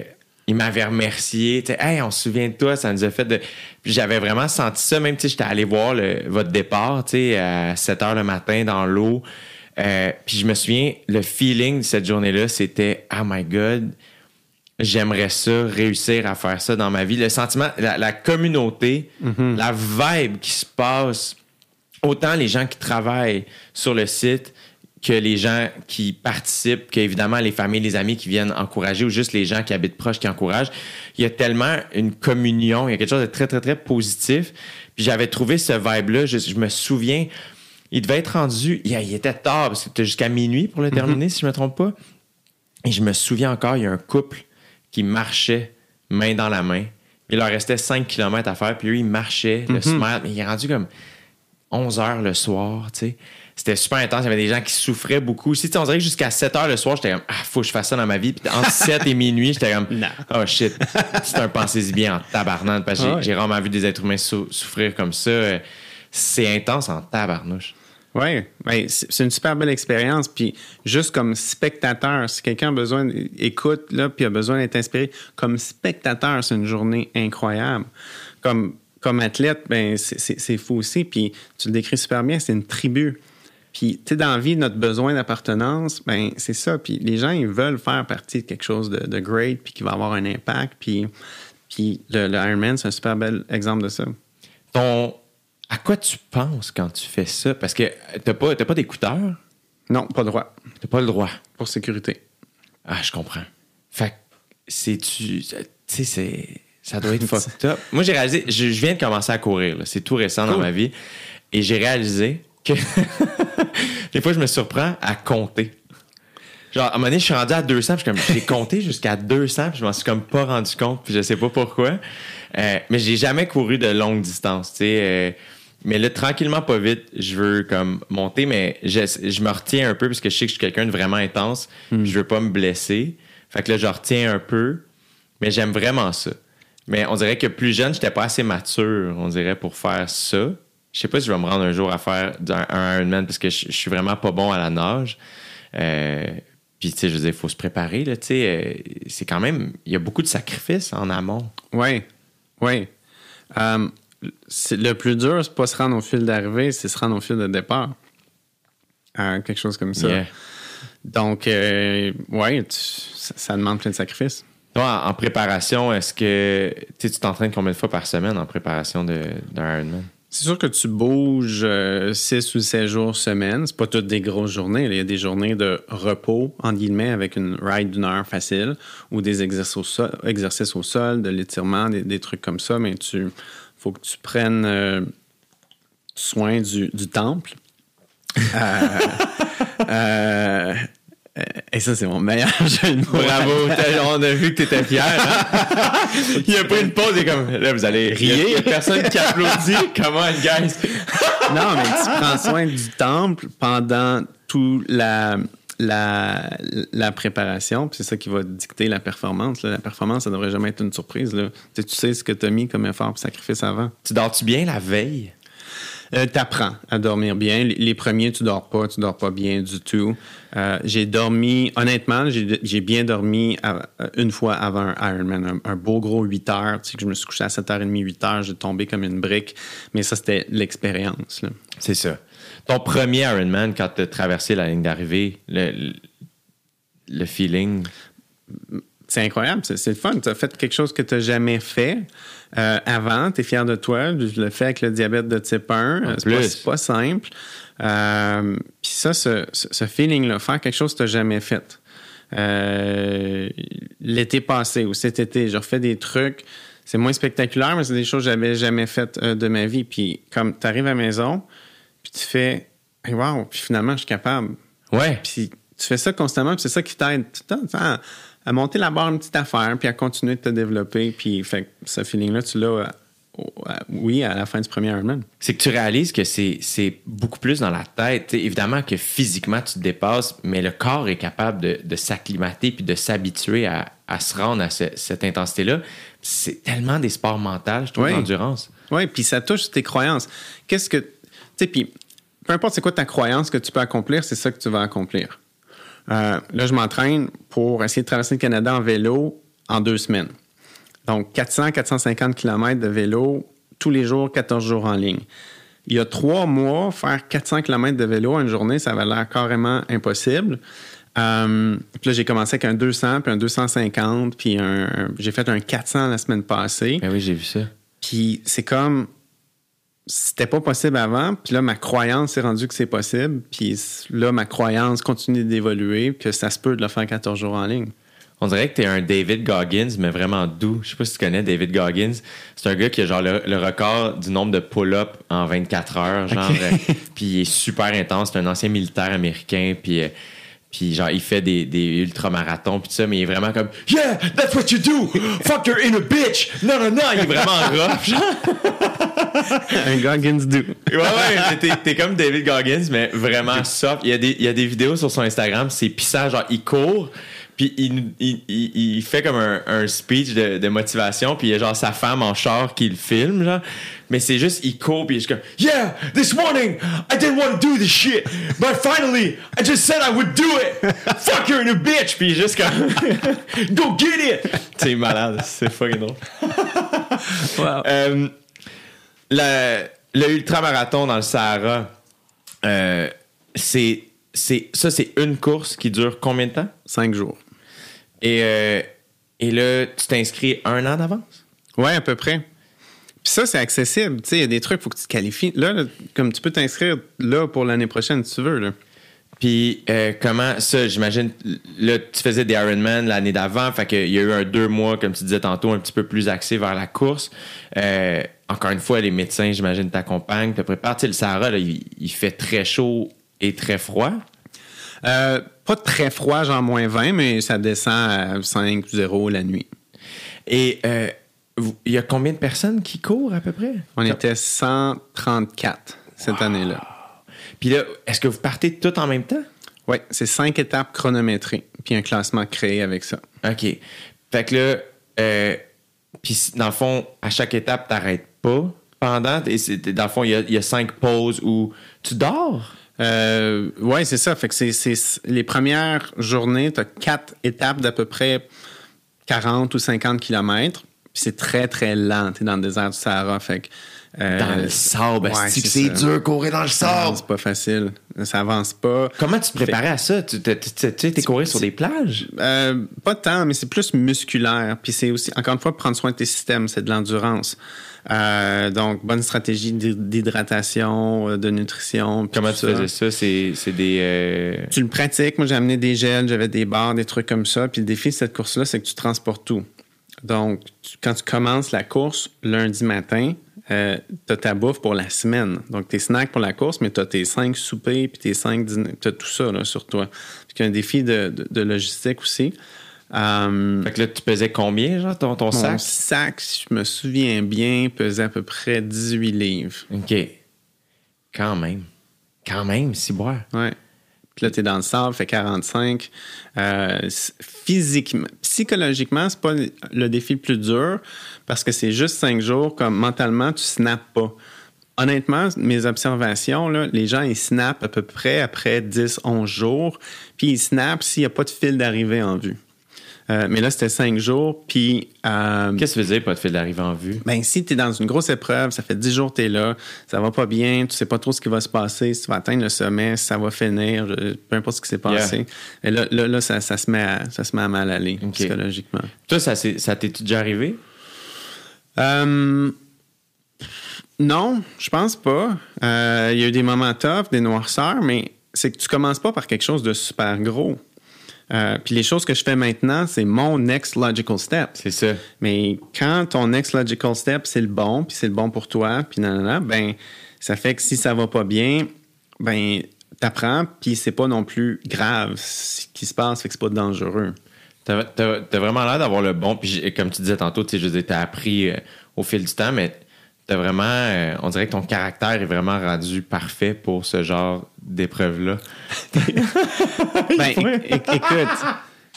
ils m'avaient remercié. Hey, on se souvient de toi, ça nous a fait de. Puis j'avais vraiment senti ça, même, sais, j'étais allé voir le- votre départ, à 7 h le matin dans l'eau. Euh, puis je me souviens, le feeling de cette journée-là, c'était, oh my God, j'aimerais ça, réussir à faire ça dans ma vie. Le sentiment, la, la communauté, la vibe qui se passe, autant les gens qui travaillent sur le site que les gens qui participent, qu'évidemment les familles, les amis qui viennent encourager ou juste les gens qui habitent proches qui encouragent. Il y a tellement une communion, il y a quelque chose de très, très, très positif. Puis j'avais trouvé ce vibe-là, je, je me souviens, il devait être rendu, il, il était tard, parce que c'était jusqu'à minuit pour le terminer, si je ne me trompe pas. Et je me souviens encore, il y a un couple qui marchait main dans la main. Il leur restait 5 km à faire, puis eux, ils marchaient, le smile, mais il est rendu comme 11 heures le soir, tu sais. C'était super intense. Il y avait des gens qui souffraient beaucoup. Si, on dirait que jusqu'à 7 heures le soir, j'étais comme, ah, faut que je fasse ça dans ma vie. Puis entre *laughs* 7 et minuit, j'étais comme, Non. oh shit, c'est un pensée bien en tabarnane. Parce que j'ai- ouais. rarement vu des êtres humains sou- souffrir comme ça. C'est intense en tabarnouche. Oui, c'est c'est une super belle expérience. Puis juste comme spectateur, si quelqu'un a besoin, écoute là, puis a besoin d'être inspiré, comme spectateur, c'est une journée incroyable. Comme comme athlète, ben c'est- c'est c'est fou aussi. Puis tu le décris super bien, c'est une tribu. Puis tu sais, dans la vie, notre besoin d'appartenance, ben c'est ça. Puis les gens, ils veulent faire partie de quelque chose de, de great, puis qui va avoir un impact. Puis puis le, le Ironman, c'est un super bel exemple de ça. Ton, à quoi tu penses quand tu fais ça? Parce que t'as pas, pas d'écouteurs, Non, pas droit t'as pas le droit. pour sécurité. Ah, je comprends. Fait que c'est-tu. Tu sais, c'est. Ça doit être *laughs* fucked up. Moi, j'ai réalisé. Je, je viens de commencer à courir. C'est tout récent dans ma vie. Et j'ai réalisé que. *laughs* des fois, je me surprends à compter. Genre, à un moment donné, je suis rendu à 200. Puis je suis comme, j'ai compté jusqu'à 200. Puis je m'en suis comme pas rendu compte. Puis je sais pas pourquoi. Euh, mais j'ai jamais couru de longue distance. Tu sais. euh, mais là, tranquillement, pas vite, je veux comme monter, mais je, je me retiens un peu parce que je sais que je suis quelqu'un de vraiment intense. puis Je veux pas me blesser. Fait que là, je retiens un peu, mais j'aime vraiment ça. Mais on dirait que plus jeune, j'étais pas assez mature, on dirait, pour faire ça. Je sais pas si je vais me rendre un jour à faire un, Ironman parce que je, suis vraiment pas bon à la nage. Euh, puis, tu sais, je veux dire, il faut se préparer, là, tu sais. euh, c'est quand même... Il y a beaucoup de sacrifices en amont. Oui, oui. Euh, le plus dur, c'est pas se rendre au fil d'arrivée, c'est se rendre au fil de départ. Quelque chose comme ça. Yeah. Donc, oui, ça, ça demande plein de sacrifices. Toi, en, préparation, est-ce que tu t'entraînes combien de fois par semaine en préparation de- d'un Ironman? C'est sûr que tu bouges 6 ou 7 jours semaine. C'est pas toutes des grosses journées. Il y a des journées de repos, en guillemets, avec une ride d'une heure facile ou des exercices au sol, exercices au sol de l'étirement, des, des trucs comme ça. Mais tu faut que tu prennes euh, soin du, du temple. Euh, *laughs* euh, et ça, c'est mon meilleur *laughs* jeu de mots. Bravo, on a vu que t'étais fier. hein? *laughs* il a pris une pause et comme là vous allez rire. Il y a personne qui applaudit. *laughs* Comment guys? Non, mais tu prends soin du temple pendant toute la, la, la préparation. C'est ça qui va dicter la performance. là. La performance, ça devrait jamais être une surprise. Là. Tu sais, tu sais ce que tu as mis comme effort et sacrifice avant. Tu dors-tu bien la veille? Euh, tu apprends à dormir bien. Les, les premiers, tu dors pas. Tu dors pas bien du tout. Euh, j'ai dormi, honnêtement, j'ai bien dormi à- une fois avant un Ironman. Un, un beau gros 8 heures. Tu sais, que je me suis couché à 7h30, 8 heures. J'ai tombé comme une brique. Mais ça, c'était l'expérience. C'est ça. Ton premier Ironman, quand tu as traversé la ligne d'arrivée, le, le, feeling? C'est incroyable, c'est c'est le fun. Tu as fait quelque chose que tu n'as jamais fait euh, avant, tu es fier de toi. Je le fais avec le diabète de type 1. En Euh, C'est pas, pas simple. Euh, Puis ça, ce, feeling-là, faire quelque chose que tu n'as jamais fait. Euh, L'été passé ou cet été, j'ai refait des trucs. C'est moins spectaculaire, mais c'est des choses que j'avais jamais faites de ma vie. Puis comme tu arrives à la maison, puis tu fais hey, wow, puis finalement, je suis capable. Ouais. Puis tu fais ça constamment, puis c'est ça qui t'aide tout le temps, à, monter la barre une petite affaire, puis à continuer de te développer. Puis fait que ce feeling-là, tu l'as, euh, oui, à la fin du premier Ironman. C'est que tu réalises que c'est beaucoup plus dans la tête. T'sais, évidemment que physiquement, tu te dépasses, mais le corps est capable de, de s'acclimater puis de s'habituer à, à se rendre à ce- cette intensité-là. C'est tellement des sports mentaux, je trouve, Oui. d'endurance. Oui, puis ça touche tes croyances. Qu'est-ce que. Tu sais, puis peu importe c'est quoi ta croyance que tu peux accomplir, c'est ça que tu vas accomplir. Euh, là, je m'entraîne pour essayer de traverser le Canada en vélo en deux semaines. Donc, 400-450 km de vélo tous les jours, 14 jours en ligne. Il y a trois mois, faire 400 km de vélo en une journée, ça avait l'air carrément impossible. Euh, puis là, j'ai commencé avec un 200, puis un 250, puis un, j'ai fait un 400 la semaine passée. Ben oui, j'ai vu ça. Puis c'est comme c'était pas possible avant, puis là ma croyance s'est rendue que c'est possible, puis là ma croyance continue d'évoluer, que ça se peut de le faire 14 jours en ligne. On dirait que t'es un David Goggins, mais vraiment doux. Je sais pas si tu connais David Goggins. C'est un gars qui a genre le, le record du nombre de pull-ups en 24 heures, genre. Euh, puis il est super intense. C'est un ancien militaire américain. Puis, euh, puis genre, il fait des, des ultramarathons, puis tout ça, mais il est vraiment comme Yeah, that's what you do! Fuck your inner bitch! Non, non, non! Il est vraiment *laughs* rough, genre. Un Goggins do. Ouais, ouais, t'es, t'es comme David Goggins, mais vraiment soft. Il y, a des, il y a des vidéos sur son Instagram, c'est pissant, genre, il court, puis il, il, il, il fait comme un, un speech de, de motivation, puis il y a genre sa femme en char qui le filme, genre. Mais c'est juste, il court, puis il est juste comme, Yeah, this morning, I didn't want to do this shit, but finally, I just said I would do it! Fuck you're a bitch! Puis il est juste comme, *laughs* Go get it! C'est malade, c'est fucking drôle. *laughs* Euh, le, le ultramarathon dans le Sahara, euh, c'est, c'est, ça, c'est une course qui dure combien de temps? Cinq jours. Et, euh, et là, tu t'inscris un an d'avance? Ouais, à peu près. Puis ça, c'est accessible. Tu sais, il y a des trucs, il faut que tu te qualifies. Là, là, comme tu peux t'inscrire là pour l'année prochaine si tu veux. Là. Puis euh, comment ça, j'imagine, là, tu faisais des Ironman l'année d'avant, fait qu'il y a eu un deux mois, comme tu disais tantôt, un petit peu plus axé vers la course. Euh, encore une fois, les médecins, j'imagine, t'accompagnent, te préparent. Tu sais, le Sahara, là, il, il fait très chaud et très froid. Euh, pas très froid, genre moins 20, mais ça descend à 5 0 la nuit. Et euh, il y a combien de personnes qui courent à peu près? On était 134 cette année-là. Puis là, est-ce que vous partez tout en même temps? Oui, c'est cinq étapes chronométrées, puis un classement créé avec ça. OK. Fait que là, euh, puis dans le fond, à chaque étape, t'arrêtes pas pendant. Et dans le fond, il y y a cinq pauses où tu dors? Euh, oui, c'est ça. Fait que c'est, c'est- les premières journées, tu as quatre étapes d'à peu près 40 ou 50 kilomètres. Puis c'est très, très lent. Tu dans le désert du Sahara. Fait que, euh, Dans le sable, ouais, c'est c'est dur courir dans le sable. avance pas facile. Ça avance pas. Comment tu te préparais à ça? Tu t'es courir sur des plages? Euh, pas tant, mais c'est plus musculaire. Puis c'est aussi, encore une fois, prendre soin de tes systèmes, c'est de l'endurance. Euh, donc, bonne stratégie d'hy- d'hydratation, euh, de nutrition. Comment tu faisais ça? C'est c'est des. euh, Tu le pratiques. Moi, j'ai amené des gels, j'avais des barres, des trucs comme ça. Puis le défi de cette course-là, c'est que tu transportes tout. Donc, tu- quand tu commences la course lundi matin, euh, tu as ta bouffe pour la semaine. Donc, tes snacks pour la course, mais tu as tes cinq soupers puis tes cinq dîners. Tu as tout ça là, sur toi. Puis il y a un défi de, de- de logistique aussi. Euh, Fait que là, tu pesais combien, genre, ton, ton mon sac? sac, si je me souviens bien, pesait à peu près 18 livres. OK. Quand même. Quand même, si boire. Ouais. Puis là, tu es dans le sable, fait 45. Euh, physiquement, psychologiquement, c'est pas le- défi le plus dur parce que c'est juste cinq jours, comme mentalement, tu snaps pas. Honnêtement, mes observations, les gens, ils snappent à peu près après 10, 11 jours, puis ils snappent s'il n'y a pas de fil d'arrivée en vue. Euh, mais là, c'était cinq jours, puis... euh, Qu'est-ce que tu faisais, pas de fil d'arrivée en vue? ben, si tu es dans une grosse épreuve, ça fait 10 jours que tu es là, ça va pas bien, tu sais pas trop ce qui va se passer, si tu vas atteindre le sommet, si ça va finir, je- peu importe ce qui s'est passé. Et là, là, là, ça, ça se met à, ça se met à mal aller psychologiquement. Toi, ça, ça t'est déjà arrivé? Euh, non, je pense pas. Euh, Il y a eu des moments tough, des noirceurs, mais c'est que tu commences pas par quelque chose de super gros. Euh, puis les choses que je fais maintenant, c'est mon next logical step. C'est ça. Mais quand ton next logical step, c'est le bon, puis c'est le bon pour toi, puis nanana, ben, ça fait que si ça va pas bien, ben, t'apprends, puis c'est pas non plus grave ce qui se passe, fait que c'est pas dangereux. T'as vraiment l'air d'avoir le bon. Puis comme tu disais tantôt, tu sais, je veux dire, t'as appris euh, au fil du temps, mais t'as vraiment. euh, on dirait que ton caractère est vraiment rendu parfait pour ce genre d'épreuve-là. *laughs* Ben, écoute,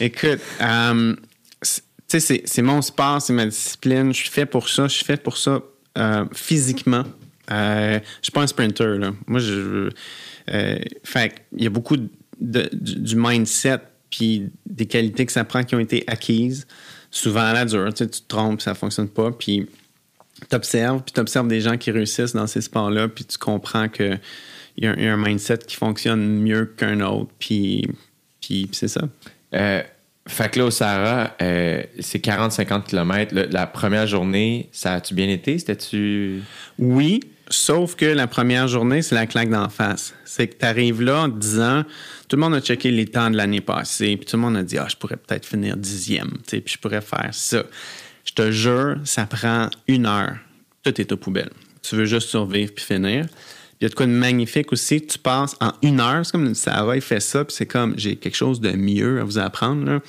écoute, euh, c'est- tu sais, c'est- mon sport, c'est ma discipline. Je suis fait pour ça. Je suis fait pour ça euh, physiquement. Euh, je suis pas un sprinter. Là. Moi, je. fait il y a beaucoup de- du, du mindset puis des qualités que ça prend qui ont été acquises. Souvent à la dure, tu sais, tu te trompes, ça fonctionne pas. Puis t'observes, puis t'observes des gens qui réussissent dans ces sports-là, puis tu comprends que il y, a un- il y a un mindset qui fonctionne mieux qu'un autre, puis, puis, puis c'est ça. Euh, fait que là, au Sahara, euh, c'est 40-50 km. la première journée, ça a-tu bien été? C'était-tu? Oui, sauf que la première journée, c'est la claque d'en face. C'est que tu arrives là en te disant, tout le monde a checké les temps de l'année passée, puis tout le monde a dit, ah, je pourrais peut-être finir dixième, tu sais, puis je pourrais faire ça. Je te jure, ça prend une heure. Tout est aux poubelles. Tu veux juste survivre puis finir. Il y a de quoi de magnifique aussi. Tu passes en une heure, c'est comme Sarah, il fait ça, puis c'est comme, j'ai quelque chose de mieux à vous apprendre.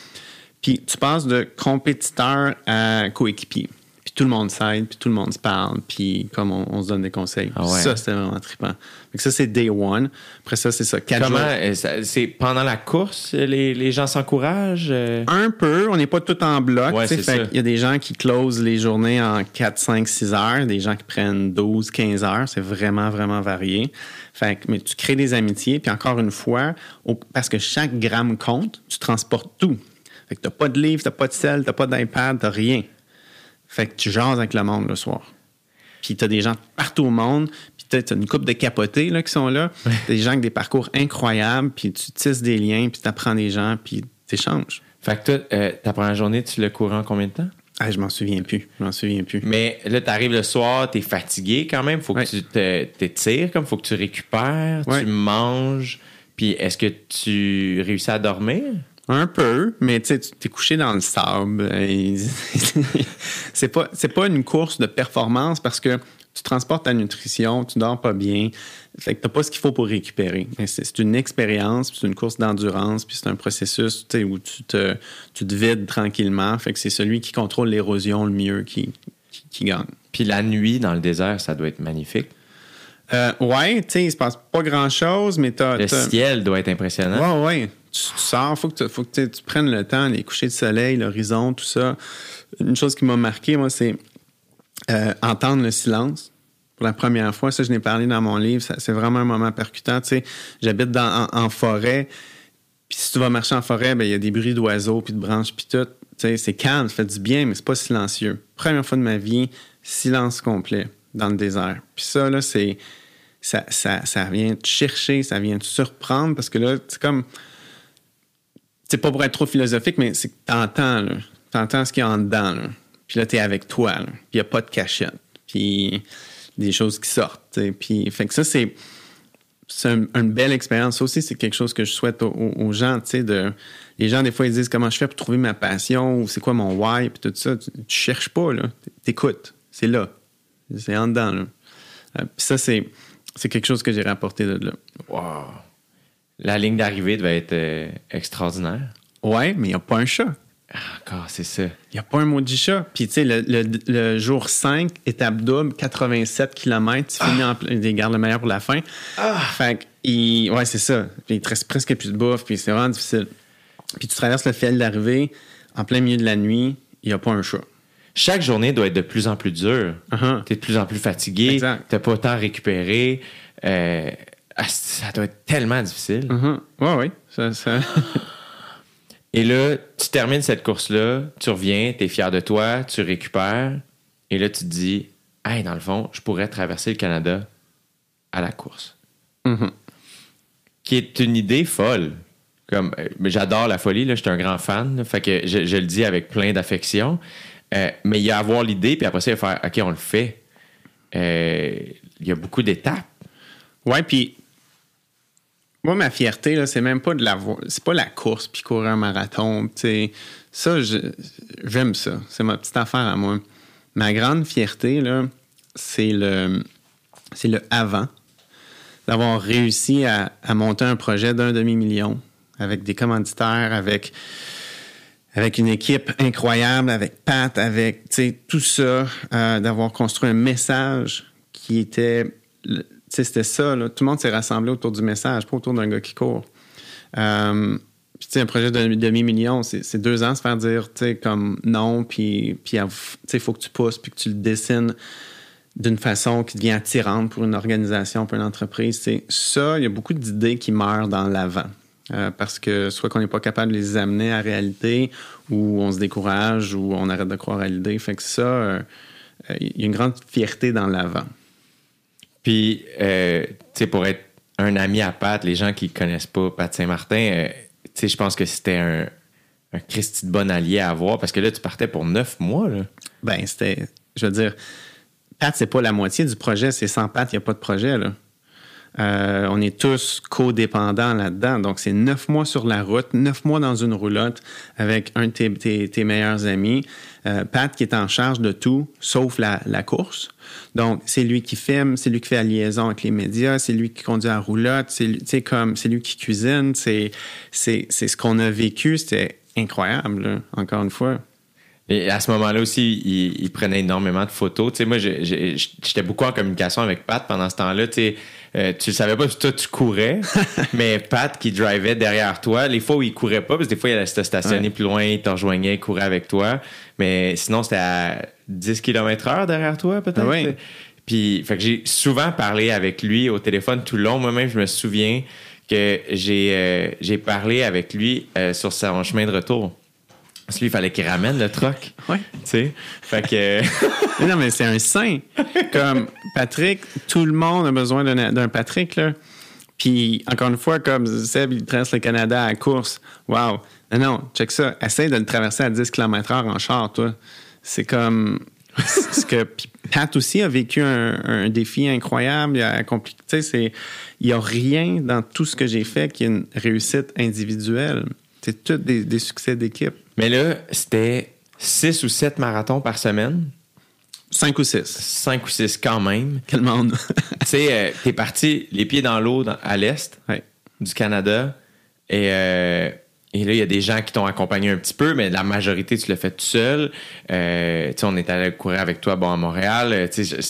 Puis tu passes de compétiteur à coéquipier. Puis tout le monde s'aide, puis tout le monde se parle, puis comme on, on se donne des conseils. Ah ouais. Ça, c'était vraiment trippant. Que ça, c'est day one. Après ça, c'est ça, quatre Comment. euh, c'est pendant la course, les, les gens s'encouragent? euh? Un peu, on n'est pas tout en bloc. Ouais, qu'il y a des gens qui closent les journées en 4, 5, 6 heures, des gens qui prennent 12, 15 heures. C'est vraiment, vraiment varié. Fait que, mais tu crées des amitiés, puis encore une fois, au- parce que chaque gramme compte, tu transportes tout. Fait que t'as pas de livre, t'as pas de sel, t'as pas d'iPad, t'as rien. Fait que tu jases avec le monde le soir. Puis t'as des gens partout au monde, puis t'as t'as une couple de capotés là, qui sont là. T'as des gens avec des parcours incroyables, puis tu tisses des liens, puis t'apprends des gens, puis t'échanges. Fait que toi, euh, ta première journée, tu l'as couru en combien de temps? Ah, je m'en souviens plus. Je m'en souviens plus. Mais là, t'arrives le soir, t'es fatigué quand même. Faut que Ouais. tu t'étires, comme faut que tu récupères, Ouais. tu manges. Puis est-ce que tu réussis à dormir? Un peu, mais tu sais, tu t'es couché dans le sable. et- *laughs* c'est pas, c'est pas une course de performance parce que tu transportes ta nutrition, tu dors pas bien. Fait que t'as pas ce qu'il faut pour récupérer. C'est, une expérience, c'est une course d'endurance, puis c'est un processus où tu te, tu te vides tranquillement. Fait que c'est celui qui contrôle l'érosion le mieux qui, qui, qui gagne. Puis la nuit dans le désert, ça doit être magnifique. Euh, ouais, tu sais, il se passe pas grand-chose, mais t'as... Le ciel doit être impressionnant. Ouais, ouais. Tu, sors, faut que, faut que tu, prennes le temps, les couchers de soleil, l'horizon, tout ça. Une chose qui m'a marqué, moi, c'est euh, entendre le silence. Pour la première fois, ça, je n'ai parlé dans mon livre, c'est vraiment un moment percutant. Tu sais, j'habite en, en forêt, puis si tu vas marcher en forêt, ben, il y a des bruits d'oiseaux, puis de branches, puis tout. Tu sais, c'est calme, ça fait du bien, mais c'est pas silencieux. Première fois de ma vie, silence complet dans le désert. Puis ça, là, c'est... Ça, ça, ça vient te chercher, ça vient te surprendre, parce que là, c'est comme c'est pas pour être trop philosophique, mais c'est que t'entends, là. T'entends ce qu'il y a en dedans, là. Puis là, t'es avec toi, là. Puis n'y a pas de cachette. Puis des choses qui sortent, tu sais. Puis, fait que ça, c'est... C'est un- une belle expérience. Ça aussi, c'est quelque chose que je souhaite aux, gens, tu sais, de... Les gens, des fois, ils disent comment je fais pour trouver ma passion ou c'est quoi mon why, puis tout ça. Tu, tu cherches pas, là. T'écoutes. C'est là. C'est en dedans, là. Euh, puis ça, c'est... C'est quelque chose que j'ai rapporté de là. Wow. La ligne d'arrivée devait être euh, extraordinaire. Ouais, mais il n'y a pas un chat. Ah, Encore, c'est ça. Il n'y a pas un maudit chat. Puis, tu sais, le, le- le jour 5, étape double, 87 km, tu finis en plein des gardes le meilleur pour la fin. Fait que, il- ouais, c'est ça. Puis, il te reste presque plus de bouffe, puis c'est vraiment difficile. Puis, tu traverses le fil d'arrivée, en plein milieu de la nuit, il n'y a pas un chat. Chaque journée doit être de plus en plus dure. Uh-huh. Tu es de plus en plus fatigué. Exact. Tu pas autant récupéré. Euh, ah, ça doit être tellement difficile. Ouais. Ça, ça- *laughs* Et là, tu termines cette course-là, tu reviens, tu es fier de toi, tu récupères. Et là, tu te dis, hey, dans le fond, je pourrais traverser le Canada à la course. Mhm. Qui est une idée folle. Comme, euh, mais j'adore la folie, là, je suis un grand fan. là, fait que je, je le dis avec plein d'affection. Euh, mais il y a avoir l'idée, puis après ça, il y a faire OK, on le fait. Euh, il y a beaucoup d'étapes. Ouais, puis Moi, ma fierté, là, c'est même pas de la c'est pas la course puis courir un marathon. Ça, j'aime ça. C'est ma petite affaire à moi. Ma grande fierté, là, c'est le, c'est le avant. D'avoir réussi à, monter un projet d'un demi-million avec des commanditaires, avec, avec une équipe incroyable, avec Pat, avec tout ça, euh, d'avoir construit un message qui était. C'était ça, tout le monde s'est rassemblé autour du message, pas autour d'un gars qui court. Euh, puis, tu sais, un projet d'un demi-million, c'est deux ans se faire dire, tu sais, comme non, puis puis il faut que tu pousses, puis que tu le dessines d'une façon qui devient attirante pour une organisation, pour une entreprise. C'est ça, il y a beaucoup d'idées qui meurent dans l'avant. Euh, parce que soit qu'on n'est pas capable de les amener à la réalité, ou on se décourage, ou on arrête de croire à l'idée. Fait que ça, euh, il y a une grande fierté dans l'avant. Puis, euh, tu sais, pour être un ami à Pat, les gens qui connaissent pas Pat Saint-Martin, euh, tu sais, je pense que c'était un, un Christy de bon allié à avoir parce que là, tu partais pour neuf mois, là. Ben, c'était. Je veux dire, Pat, c'est pas la moitié du projet. C'est sans Pat, il n'y a pas de projet, là. Euh, on est tous codépendants là-dedans. Donc, c'est neuf mois sur la route, neuf mois dans une roulotte avec un de tes, meilleurs amis. Euh, Pat qui est en charge de tout, sauf la, course. Donc, c'est lui qui filme, c'est lui qui fait la liaison avec les médias, c'est lui qui conduit la roulotte, c'est comme, c'est lui qui cuisine. C'est, ce qu'on a vécu. C'était incroyable, encore une fois. Et à ce moment-là aussi, il, il prenait énormément de photos. Tu sais, moi, j'étais beaucoup en communication avec Pat pendant ce temps-là. Tu sais, euh, tu le savais pas si toi tu courais, *laughs* mais Pat qui drivait derrière toi, les fois où il courait pas, parce que des fois il allait se stationner Ouais. plus loin, il te rejoignait, il courait avec toi, mais sinon c'était à 10 km heure derrière toi peut-être. Oui. Puis, fait que j'ai souvent parlé avec lui au téléphone tout le long. Moi-même, je me souviens que j'ai euh, parlé avec lui euh, sur son chemin de retour. Parce que lui, il fallait qu'il ramène le truck. *laughs* Ouais. Tu sais? Fait que. Mais non, mais c'est un saint. Comme Patrick, tout le monde a besoin d'un Patrick, là. Puis, encore une fois, comme Seb, il traverse le Canada à la course. Wow. Non, non, check ça. Essaye de le traverser à 10 km/h en char, toi. C'est comme. ce que Pat aussi a vécu un, un défi incroyable. Il a accompli. Tu sais, c'est. Il n'y a rien dans tout ce que j'ai fait qui est une réussite individuelle. C'est tout des, des succès d'équipe. Mais là, c'était 6 ou 7 marathons par semaine. 5 ou 6. 5 ou 6 quand même. *laughs* Quel monde. tu sais, euh, t'es parti les pieds dans l'eau à l'est ouais. du Canada. Et, euh, et là, il y a des gens qui t'ont accompagné un petit peu, mais la majorité, tu l'as fait tout seul. Euh, tu sais, on est allé courir avec toi bon, à Montréal. Tu sais,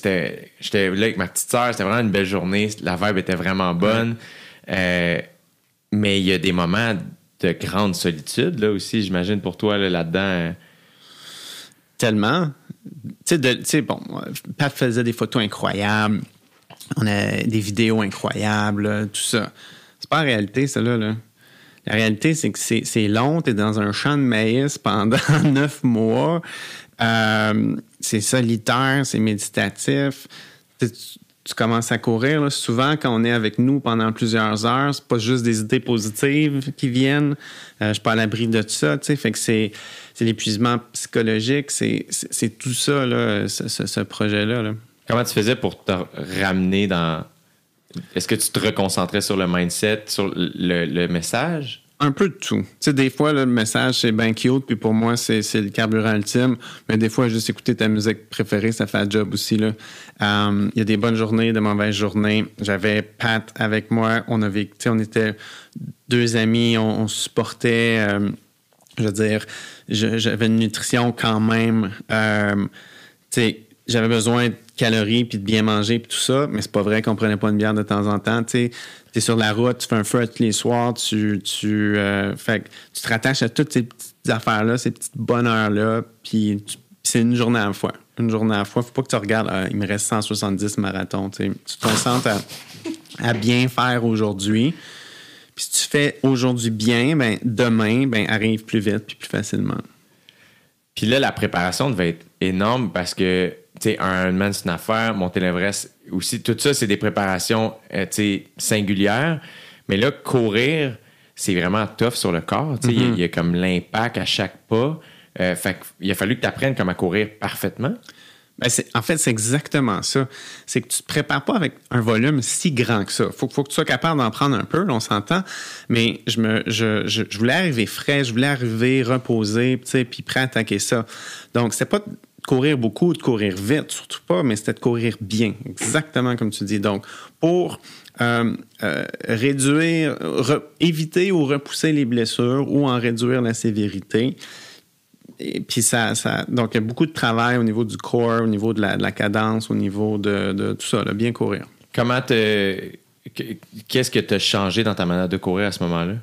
j'étais là avec ma petite sœur. C'était vraiment une belle journée. La vibe était vraiment bonne. Mais il y a des moments de grande solitude, là aussi, j'imagine, pour toi, là, là-dedans. euh. Tellement. Tu sais, bon, Pat faisait des photos incroyables. On a des vidéos incroyables, tout ça. C'est pas la réalité, ça, là. La réalité, c'est que c'est long. Tu dans un champ de maïs pendant *laughs* neuf mois. Euh, c'est solitaire, c'est méditatif. Tu- commences à courir. Souvent, quand on est avec nous pendant plusieurs heures, c'est pas juste des idées positives qui viennent. Euh, je suis pas à l'abri de tout ça. tu sais. Fait que c'est l'épuisement psychologique. C'est tout ça, là, ce, projet-là. là. Comment tu faisais pour te ramener dans. Est-ce que tu te reconcentrais sur le mindset, sur le message? Un peu de tout. Tu des fois, le message, c'est bien cute, puis pour moi, c'est le carburant ultime. Mais des fois, juste écouter ta musique préférée, ça fait le job aussi. Euh, Il y a des bonnes journées, des mauvaises journées. J'avais Pat avec moi. On, avait, on était deux amis, on, supportait. euh, je veux dire, j'avais une nutrition quand même. euh, j'avais besoin de calories puis de bien manger puis tout ça, mais c'est pas vrai qu'on prenait pas une bière de temps en temps. Tu es sur la route, tu fais un feu tous les soirs, tu, tu, euh, tu te rattaches à toutes ces petites affaires-là, ces petites bonheurs-là, puis c'est une journée à la fois. Une journée à la fois. Faut pas que tu regardes, ah, il me reste 170 marathons. Tu te concentres à, bien faire aujourd'hui. Puis si tu fais aujourd'hui bien, ben demain, ben arrive plus vite puis plus facilement. Puis là, la préparation devait être énorme parce que, sais, un Ironman, c'est une affaire, monter l'Everest aussi, tout ça, c'est des préparations, euh, tu singulières. Mais là, courir, c'est vraiment tough sur le corps. Sais, il y a- il y, a comme l'impact à chaque pas. Euh, fait qu'il a fallu que tu apprennes comme à courir parfaitement. Ben, en fait, c'est exactement ça. C'est que tu te prépares pas avec un volume si grand que ça. Faut, faut que tu sois capable d'en prendre un peu, on s'entend. Mais je, me, je, je, voulais arriver frais, je voulais arriver reposé, puis prêt à attaquer ça. Donc, c'est pas courir beaucoup, de courir vite, surtout pas, mais c'était de courir bien, exactement comme tu dis. Donc, pour euh, euh, réduire, éviter ou repousser les blessures ou en réduire la sévérité, et puis ça, ça, donc il y a beaucoup de travail au niveau du corps, au niveau de la, cadence, au niveau de, tout ça, bien courir. Comment te, qu'est-ce que tu as changé dans ta manière de courir à ce moment-là?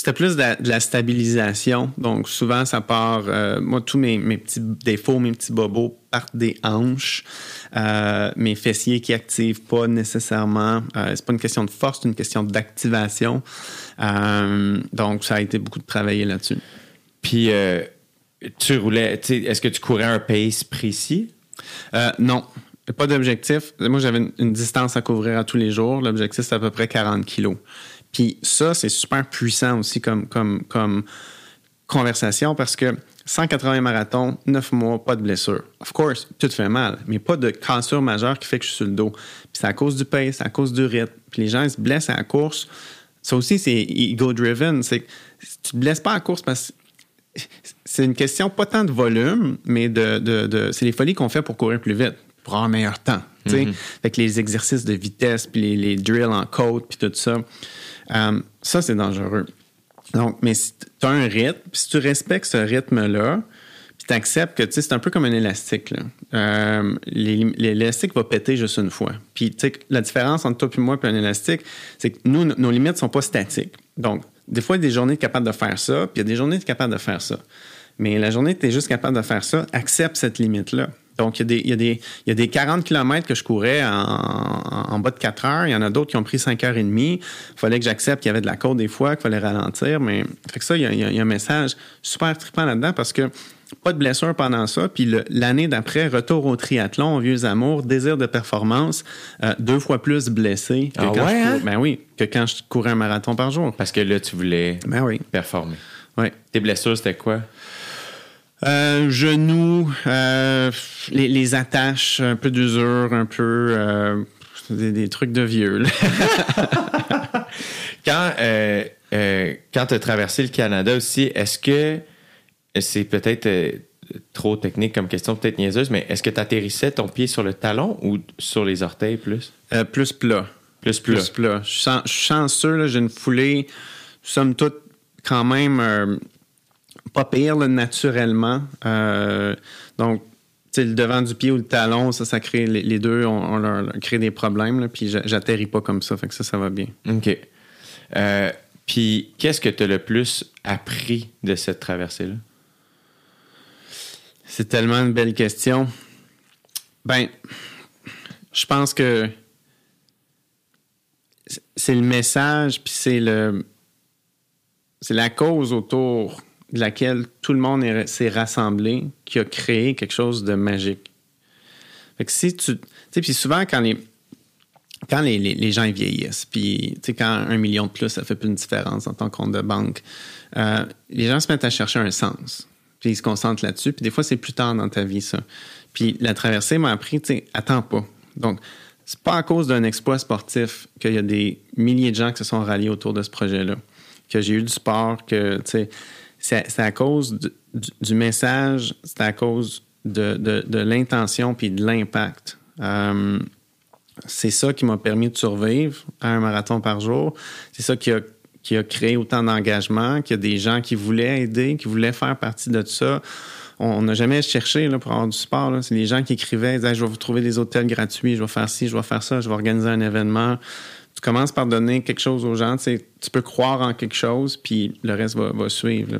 C'était plus de la, stabilisation. Donc, souvent, ça part. Euh, moi, tous mes, petits défauts, mes petits bobos partent des hanches. Euh, mes fessiers qui activent pas nécessairement. Euh, c'est pas une question de force, c'est une question d'activation. donc, ça a été beaucoup de travailler là-dessus. Puis, tu roulais, est-ce que tu courais un pace précis? Non. Pas d'objectif. Moi, j'avais une, distance à couvrir à tous les jours. L'objectif, c'est à peu près 40 kilos. Puis ça, c'est super puissant aussi comme, comme, comme conversation parce que 180 marathons, 9 mois, pas de blessure. Of course, tout fait mal, mais pas de cassure majeure qui fait que je suis sur le dos. Puis c'est à cause du pace, c'est à cause du rythme. Puis les gens ils se blessent à la course. Ça aussi, c'est ego-driven. C'est tu te blesses pas à la course parce que c'est une question pas tant de volume, mais de, c'est les folies qu'on fait pour courir plus vite, pour avoir un meilleur temps. Mm-hmm. Avec les exercices de vitesse, puis les, drills en côte, puis tout ça. Euh, ça, c'est dangereux. Donc, mais si tu as un rythme, puis si tu respectes ce rythme-là, puis tu acceptes que c'est un peu comme un élastique. Euh, l'élastique va péter juste une fois. Puis la différence entre toi et moi et un élastique, c'est que nous, nos limites ne sont pas statiques. Donc, des fois, il y a des journées capables de faire ça, puis il y a des journées capables de faire ça. Mais la journée tu es juste capable de faire ça, accepte cette limite-là. Donc, il y, a des, il, y a des, il y a des 40 km que je courais en, en, bas de 4 heures. Il y en a d'autres qui ont pris 5 heures et demie. Il fallait que j'accepte qu'il y avait de la côte des fois, qu'il fallait ralentir. Mais fait que ça, il y, a, il y, a, un message super trippant là-dedans parce que pas de blessure pendant ça. Puis l'année d'après, retour au triathlon, vieux amour, désir de performance, euh, deux fois plus blessé que ah quand ouais, hein? ben oui, que quand je courais un marathon par jour. Parce que là, tu voulais ben oui. performer. Oui. Tes blessures, c'était quoi? Euh, genoux, euh, les, attaches, un peu d'usure, un peu euh, des, trucs de vieux. *laughs* quand quand tu as traversé le Canada aussi, est-ce que c'est peut-être trop technique comme question, peut-être niaiseuse, mais est-ce que tu atterrissais ton pied sur le talon ou sur les orteils plus? plus plat. Plus plat. Plus plat. Je suis chanceux, j'ai une foulée, somme toute, quand même pas pire naturellement. Euh, donc, le devant du pied ou le talon, ça, ça crée les, deux, on, leur, crée des problèmes. Là, puis j'atterris pas comme ça, fait que ça, ça va bien. OK. Euh, puis qu'est-ce que tu as le plus appris de cette traversée-là? C'est tellement une belle question. Ben, je pense que c'est le message, puis c'est le c'est la cause autour de laquelle tout le monde s'est rassemblé qui a créé quelque chose de magique. Fait que si tu. Tu sais, puis souvent, quand les. Quand les, les, gens vieillissent, puis quand un million de plus, ça fait plus une différence en tant compte de banque, euh, les gens se mettent à chercher un sens. Puis ils se concentrent là-dessus. Puis des fois, c'est plus tard dans ta vie, ça. Puis la traversée m'a appris, tu sais, attends pas. Donc, c'est pas à cause d'un exploit sportif qu'il y a des milliers de gens qui se sont ralliés autour de ce projet-là. Que j'ai eu du sport, que, tu sais, c'est à cause du, message, c'est à cause de, l'intention puis de l'impact. Euh, c'est ça qui m'a permis de survivre à un marathon par jour. C'est ça qui a, créé autant d'engagement, qu'il y a des gens qui voulaient aider, qui voulaient faire partie de ça. On n'a jamais cherché pour avoir du sport. C'est les gens qui écrivaient, disaient, je vais vous trouver des hôtels gratuits, je vais faire ci, je vais faire ça, je vais organiser un événement tu commences par donner quelque chose aux gens. Tu, peux croire en quelque chose, puis le reste va, suivre.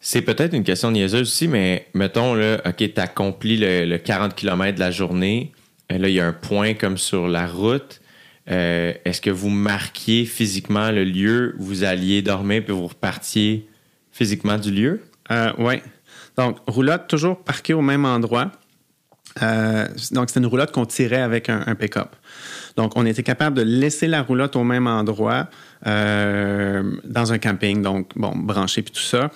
C'est peut-être une question niaiseuse aussi, mais mettons, là, OK, tu accomplis le, 40 km de la journée. Euh, là, il y a un point comme sur la route. Euh, est-ce que vous marquiez physiquement le lieu où vous alliez dormir puis vous repartiez physiquement du lieu? Euh, oui. Donc, roulotte toujours parquée au même endroit. Euh, donc, c'était une roulotte qu'on tirait avec un, un pick-up. Donc, on était capable de laisser la roulotte au même endroit euh, dans un camping, donc, bon, branché puis tout ça,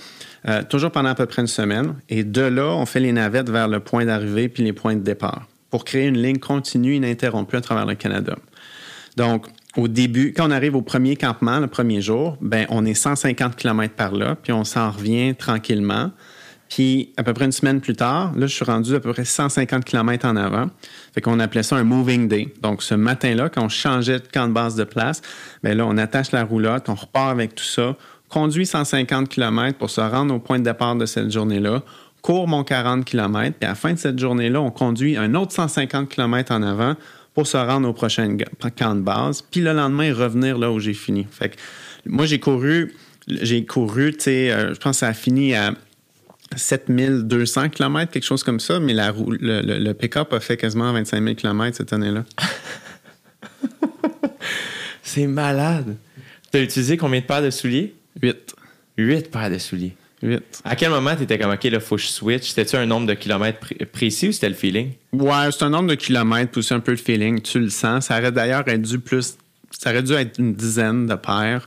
euh, toujours pendant à peu près une semaine. Et de là, on fait les navettes vers le point d'arrivée puis les points de départ pour créer une ligne continue, ininterrompue à travers le Canada. Donc, au début, quand on arrive au premier campement, le premier jour, ben, on est 150 km par là, puis on s'en revient tranquillement. Puis, à peu près une semaine plus tard, là, je suis rendu à peu près 150 km en avant. Fait qu'on appelait ça un moving day. Donc, ce matin-là, quand on changeait de camp de base de place, bien là, on attache la roulotte, on repart avec tout ça, conduit 150 km pour se rendre au point de départ de cette journée-là, court mon 40 km, puis à la fin de cette journée-là, on conduit un autre 150 km en avant pour se rendre au prochain camp de base, puis le lendemain, revenir là où j'ai fini. Fait que moi, j'ai couru, j'ai couru, tu sais, euh, je pense que ça a fini à 7200 km, quelque chose comme ça, mais la, roue- le, le- le pick-up a fait quasiment 25 000 km cette année-là. *laughs* C'est malade. T'as utilisé combien de paires de souliers? 8. Huit paires de souliers. 8. À quel moment t'étais comme, OK, là, faut que je switch? C'était-tu un nombre de kilomètres pré- précis ou c'était le feeling? Ouais, c'est un nombre de kilomètres, aussi un peu le feeling, tu le sens. Ça aurait d'ailleurs dû plus, ça aurait dû être une dizaine de paires.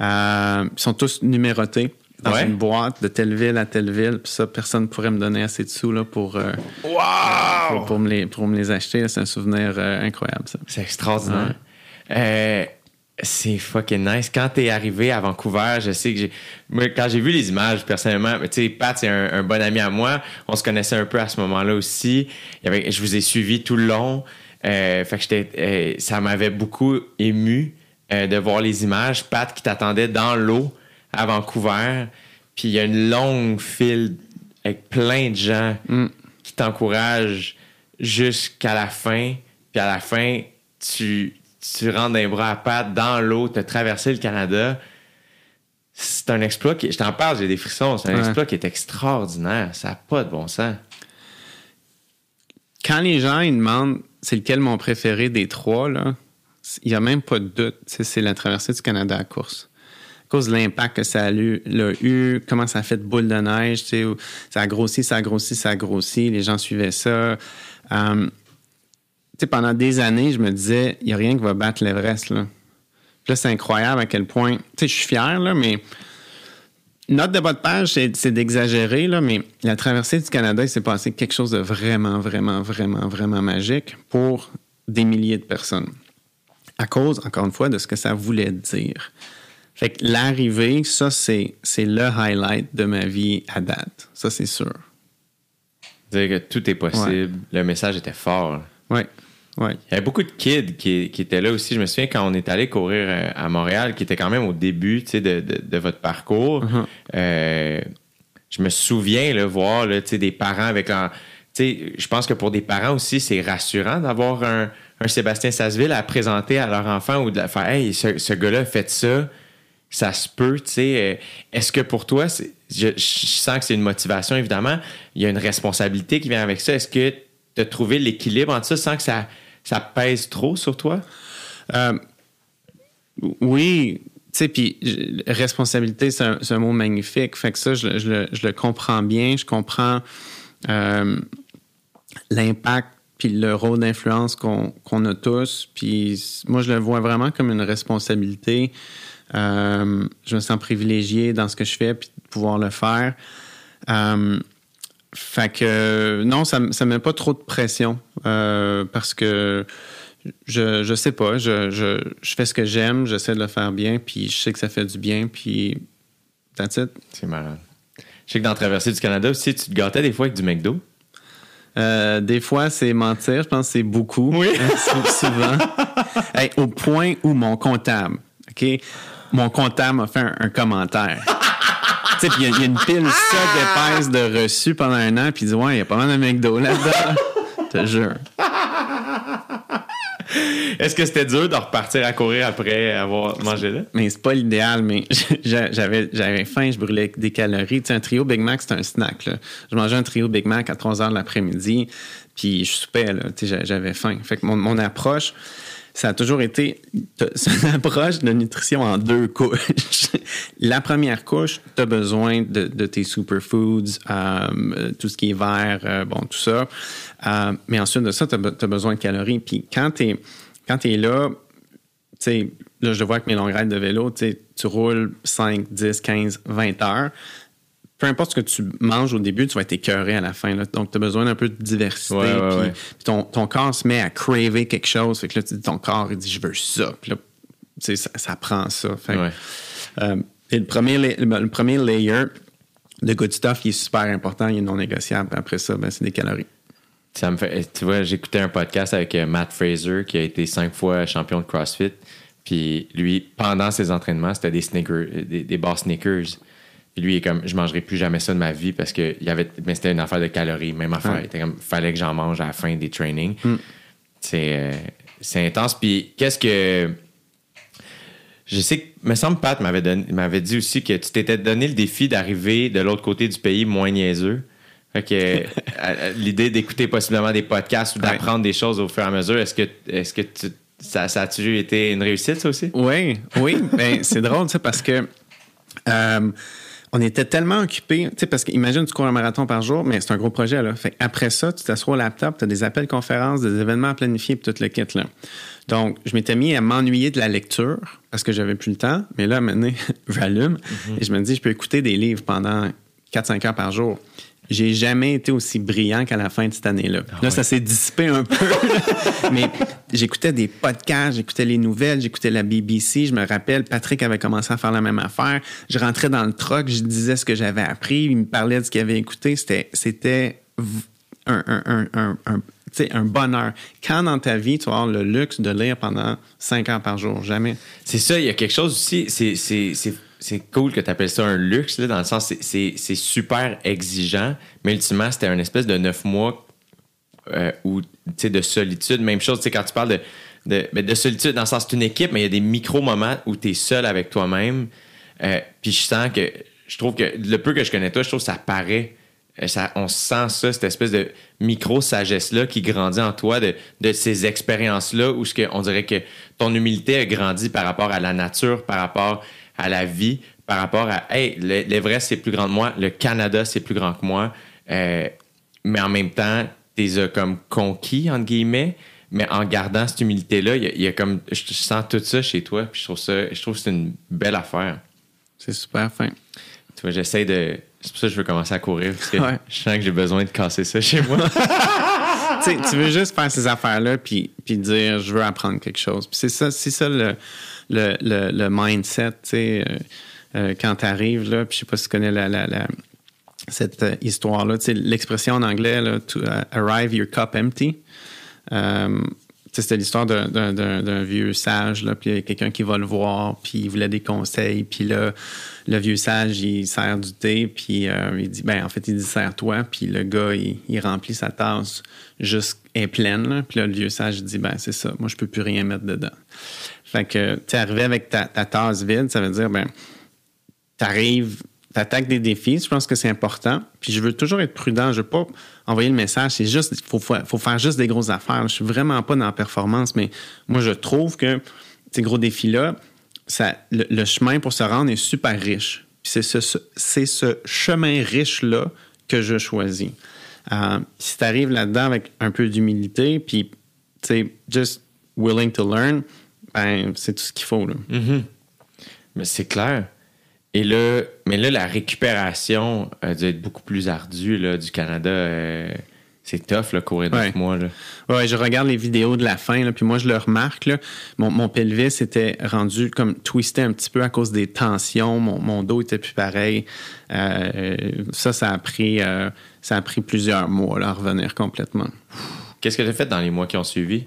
Euh, ils sont tous numérotés dans Ouais. une boîte de telle ville à telle ville. Puis ça, personne ne pourrait me donner assez de sous là, pour, euh, pour, pour me les, pour me les acheter. C'est un souvenir euh, incroyable, ça. C'est extraordinaire. Euh, c'est fucking nice. Quand t'es arrivé à Vancouver, je sais que j'ai. Moi, quand j'ai vu les images, personnellement, tu sais, Pat, c'est un, un bon ami à moi. On se connaissait un peu à ce moment-là aussi. Il y avait- je vous ai suivi tout le long. Fait que j'étais. ça m'avait beaucoup ému de voir les images. Pat qui t'attendait dans l'eau à Vancouver. Puis il y a une longue file avec plein de gens qui t'encouragent jusqu'à la fin. Puis à la fin, tu, tu rentres d'un bras à pattes dans l'eau, tu as traversé le Canada. C'est un exploit qui. Je t'en parle, j'ai des frissons. C'est un Ouais. exploit qui est extraordinaire. Ça n'a pas de bon sens. Quand les gens ils demandent c'est lequel mon préféré des trois, là, il n'y a même pas de doute. C'est la traversée du Canada à course. Cause de l'impact que ça a eu, comment ça a fait de boule de neige, tu sais, ça a grossi, ça a grossi, ça a grossi, les gens suivaient ça. Euh, tu sais, pendant des années, je me disais, il n'y a rien qui va battre l'Everest. Là. Puis là, c'est incroyable à quel point. Tu sais, je suis fier, là, mais note de bas de page, c'est c'est d'exagérer, là, mais la traversée du Canada, il s'est passé quelque chose de vraiment, vraiment, vraiment, vraiment magique pour des milliers de personnes. À cause, encore une fois, de ce que ça voulait dire. Fait que l'arrivée, ça, c'est c'est le highlight de ma vie à date. Ça, c'est sûr. Dire que tout est possible. Le message était fort. Oui, oui. Il y avait beaucoup de kids qui, qui étaient là aussi. Je me souviens quand on est allé courir euh, à Montréal, qui était quand même au début de, de- de votre parcours. Euh, je me souviens là, voir là, des parents avec leur. Je pense que pour des parents aussi, c'est rassurant d'avoir un, un Sébastien Sasseville à présenter à leur enfant ou de faire Hey, ce, ce gars-là a fait ça, ça se peut. tu sais. Euh, Est-ce que pour toi, je, sens que c'est une motivation, évidemment. Il y a une responsabilité qui vient avec ça. Est-ce que tu as trouvé l'équilibre entre ça sans que ça, ça pèse trop sur toi? Euh, oui, tu sais, puis responsabilité, c'est un, mot magnifique. Fait que ça, je, le- comprends bien. Je comprends euh, l'impact puis le rôle d'influence qu'on qu'on a tous. Puis moi, je le vois vraiment comme une responsabilité. Euh, je me sens privilégié dans ce que je fais puis de pouvoir le faire. Euh, fait que non, ça ne met pas trop de pression euh, parce que je, je sais pas, je, je, je fais ce que j'aime, j'essaie de le faire bien, puis je sais que ça fait du bien, puis that's it. C'est marrant. Je sais que dans Traversée du Canada aussi, tu te gâtais des fois avec du McDo. Euh, des fois, c'est mentir, je pense que c'est beaucoup. Oui. *laughs* Sou- souvent. *laughs* Hey, au point où mon comptable, OK, mon comptable m'a fait un, un commentaire. *laughs* tu sais, puis il y, a- il y a une pile ça d'épaisse de reçus pendant un an, puis il dit Ouais, il y a pas mal de McDo là-dedans. *laughs* Je te jure. Est-ce que c'était dur de repartir à courir après avoir mangé là? Mais c'est pas l'idéal, mais *laughs* j'a- j'avais, j'avais faim, je brûlais des calories. Tu sais, un trio Big Mac, c'est un snack. Là. Je mangeais un trio Big Mac à 3 heures de l'après-midi, puis je soupais, là. Tu sais, j'a- j'avais faim. Fait que mon, mon approche, ça a toujours été une *laughs* approche de nutrition en deux couches. *laughs* La première couche, tu as besoin de, tes superfoods, euh, tout ce qui est vert, euh, bon, tout ça. Euh, mais ensuite de ça, tu as, besoin de calories. Puis quand tu es, là, tu sais, là, je vois avec mes longues raids de vélo, tu roules 5, 10, 15, 20 heures peu importe ce que tu manges au début, tu vas être écœuré à la fin. Donc, tu as besoin d'un peu de diversité. puis, ton, corps se met à craver quelque chose. Fait que là, ton corps, il dit, je veux ça. Puis là, ça, ça, prend ça. Euh, et le premier, le, premier layer de good stuff, il est super important, il est non négociable. Après ça, ben, c'est des calories. Ça me fait, tu vois, j'écoutais un podcast avec euh, Matt Fraser, qui a été cinq fois champion de CrossFit. Puis lui, pendant ses entraînements, c'était des sneakers, des, des bars sneakers lui, il est comme, je mangerai plus jamais ça de ma vie parce que y avait, mais c'était une affaire de calories, même affaire. Il comme, fallait que j'en mange à la fin des trainings. Mm. Euh, c'est, intense. Puis qu'est-ce que. Je sais que, me semble, Pat m'avait, m'avait dit aussi que tu t'étais donné le défi d'arriver de l'autre côté du pays moins niaiseux. Fait que *laughs* l'idée d'écouter possiblement des podcasts ou d'apprendre des choses au fur et à mesure, est-ce que, est-ce que ça, ça a-tu été une réussite, ça aussi? Oui, oui. ben, c'est drôle, ça, parce que. Euh, on était tellement occupés, tu sais, parce qu'imagine, tu cours un marathon par jour, mais c'est un gros projet, là. Fait après ça, tu t'assois au laptop, tu as des appels conférences, des événements à planifier, puis tout le kit, là. Donc, je m'étais mis à m'ennuyer de la lecture parce que j'avais plus le temps. Mais là, maintenant, *laughs* j'allume mm-hmm. et je me dis, je peux écouter des livres pendant 4-5 heures par jour j'ai jamais été aussi brillant qu'à la fin de cette année-là. Ah là, ça s'est dissipé un peu. *laughs* mais j'écoutais des podcasts, j'écoutais les nouvelles, j'écoutais la BBC. Je me rappelle, Patrick avait commencé à faire la même affaire. Je rentrais dans le truck, je disais ce que j'avais appris. Il me parlait de ce qu'il avait écouté. C'était, c'était un, un, un, un bonheur. Quand dans ta vie, tu vas avoir le luxe de lire pendant cinq heures par jour? Jamais. C'est ça, il y a quelque chose aussi, c'est c'est cool que tu appelles ça un luxe, dans le sens, c'est super exigeant, mais ultimement, c'était une espèce de neuf mois euh, de solitude. Même chose, quand tu parles de, de, ben, de, solitude, dans le sens, c'est une équipe, mais il y a des micro-moments où tu es seul avec toi-même. Euh, puis je sens que, je trouve que le peu que je connais toi, je trouve que ça paraît. Euh, ça, on sent ça, cette espèce de micro-sagesse-là qui grandit en toi de, ces expériences-là où ce on dirait que ton humilité a grandi par rapport à la nature, par rapport à la vie par rapport à Hey, l'Everest, c'est plus grand que moi, le Canada, c'est plus grand que moi. Euh, mais en même temps, tu les as comme conquis, entre guillemets. Mais en gardant cette humilité-là, il y, a comme. Je sens tout ça chez toi, puis je trouve ça. Je trouve que c'est une belle affaire. C'est super fin. Tu vois, j'essaie de. C'est pour ça que je veux commencer à courir, parce que je sens que j'ai besoin de casser ça chez moi. *laughs* tu veux juste faire ces affaires-là, puis, puis dire, je veux apprendre quelque chose. Puis c'est ça, c'est ça le le, le, mindset, tu sais, euh, euh, quand tu arrives, là, puis je sais pas si tu connais la, la, cette euh, histoire-là, tu sais, l'expression en anglais, là, to arrive your cup empty. c'était l'histoire d'un vieux sage, là, puis il y a quelqu'un qui va le voir, puis il voulait des conseils, puis là, le vieux sage, il sert du thé, puis il dit, ben en fait, il dit, sers-toi, puis le gars, il, remplit sa tasse est pleine, puis là, le vieux sage dit, ben c'est ça, moi, je peux plus rien mettre dedans. Fait que tu arrivé avec ta, tasse vide, ça veut dire, ben, tu arrives, tu attaques des défis, je pense que c'est important. Puis je veux toujours être prudent, je veux pas envoyer le message, c'est juste, il faut, faut, faire juste des grosses affaires. Je suis vraiment pas dans la performance, mais moi, je trouve que ces gros défis-là, ça, le, chemin pour se rendre est super riche. Puis c'est ce, ce chemin riche-là que je choisis. Euh, si tu arrives là-dedans avec un peu d'humilité, puis, tu sais, just willing to learn, ben, c'est tout ce qu'il faut. Là. Mm-hmm. Mais c'est clair. Et là, mais là, la récupération a dû être beaucoup plus ardue là, du Canada. Euh, c'est tough, là, courir neuf mois. Là. Ouais, je regarde les vidéos de la fin, là, puis moi, je le remarque. Là, mon, mon pelvis était rendu comme twisté un petit peu à cause des tensions. Mon, mon dos était plus pareil. Euh, ça, ça a pris, euh, ça a pris plusieurs mois là, à revenir complètement. Qu'est-ce que tu as fait dans les mois qui ont suivi?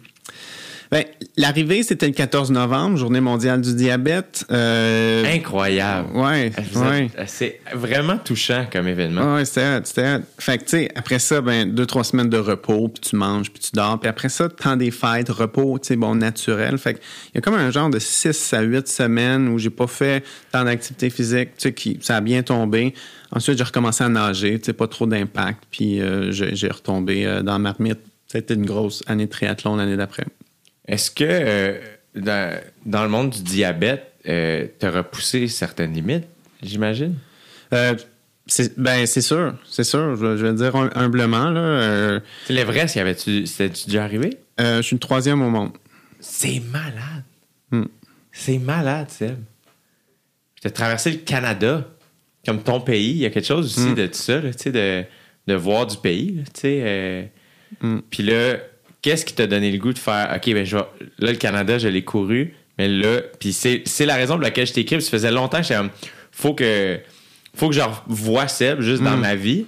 Ben, l'arrivée, c'était le 14 novembre, journée mondiale du diabète. Euh, Incroyable. Ouais, ouais. C'est vraiment touchant comme événement. Ouais, c'était c'était Fait que, tu sais, après ça, ben, deux, trois semaines de repos, puis tu manges, puis tu dors. Puis après ça, temps des fêtes, repos, tu sais, bon, naturel. Fait il y a comme un genre de 6 à 8 semaines où j'ai pas fait tant d'activité physique, tu sais, qui, ça a bien tombé. Ensuite, j'ai recommencé à nager, tu sais, pas trop d'impact. Puis euh, j'ai retombé euh, dans ma marmite. C'était une grosse année de triathlon l'année d'après. Est-ce que euh, dans, dans le monde du diabète, euh, tu as repoussé certaines limites, j'imagine? Euh, c'est- ben, c'est sûr, c'est sûr. Je, je vais dire hum- humblement. Là, euh, L'Everest, y avait-tu- c'était-tu déjà arrivé? je suis le troisième au monde. C'est malade. Hmm. C'est malade, Seb. Tu as traversé le Canada comme ton pays. Il y a quelque chose aussi Hmm. de tout ça, là, tu sais, de, de voir du pays. là, tu sais. Puis là, qu'est-ce qui t'a donné le goût de faire OK, ben, je vais- là, le Canada, je l'ai couru, mais là, puis c'est c'est la raison pour laquelle je t'écris. parce que Ça faisait longtemps que j'étais comme, faut que, faut que je revoie Seb juste Hmm. dans ma vie.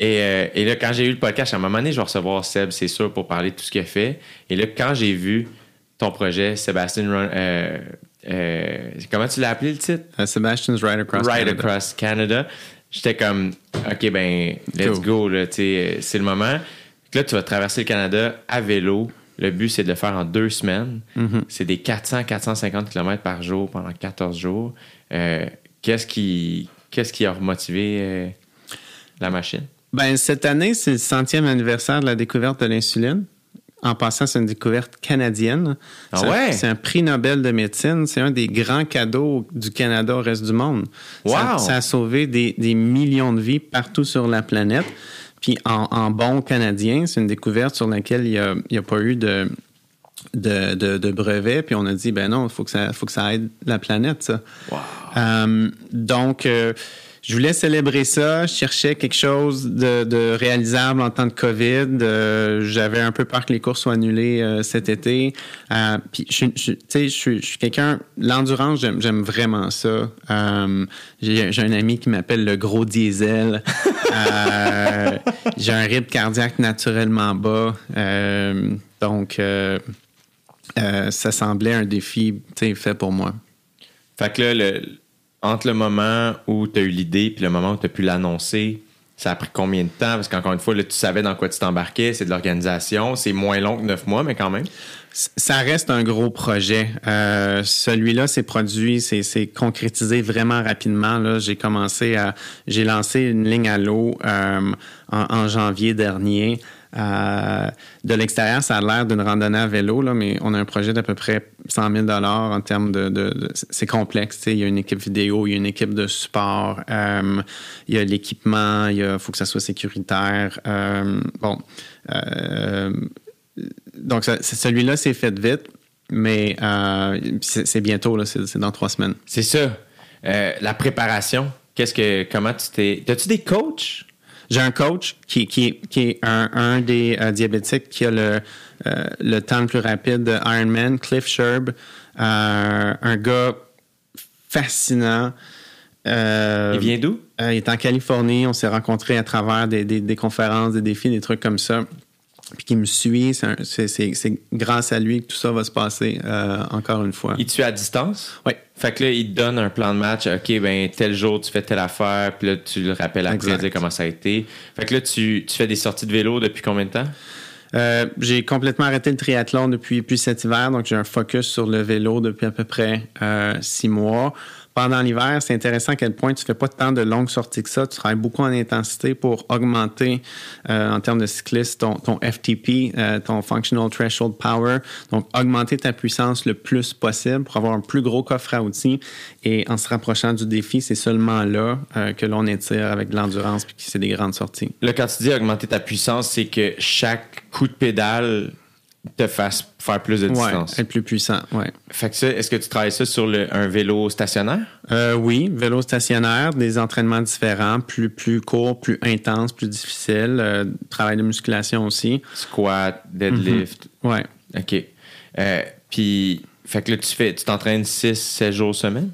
Et, euh, et là, quand j'ai eu le podcast, à un moment donné, je vais recevoir Seb, c'est sûr, pour parler de tout ce qu'il a fait. Et là, quand j'ai vu ton projet, Sébastien, Run- euh, euh, comment tu l'as appelé le titre? Sebastian's Ride Across Ride Canada. Across Canada. J'étais comme, OK, ben, let's go, euh, c'est le moment. Là, tu vas traverser le Canada à vélo. Le but, c'est de le faire en deux semaines. Mm-hmm. C'est des 400-450 km par jour pendant 14 jours. Euh, qu'est-ce qui, qui a remotivé euh, la machine? Ben, cette année, c'est le centième anniversaire de la découverte de l'insuline. En passant, c'est une découverte canadienne. Ah C'est un- ouais? C'est un prix Nobel de médecine. C'est un des grands cadeaux du Canada au reste du monde. Ça, Wow! ça a sauvé des, des millions de vies partout sur la planète. Puis en, en bon canadien, c'est une découverte sur laquelle il n'y a, a pas eu de, de, de, de brevet. Puis on a dit, ben non, il faut, que ça- faut que ça aide la planète, ça. Euh, donc, euh, je voulais célébrer ça. Je cherchais quelque chose de, réalisable en temps de COVID. Euh, J'avais un peu peur que les courses soient annulées euh, cet été. Euh, puis, je, je- je suis, quelqu'un... L'endurance, j'aime vraiment ça. J'ai un ami qui m'appelle le gros diesel. *laughs* J'ai un rythme cardiaque naturellement bas. Donc, ça semblait un défi tu sais, fait pour moi. Fait que là, le- entre le moment où tu as eu l'idée puis le moment où tu as pu l'annoncer, ça a pris combien de temps? Parce qu'encore une fois, là, tu savais dans quoi tu t'embarquais, c'est de l'organisation. C'est moins long que neuf mois, mais quand même. Ça reste un gros projet. Euh, Celui-là s'est produit, c'est concrétisé vraiment rapidement. J'ai commencé à, j'ai lancé une ligne à l'eau euh, en janvier dernier. Euh, de l'extérieur, ça a l'air d'une randonnée à vélo, mais on a un projet d'à peu près 100 000 en termes de... de- de- c'est complexe. Il y a une équipe vidéo, il y a une équipe de support, euh, il y a l'équipement, il faut que ça soit sécuritaire. Euh, bon, donc, celui-là, c'est fait vite, mais c'est bientôt, c'est dans trois semaines. C'est ça. La préparation. Qu'est-ce que. Comment tu t'es. T'as-tu des coachs? J'ai un coach qui, qui, qui est un, un des euh, diabétiques qui a le, euh, le temps le plus rapide de Ironman, Cliff Sherb, euh, un gars fascinant. Il vient d'où? Il est en Californie. On s'est rencontrés à travers des, des- des conférences, des défis, des trucs comme ça. Puis qui me suit. C'est grâce à lui que tout ça va se passer, euh, encore une fois. Il suit à distance? Oui. Fait que là, il te donne un plan de match. OK, ben tel jour, tu fais telle affaire. Puis là, tu le rappelles après, dire comment ça a été. Fait que là, tu, tu fais des sorties de vélo depuis combien de temps? Euh, j'ai complètement arrêté le triathlon depuis, depuis cet hiver, donc j'ai un focus sur le vélo depuis à peu près euh, six mois. Pendant l'hiver, c'est intéressant à quel point tu fais pas tant de longues sorties que ça. Tu travailles beaucoup en intensité pour augmenter, euh, en termes de cycliste, ton, ton FTP, euh, ton Functional Threshold Power. Donc, augmenter ta puissance le plus possible pour avoir un plus gros coffre à outils. Et en se rapprochant du défi, c'est seulement là euh, que l'on étire avec de l'endurance puis que c'est des grandes sorties. Là, quand tu dis augmenter ta puissance, c'est que chaque coup de pédale te fasse faire plus de Ouais, distance. être plus puissant, ouais. Fait que ça, est-ce que tu travailles ça sur le- un vélo stationnaire? Euh, oui, vélo stationnaire, des entraînements différents, plus, plus courts, plus intenses, plus difficiles. euh, travail de musculation aussi. Squat, deadlift. Ouais. OK. Euh, Puis, fait que là, tu fais, tu t'entraînes 6, 7 jours semaine?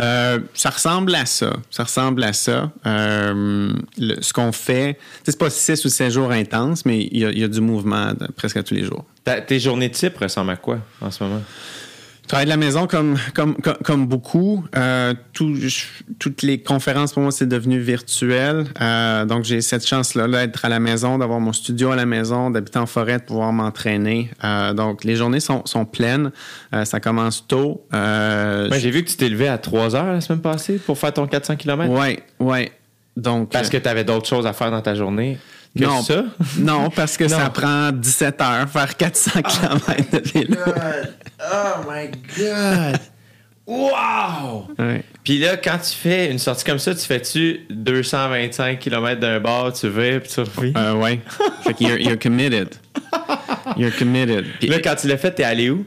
Euh, ça ressemble à ça. Ça ressemble à ça. Euh, ce qu'on fait, c'est pas six ou sept jours intenses, mais il y a, du mouvement presque à tous les jours. Tes journées type ressemblent à quoi en ce moment? Je travaille de la maison comme, comme, comme, comme beaucoup. Euh, tout- je- toutes les conférences, pour moi, c'est devenu virtuel. Euh, donc, j'ai cette chance-là là, d'être à la maison, d'avoir mon studio à la maison, d'habiter en forêt, de pouvoir m'entraîner. Euh, donc, les journées sont, sont pleines. Ça commence tôt. Ouais, j'ai vu que tu t'es levé à 3 heures la semaine passée pour faire ton 400 km. ouais, ouais. Donc, Parce que tu avais d'autres choses à faire dans ta journée. Que non, ça? *laughs* Non, parce que Non. ça prend 17 heures faire 400 km de vélo. Oh my God! Wow! Ouais. Puis là, quand tu fais une sortie comme ça, tu fais-tu 225 km d'un bar, tu vas, puis tu reviens? Euh, ouais. *laughs* fait que you're, you're committed. You're committed. Puis, Là, quand tu l'as fait, t'es allé où?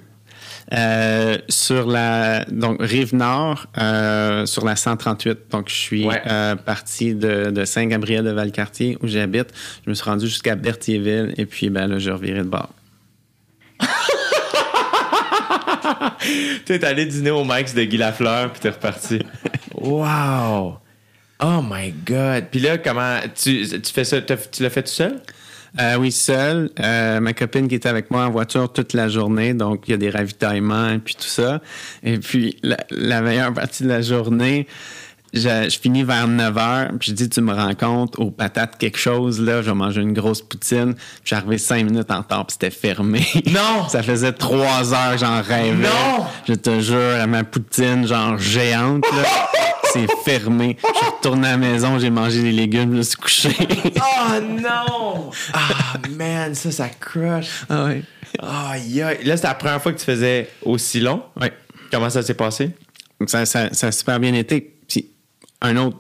Euh, sur la donc rive nord, euh, sur la 138. Donc je suis Ouais. euh, parti de, de Saint-Gabriel de Valcartier où j'habite. Je me suis rendu jusqu'à Berthierville et puis ben là je revirais de bord. *laughs* Tu es allé dîner au Max de Guy Lafleur, puis t'es reparti. *laughs* wow! Oh my God! Puis là, comment. Tu, tu fais ça, tu l'as fait tout seul? Euh, oui, seul. Euh, ma copine qui était avec moi en voiture toute la journée, donc il y a des ravitaillements et puis tout ça. Et puis la, la meilleure partie de la journée, je, je finis vers 9 h, puis je dis tu me rends compte aux patates quelque chose là, je vais manger une grosse poutine. Puis je suis arrivé 5 minutes en retard, puis c'était fermé. Non! *laughs* Ça faisait 3 heures que j'en rêvais. Non! Je te jure, à ma poutine genre géante là. *laughs* C'est fermé. Je suis retourné à la maison, j'ai mangé des légumes, je me suis couché. *laughs* Oh non! Ah man, ça, ça crush. ah ouais. Aïe, aïe. Là, c'était la première fois que tu faisais aussi long? Ouais. Comment ça s'est passé? Ça, ça, ça a super bien été. Puis, un autre,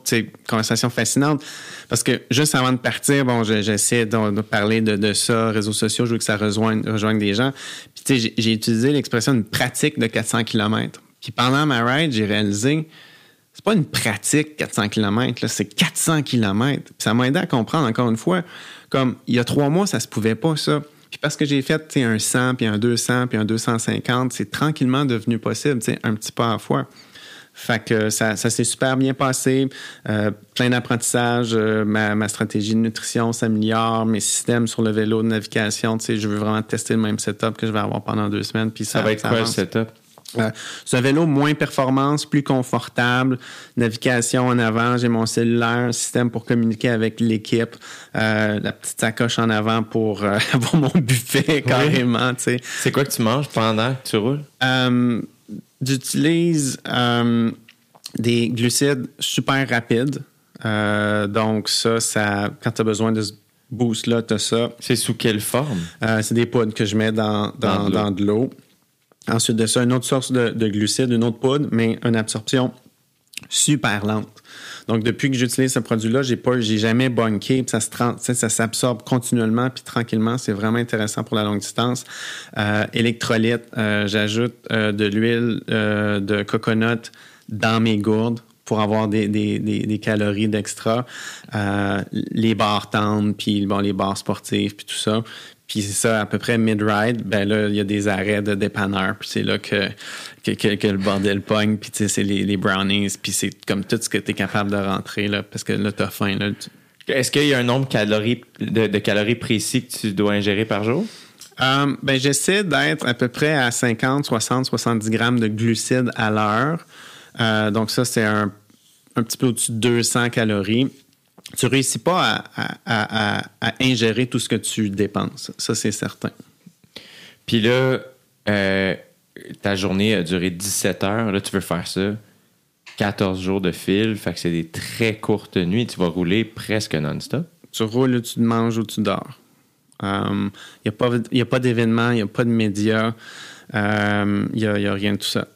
conversation fascinante, parce que juste avant de partir, bon, je- j'essaie de, de parler de, de ça, réseaux sociaux, je veux que ça rejoigne, rejoigne des gens. Puis, tu sais, j'ai- j'ai utilisé l'expression une pratique de 400 km. Puis, pendant ma ride, j'ai réalisé, c'est pas une pratique 400 km, c'est 400 km. Puis, ça m'a aidé à comprendre, encore une fois, comme il y a trois mois, ça se pouvait pas, ça. Puis parce que j'ai fait un 100, puis un 200, puis un 250, c'est tranquillement devenu possible, un petit pas à la fois. Fait que ça, ça s'est super bien passé. Euh, plein d'apprentissage. euh, ma, ma stratégie de nutrition s'améliore. Mes systèmes sur le vélo de navigation. Tu sais, je veux vraiment tester le même setup que je vais avoir pendant deux semaines. Puis ça, Ça va être quoi le setup? Euh, un vélo moins performance, plus confortable, navigation en avant, j'ai mon cellulaire, système pour communiquer avec l'équipe, euh, la petite sacoche en avant pour euh, *laughs* avoir mon buffet carrément, tu sais. C'est quoi que tu manges pendant que tu roules? Euh, J'utilise euh, des glucides super rapides. Donc ça, ça quand tu as besoin de ce boost-là, tu as ça. C'est sous quelle forme? C'est des poudres que je mets dans, Dans dans, de l'eau. Ensuite de ça, une autre source de, de glucides, une autre poudre, mais une absorption super lente. Donc, depuis que j'utilise ce produit-là, j'ai pas, j'ai jamais bunké, ça ça s'absorbe continuellement, puis tranquillement. C'est vraiment intéressant pour la longue distance. Euh, électrolyte, euh, j'ajoute euh, de l'huile euh, de coconut dans mes gourdes pour avoir des, calories d'extra. Les barres tendres, puis les barres sportives, puis tout ça. Puis c'est ça, à peu près mid-ride, ben là, il y a des arrêts de dépanneur. Puis c'est là que, que, que- que le bordel pogne. Puis tu sais, c'est les, les brownies. Puis c'est comme tout ce que tu es capable de rentrer, là, parce que là, t'as faim. Là, Tu- Est-ce qu'il y a un nombre calories, de, de calories précis que tu dois ingérer par jour? Euh, ben, j'essaie d'être à peu près à 50, 60, 70 grammes de glucides à l'heure. Euh, donc ça, c'est un, un petit peu au-dessus de 200 calories. Tu réussis pas à, à- à- à- à ingérer tout ce que tu dépenses. Ça, c'est certain. Puis là, euh, ta journée a duré 17 heures. Là, tu veux faire ça 14 jours de fil. Fait que c'est des très courtes nuits. Tu vas rouler presque non-stop. Tu roules ou tu manges ou tu dors. Il n'y a pas, y a pas d'événements, il n'y a pas de médias, il n'y a, y a rien de tout ça.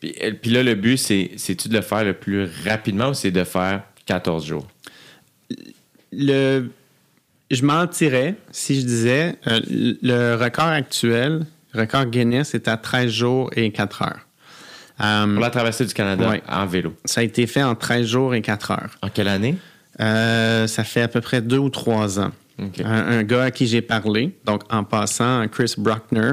Puis, euh, là, le but, c'est, c'est-tu de le faire le plus rapidement ou c'est de faire 14 jours? Le, je mentirais si je disais euh, le record actuel, le record Guinness, est à 13 jours et 4 heures. Euh, Pour la traversée du Canada Ouais. en vélo. ça a été fait en 13 jours et 4 heures. En quelle année? Euh, ça fait à peu près deux ou trois ans. Un, un gars à qui j'ai parlé, donc en passant, Chris Bruckner,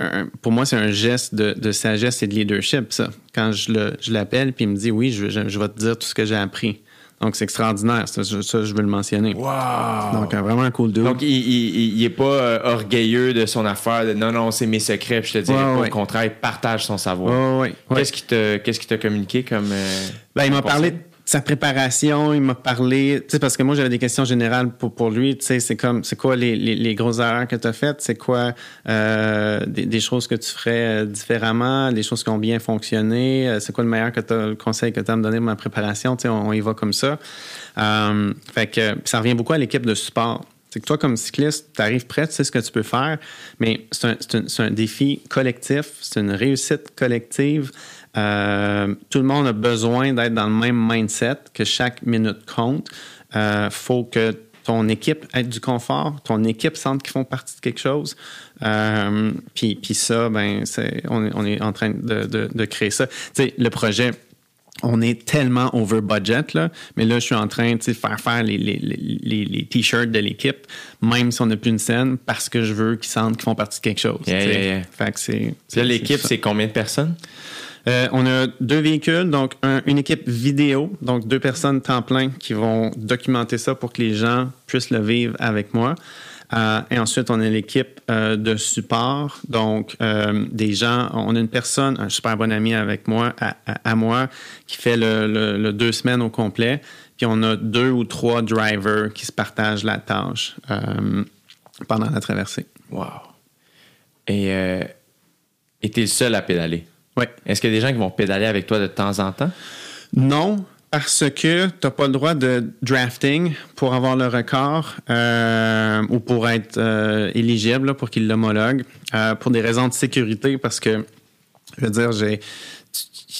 un- pour moi, c'est un geste de, de sagesse et de leadership, ça. Quand je le- je l'appelle, puis il me dit Oui, je, je- je vais te dire tout ce que j'ai appris. Donc, c'est extraordinaire. Ça, je- ça, je veux le mentionner. Wow! Donc, euh, vraiment un cool dude. Donc, il, il, il est pas euh, orgueilleux de son affaire, de non, non, c'est mes secrets, puis je te dirais Ouais, au contraire, il partage son savoir. Ouais, ouais, ouais. Qu'est-ce qu'il t'a, qu'est-ce qu'il t'a communiqué comme. euh, Ben, il m'a parlé sa préparation, il m'a parlé, parce que moi, j'avais des questions générales pour, pour lui, c'est comme, c'est quoi les, les, les grosses erreurs que tu as faites, c'est quoi euh, des, choses que tu ferais euh, différemment, des choses qui ont bien fonctionné, euh, c'est quoi le meilleur conseil que tu as à me donner pour ma préparation, on, on, y va comme ça. Fait que ça revient beaucoup à l'équipe de support. C'est que toi, comme cycliste, tu arrives prêt, tu sais ce que tu peux faire, mais c'est un, un, défi collectif, c'est une réussite collective. Euh, tout le monde a besoin d'être dans le même mindset, que chaque minute compte. Il euh, faut que ton équipe ait du confort, ton équipe sente qu'ils font partie de quelque chose. Euh, puis, puis ça, ben, on, est, on est en train de, de, de créer ça. Le projet, on est tellement over budget, là, mais là, je suis en train de faire faire les, les, les, les t-shirts de l'équipe, même si on n'a plus une scène, parce que je veux qu'ils sentent qu'ils font partie de quelque chose. Yeah, yeah, yeah. Fait que c'est, Là, l'équipe, c'est combien de personnes? Euh, on a deux véhicules, donc un, une équipe vidéo, donc deux personnes temps plein qui vont documenter ça pour que les gens puissent le vivre avec moi. Euh, et ensuite, on a l'équipe euh, de support, donc des gens. On a une personne, un super bon ami avec moi, à, moi, qui fait le, deux semaines au complet. Puis on a deux ou trois drivers qui se partagent la tâche pendant la traversée. Wow. Et es le seul à pédaler? Oui. Est-ce qu'il y a des gens qui vont pédaler avec toi de temps en temps? Non, parce que tu n'as pas le droit de drafting pour avoir le record euh, ou pour être euh, éligible là, pour qu'il l'homologue euh, pour des raisons de sécurité parce que je veux dire j'ai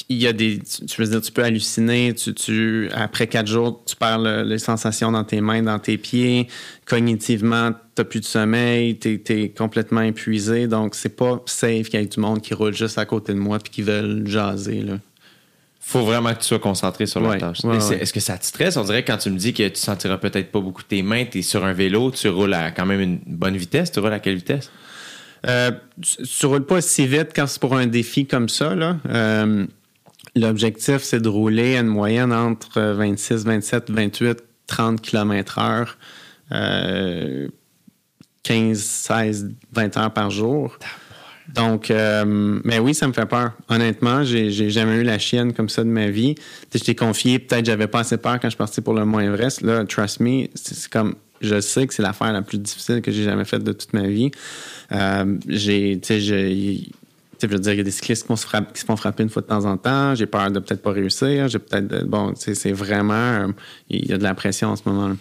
il y a des tu veux dire tu peux halluciner tu, tu après quatre jours tu perds le, les sensations dans tes mains dans tes pieds cognitivement t'as plus de sommeil t'es es complètement épuisé donc c'est pas safe qu'il y ait du monde qui roule juste à côté de moi puis qui veulent jaser là faut vraiment que tu sois concentré sur la ouais, tâche. ouais, Est-ce ouais. que ça te stresse? On dirait que quand tu me dis que tu sentiras peut-être pas beaucoup tes mains, tu es sur un vélo, tu roules à quand même une bonne vitesse. Tu roules à quelle vitesse? Euh, tu, tu roules pas si vite quand c'est pour un défi comme ça. Là. Euh, L'objectif, c'est de rouler à une moyenne entre 26, 27, 28, 30 km heure, euh, 15, 16, 20 heures par jour. Donc, euh, mais oui, ça me fait peur. Honnêtement, j'ai, jamais eu la chienne comme ça de ma vie. je t'ai confié, peut-être j'avais pas assez peur quand je parti pour le Mont Everest. Là, trust me, c'est, comme, je sais que c'est l'affaire la plus difficile que j'ai jamais faite de toute ma vie. Euh, j'ai, tu sais, je veux dire, il y a des cyclistes qui, se se font frapper une fois de temps en temps. J'ai peur de peut-être pas réussir. J'ai peut-être, bon, c'est vraiment, il y a de la pression en ce moment-là.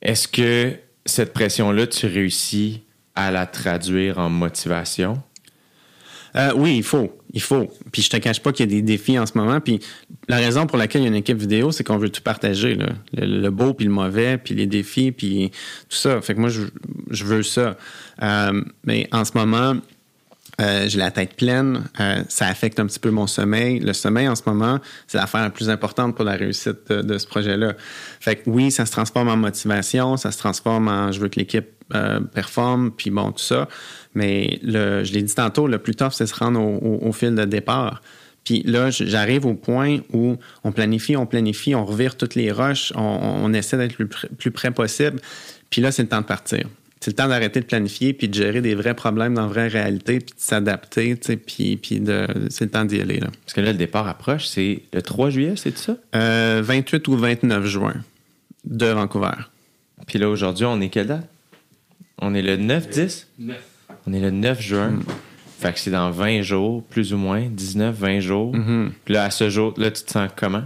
Est-ce que cette pression-là, tu réussis à la traduire en motivation? Euh, oui, il faut. Il faut. Puis je te cache pas qu'il y a des défis en ce moment. Puis la raison pour laquelle il y a une équipe vidéo, c'est qu'on veut tout partager. Le, beau, puis le mauvais, puis les défis, puis tout ça. Fait que moi, je, je veux ça. Euh, mais en ce moment, euh, j'ai la tête pleine. Euh, ça affecte un petit peu mon sommeil. Le sommeil, en ce moment, c'est l'affaire la plus importante pour la réussite de, ce projet-là. Fait que oui, ça se transforme en motivation, ça se transforme en je veux que l'équipe euh, performe, puis bon, tout ça. Mais le, je l'ai dit tantôt, le plus tough, c'est se rendre au, fil de départ. Puis là, j'arrive au point où on planifie, on planifie, on revire toutes les roches, on, essaie d'être le plus près possible. Puis là, c'est le temps de partir c'est le temps d'arrêter de planifier puis de gérer des vrais problèmes dans la vraie réalité puis de s'adapter, tu sais, puis, puis de, c'est le temps d'y aller. Là. Parce que là, le départ approche, c'est le 3 juillet, c'est ça? Euh, 28 ou 29 juin de Vancouver. Puis là, aujourd'hui, on est quelle date? On est le 9-10? 9. On est le 9 juin. Mm. Fait que c'est dans 20 jours, plus ou moins, 19, 20 jours. Mm-hmm. Puis là, à ce jour, là, tu te sens comment?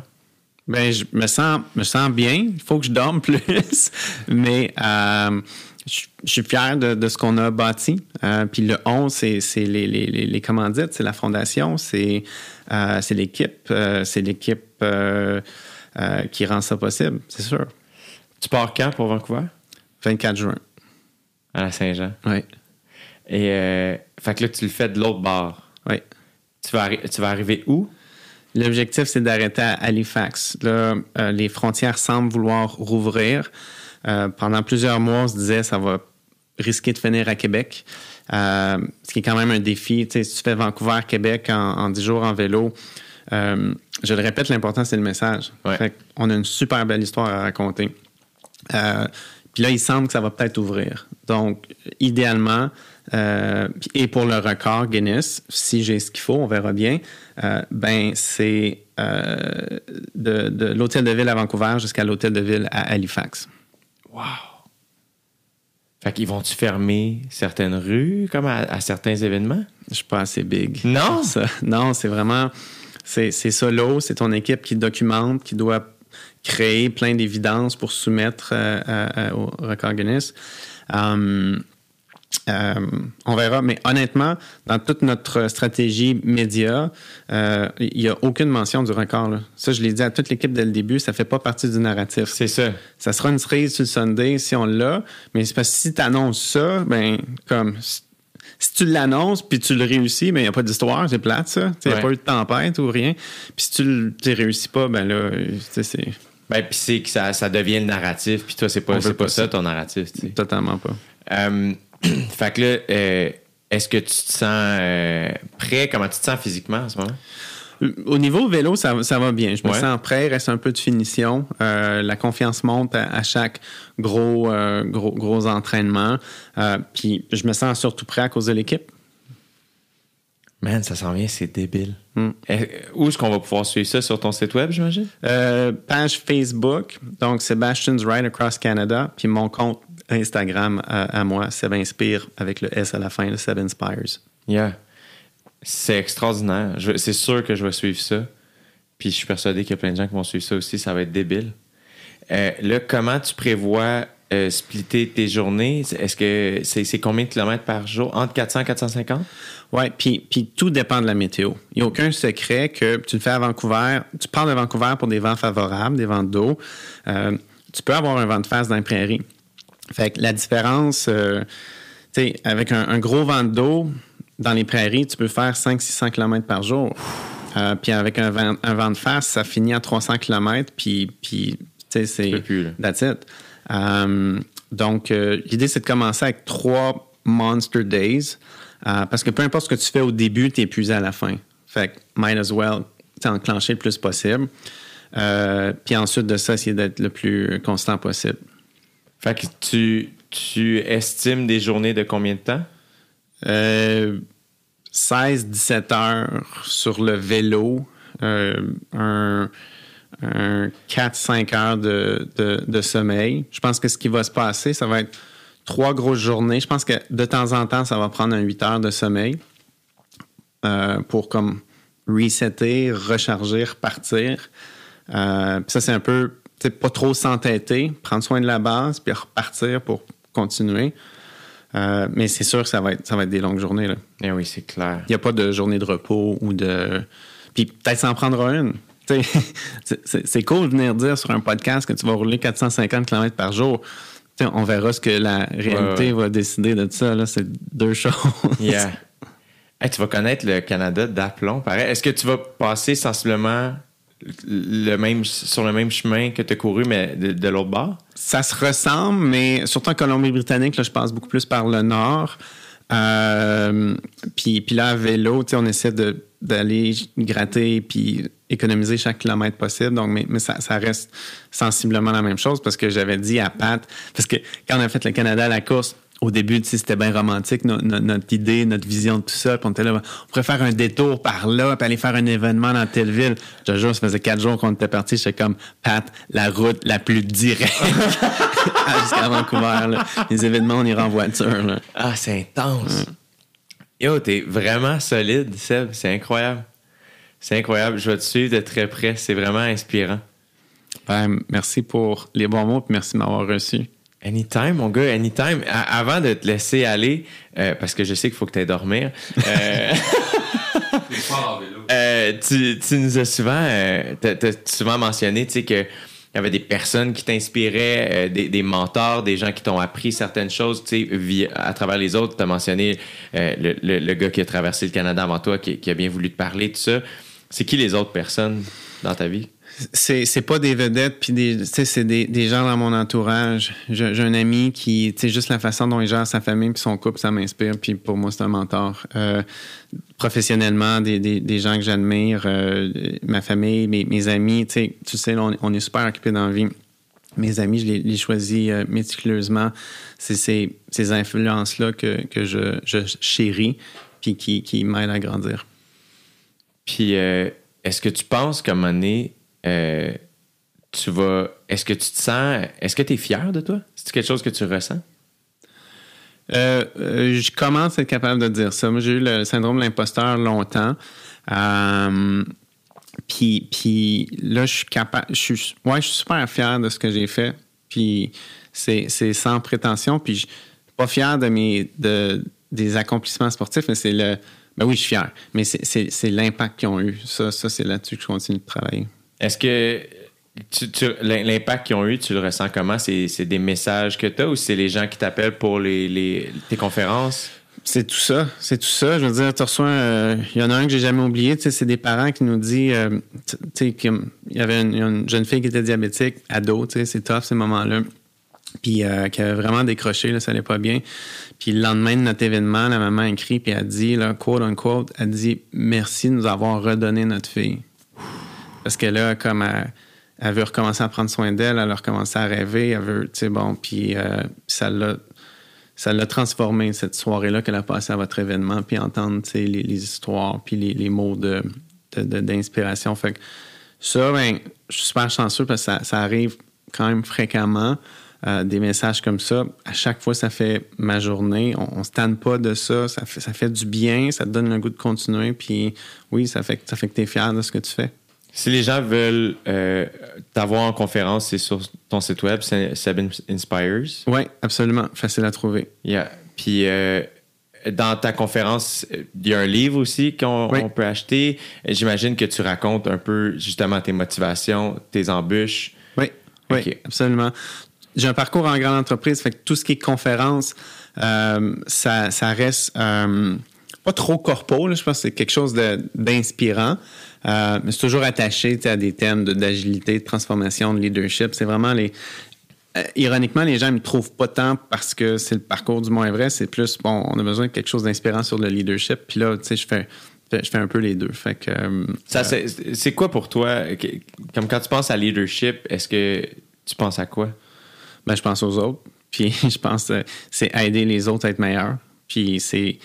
Ben, je me sens, me sens bien. Il faut que je dorme *laughs* plus. Mais euh, je, je, suis fier de, de ce qu'on a bâti. Euh, puis le 11, c'est, c'est les, les, les, commandites, c'est la fondation, c'est, euh, c'est l'équipe, euh, c'est l'équipe euh, qui rend ça possible, c'est sûr. Tu pars quand pour Vancouver? 24 juin. À la Saint-Jean? Oui. Et fait que là, tu le fais de l'autre bord. Oui. Tu vas, tu vas arriver où? L'objectif, c'est d'arrêter à Halifax. Là, les frontières semblent vouloir rouvrir. Euh, pendant plusieurs mois, on se disait ça va risquer de finir à Québec, euh, ce qui est quand même un défi. Tu sais, si tu fais Vancouver-Québec en, en 10 jours en vélo, euh, je le répète, l'important, c'est le message. Ouais. Fait on a une super belle histoire à raconter. Puis là, il semble que ça va peut-être ouvrir. Donc, idéalement, euh, et pour le record Guinness, si j'ai ce qu'il faut, on verra bien, euh, ben c'est euh, de, de l'hôtel de ville à Vancouver jusqu'à l'hôtel de ville à Halifax. Wow! Fait qu'ils vont-tu fermer certaines rues, comme à, à certains événements? Je suis pas assez big. Non? Ça. Non, c'est vraiment. C'est solo, c'est ton équipe qui documente, qui doit créer plein d'évidences pour soumettre euh, à- à- au record Guinness. Hum, euh, on verra, mais honnêtement, dans toute notre stratégie média, euh, il n'y a aucune mention du record. là. Ça, je l'ai dit à toute l'équipe dès le début, ça fait pas partie du narratif. C'est ça. Ça sera une cerise sur le Sunday si on l'a, mais c'est parce que si tu annonces ça, ben, comme, si tu l'annonces puis tu le réussis, ben, il n'y a pas d'histoire, c'est plate, ça. Il n'y a Ouais. pas eu de tempête ou rien. Puis si tu ne réussis pas, ben là, tu sais, c'est Ben, puis c'est que ça, ça devient le narratif, puis toi, c'est pas, pas pas ça ça. ton narratif, totalement pas. Euh, *clears throat* fait que là, euh, est-ce que tu te sens euh, prêt? Comment tu te sens physiquement en ce moment? Au niveau vélo, ça, ça va bien. Je me Ouais. sens prêt, il reste un peu de finition. Euh, la confiance monte à, à chaque gros, euh, gros, gros entraînement. Euh, puis je me sens surtout prêt à cause de l'équipe. Man, ça s'en vient, c'est débile. Hmm. Euh, Où est-ce qu'on va pouvoir suivre ça? Sur ton site web, j'imagine? Euh, page Facebook, donc Sebastian's Ride Across Canada, puis mon compte Instagram à, à moi, Seb Inspire, avec le S à la fin, le Seb Inspires. Yeah. C'est extraordinaire. C'est sûr que je vais suivre ça. Puis je suis persuadé qu'il y a plein de gens qui vont suivre ça aussi. Ça va être débile. Euh, là, comment tu prévois euh, splitter tes journées? Est-ce que c'est combien de kilomètres par jour? Entre 400 et 450? Ouais, puis, puis tout dépend de la météo. Il n'y a aucun secret que tu le fais à Vancouver. Tu pars de Vancouver pour des vents favorables, des vents d'eau. Euh, tu peux avoir un vent de face dans les prairies. Fait que la différence, euh, tu sais, avec un, un gros vent d'eau dans les prairies, tu peux faire 500-600 km par jour. Euh, puis avec un vent, un vent de face, ça finit à 300 km, puis, puis tu sais, c'est... That's it. Euh, donc, euh, l'idée, c'est de commencer avec trois Monster Days. parce que peu importe ce que tu fais au début, tu es épuisé à la fin. Fait que might as well t'enclencher le plus possible. Puis ensuite de ça, essayer d'être le plus constant possible. Fait que tu, tu estimes des journées de combien de temps? Euh, 16-17 heures sur le vélo, euh, un, un 4-5 heures de, de- sommeil. Je pense que ce qui va se passer, ça va être trois grosses journées. Je pense que de temps en temps, ça va prendre un 8 heures de sommeil euh, pour comme resetter, recharger, repartir. Euh, ça, c'est un peu, pas trop s'entêter, prendre soin de la base, puis repartir pour continuer. Euh, mais c'est sûr que ça va être, ça va être des longues journées. là. Eh oui, c'est clair. Il n'y a pas de journée de repos ou de. Puis peut-être s'en prendra une. *laughs* C'est- cool de venir dire sur un podcast que tu vas rouler 450 km par jour. On verra ce que la réalité Ouais, va décider de ça. là. C'est deux *laughs* choses. Yeah. Hey, tu vas connaître le Canada d'aplomb, pareil. Est-ce que tu vas passer sensiblement le même, sur le même chemin que tu as couru, mais de, l'autre bord? Ça se ressemble, mais surtout en Colombie-Britannique, je passe beaucoup plus par le nord. Euh, puis, puis là, à vélo, on essaie d'aller gratter puis économiser chaque kilomètre possible. Donc, mais, mais ça, ça reste sensiblement la même chose parce que j'avais dit à Pat, parce que quand on a fait le Canada à la course, au début, tu sais, c'était bien romantique, no- no- notre idée, notre vision de tout ça. Puis on était là, on pourrait faire un détour par là, puis aller faire un événement dans telle ville. Je te jure, ça faisait quatre jours qu'on était partis. J'étais comme, Pat, la route la plus directe *laughs* jusqu'à Vancouver. là. Les événements, on ira en voiture. là. Ah, c'est intense. Yo, t'es vraiment solide, Seb. C'est incroyable. C'est incroyable. Je vais te suivre de très près. C'est vraiment inspirant. Ben, merci pour les bons mots, puis merci de m'avoir reçu. Anytime, mon gars, anytime. A- avant de te laisser aller, euh, parce que je sais qu'il faut que tu ailles dormir, euh, *laughs* euh, tu, tu nous as souvent, euh, t'as- t'as souvent mentionné tu sais, que il y avait des personnes qui t'inspiraient, euh, des, des mentors, des gens qui t'ont appris certaines choses tu sais, via- à travers les autres. Tu as mentionné euh, le, le- le gars qui a traversé le Canada avant toi, qui, qui a bien voulu te parler, tout ça. C'est qui les autres personnes dans ta vie? C'est, c'est pas des vedettes, puis des, c'est des, des gens dans mon entourage. J'ai, un ami qui, tu juste la façon dont il gère sa famille puis son couple, ça m'inspire, puis pour moi, c'est un mentor. Euh, professionnellement, des, des, des gens que j'admire, euh, ma famille, mes, amis, tu sais, on, on est super occupés dans la vie. mes amis, je les, choisis euh, méticuleusement. C'est ces, ces influences-là que, que je, je chéris puis qui, qui m'aident à grandir. Puis, est-ce que tu penses qu'à un moment euh, tu vas. Est-ce que tu te sens. Est-ce que tu es fier de toi? C'est quelque chose que tu ressens? Euh, euh, je commence à être capable de dire ça. Moi, j'ai eu le syndrome de l'imposteur longtemps. Puis, là, je suis capable. Ouais, je suis super fier de ce que j'ai fait. Puis c'est, sans prétention. Puis je suis pas fier de mes, de, des accomplissements sportifs, mais c'est le. Ben oui, je suis fier. Mais c'est l'impact qu'ils ont eu. Ça, ça, c'est là-dessus que je continue de travailler. Est-ce que tu- l'impact qu'ils ont eu, tu le ressens comment? C'est, c'est des messages que tu as ou c'est les gens qui t'appellent pour les, les- tes conférences? C'est tout ça, c'est tout ça. Je veux dire, tu reçois, euh, il y en a un que j'ai jamais oublié, c'est des parents qui nous disent, euh, qu'il y avait une, une jeune fille qui était diabétique, ado, c'est tough ces moments-là, puis euh, qui avait vraiment décroché, là, ça allait pas bien. Puis le lendemain de notre événement, la maman écrit, puis elle dit, là, quote unquote, elle dit, merci de nous avoir redonné notre fille. Parce que là, comme elle, veut recommencer à prendre soin d'elle, elle a recommencé à rêver, elle veut, tu sais, bon, puis euh, ça l'a transformé, cette soirée-là qu'elle a passée à votre événement, puis entendre les, les histoires, puis les, mots de, d'inspiration. Fait que ça, ben, je suis super chanceux parce que ça, arrive quand même fréquemment, euh, des messages comme ça. À chaque fois, ça fait ma journée. On ne se tanne pas de ça. Ça fait, ça fait du bien, ça te donne le goût de continuer, puis oui, ça fait, ça fait que tu es fier de ce que tu fais. Si les gens veulent euh, t'avoir en conférence, c'est sur ton site web, Seven Inspires. Oui, absolument. Facile à trouver. Yeah. Puis euh, dans ta conférence, il y a un livre aussi qu'on Oui. peut acheter. J'imagine que tu racontes un peu justement tes motivations, tes embûches. Oui, oui, absolument. J'ai un parcours en grande entreprise, fait que tout ce qui est conférence, euh, ça, ça reste pas trop corpo. là. Je pense que c'est quelque chose d'inspirant, euh, mais c'est toujours attaché à des thèmes d'agilité, de, transformation, de leadership. C'est vraiment les. euh, ironiquement, les gens ne me trouvent pas tant parce que c'est le parcours du moins vrai. C'est plus, bon, on a besoin de quelque chose d'inspirant sur le leadership. Puis là, tu sais, je fais, je fais un peu les deux. Fait que. euh, Ça, c'est quoi pour toi? Comme quand tu penses à leadership, est-ce que tu penses à quoi? Ben, je pense aux autres. Puis *laughs* je pense que c'est aider les autres à être meilleurs. Puis c'est,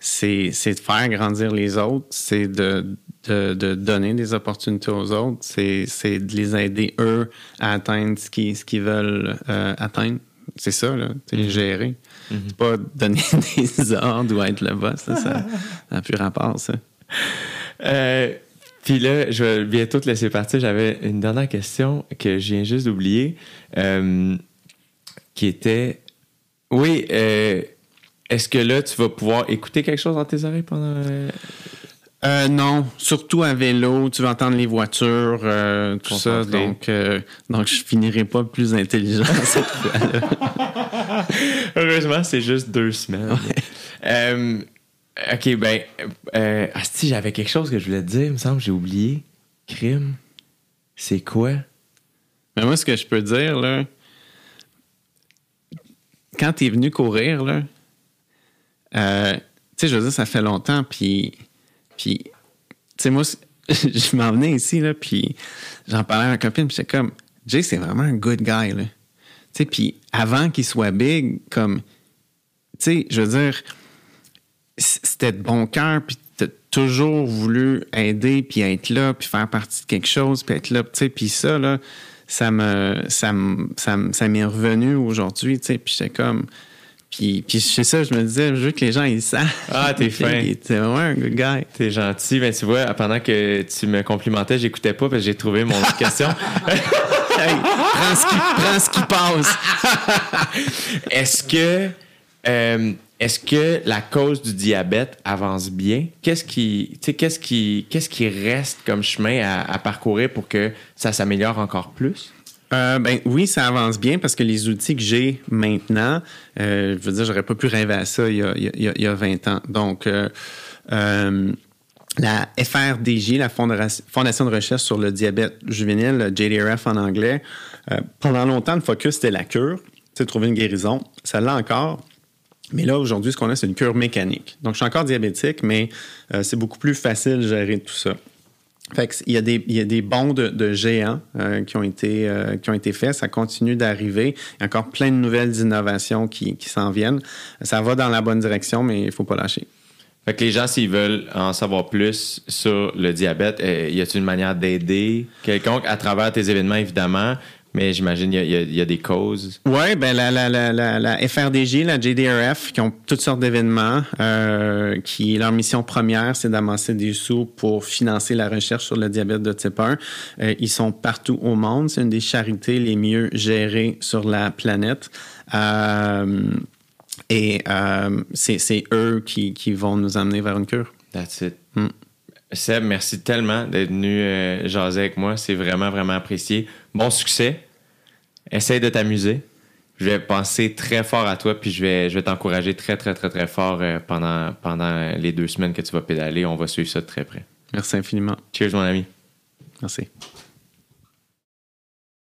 c'est, de faire grandir les autres. C'est de, de, de donner des opportunités aux autres. C'est, de les aider, eux, à atteindre ce qu'ils, veulent euh, atteindre. C'est ça, là. C'est les gérer. C'est pas donner *laughs* des ordres ou être le boss. Ça n'a *laughs* plus rapport, ça. Euh, Puis là, je vais bientôt te laisser partir. J'avais une dernière question que je viens juste d'oublier, euh, qui était, oui, euh, est-ce que là, tu vas pouvoir écouter quelque chose dans tes oreilles pendant... euh, Euh, non, surtout à vélo, tu vas entendre les voitures, euh, tout ça. Donc, euh, donc, je finirai pas plus intelligent *laughs* cette fois-là. Heureusement, c'est juste deux semaines. Ok, ben, euh, asti, j'avais quelque chose que je voulais te dire, il me semble, j'ai oublié. Crime, c'est quoi? Mais moi, ce que je peux dire, là, quand tu es venu courir, là, euh, tu sais, je veux dire, ça fait longtemps, puis, puis tu sais, moi, *laughs* je m'en venais ici, là, puis j'en parlais à ma copine, puis j'étais comme, Jay, c'est vraiment un good guy, là. Tu sais, puis avant qu'il soit big, comme, tu sais, je veux dire, c'était de bon cœur, puis t'as toujours voulu aider, puis être là, puis faire partie de quelque chose, puis être là, tu sais, puis ça, là, ça me, ça me- ça m'est revenu aujourd'hui, tu sais, puis j'étais comme, puis, puis c'est ça, je me disais, je veux que les gens, ils savent. Ah, t'es *laughs* fin. était vraiment un good guy. T'es gentil, mais tu vois, pendant que tu me complimentais, j'écoutais pas parce que j'ai trouvé mon autre *laughs* question. Hey, prends ce qui, prends ce qui passe. *laughs* Est-ce que euh, est-ce que la cause du diabète avance bien? Qu'est-ce qui, qu'est-ce qui, qu'est-ce qui reste comme chemin à, à parcourir pour que ça s'améliore encore plus? Euh, ben oui, ça avance bien parce que les outils que j'ai maintenant, euh, je veux dire, j'aurais pas pu rêver à ça il y a, il y a- il y a 20 ans. Donc, euh, la FRDJ, la Fondation de recherche sur le diabète juvénile, le JDRF en anglais, pendant longtemps, le focus, c'était la cure, sais, trouver une guérison. Ça l'a encore. Mais là, aujourd'hui, ce qu'on a, c'est une cure mécanique. Donc, je suis encore diabétique, mais c'est beaucoup plus facile de gérer tout ça. Fait que il, y a des, il y a des bons de, géants euh, qui, ont été, euh, qui ont été faits. Ça continue d'arriver. Il y a encore plein de nouvelles innovations qui, qui s'en viennent. Ça va dans la bonne direction, mais il faut pas lâcher. Fait que les gens, s'ils veulent en savoir plus sur le diabète, euh, y a-t-il une manière d'aider quelconque à travers tes événements, évidemment? Mais j'imagine qu'il y, a- il y a des causes. Oui, ben la, la, la, la, FRDJ, la JDRF, qui ont toutes sortes d'événements, euh, qui leur mission première, c'est d'amasser des sous pour financer la recherche sur le diabète de type 1. Euh, ils sont partout au monde. C'est une des charités les mieux gérées sur la planète. Euh, et c'est c'est eux qui, qui vont nous amener vers une cure. That's it. Mm. Seb, merci tellement d'être venu jaser avec moi. C'est vraiment, vraiment apprécié. Bon succès. Essaye de t'amuser. Je vais penser très fort à toi, puis je vais, je vais t'encourager très, très, très, très fort euh, pendant, pendant les deux semaines que tu vas pédaler. On va suivre ça de très près. Merci infiniment. Cheers, mon ami. Merci.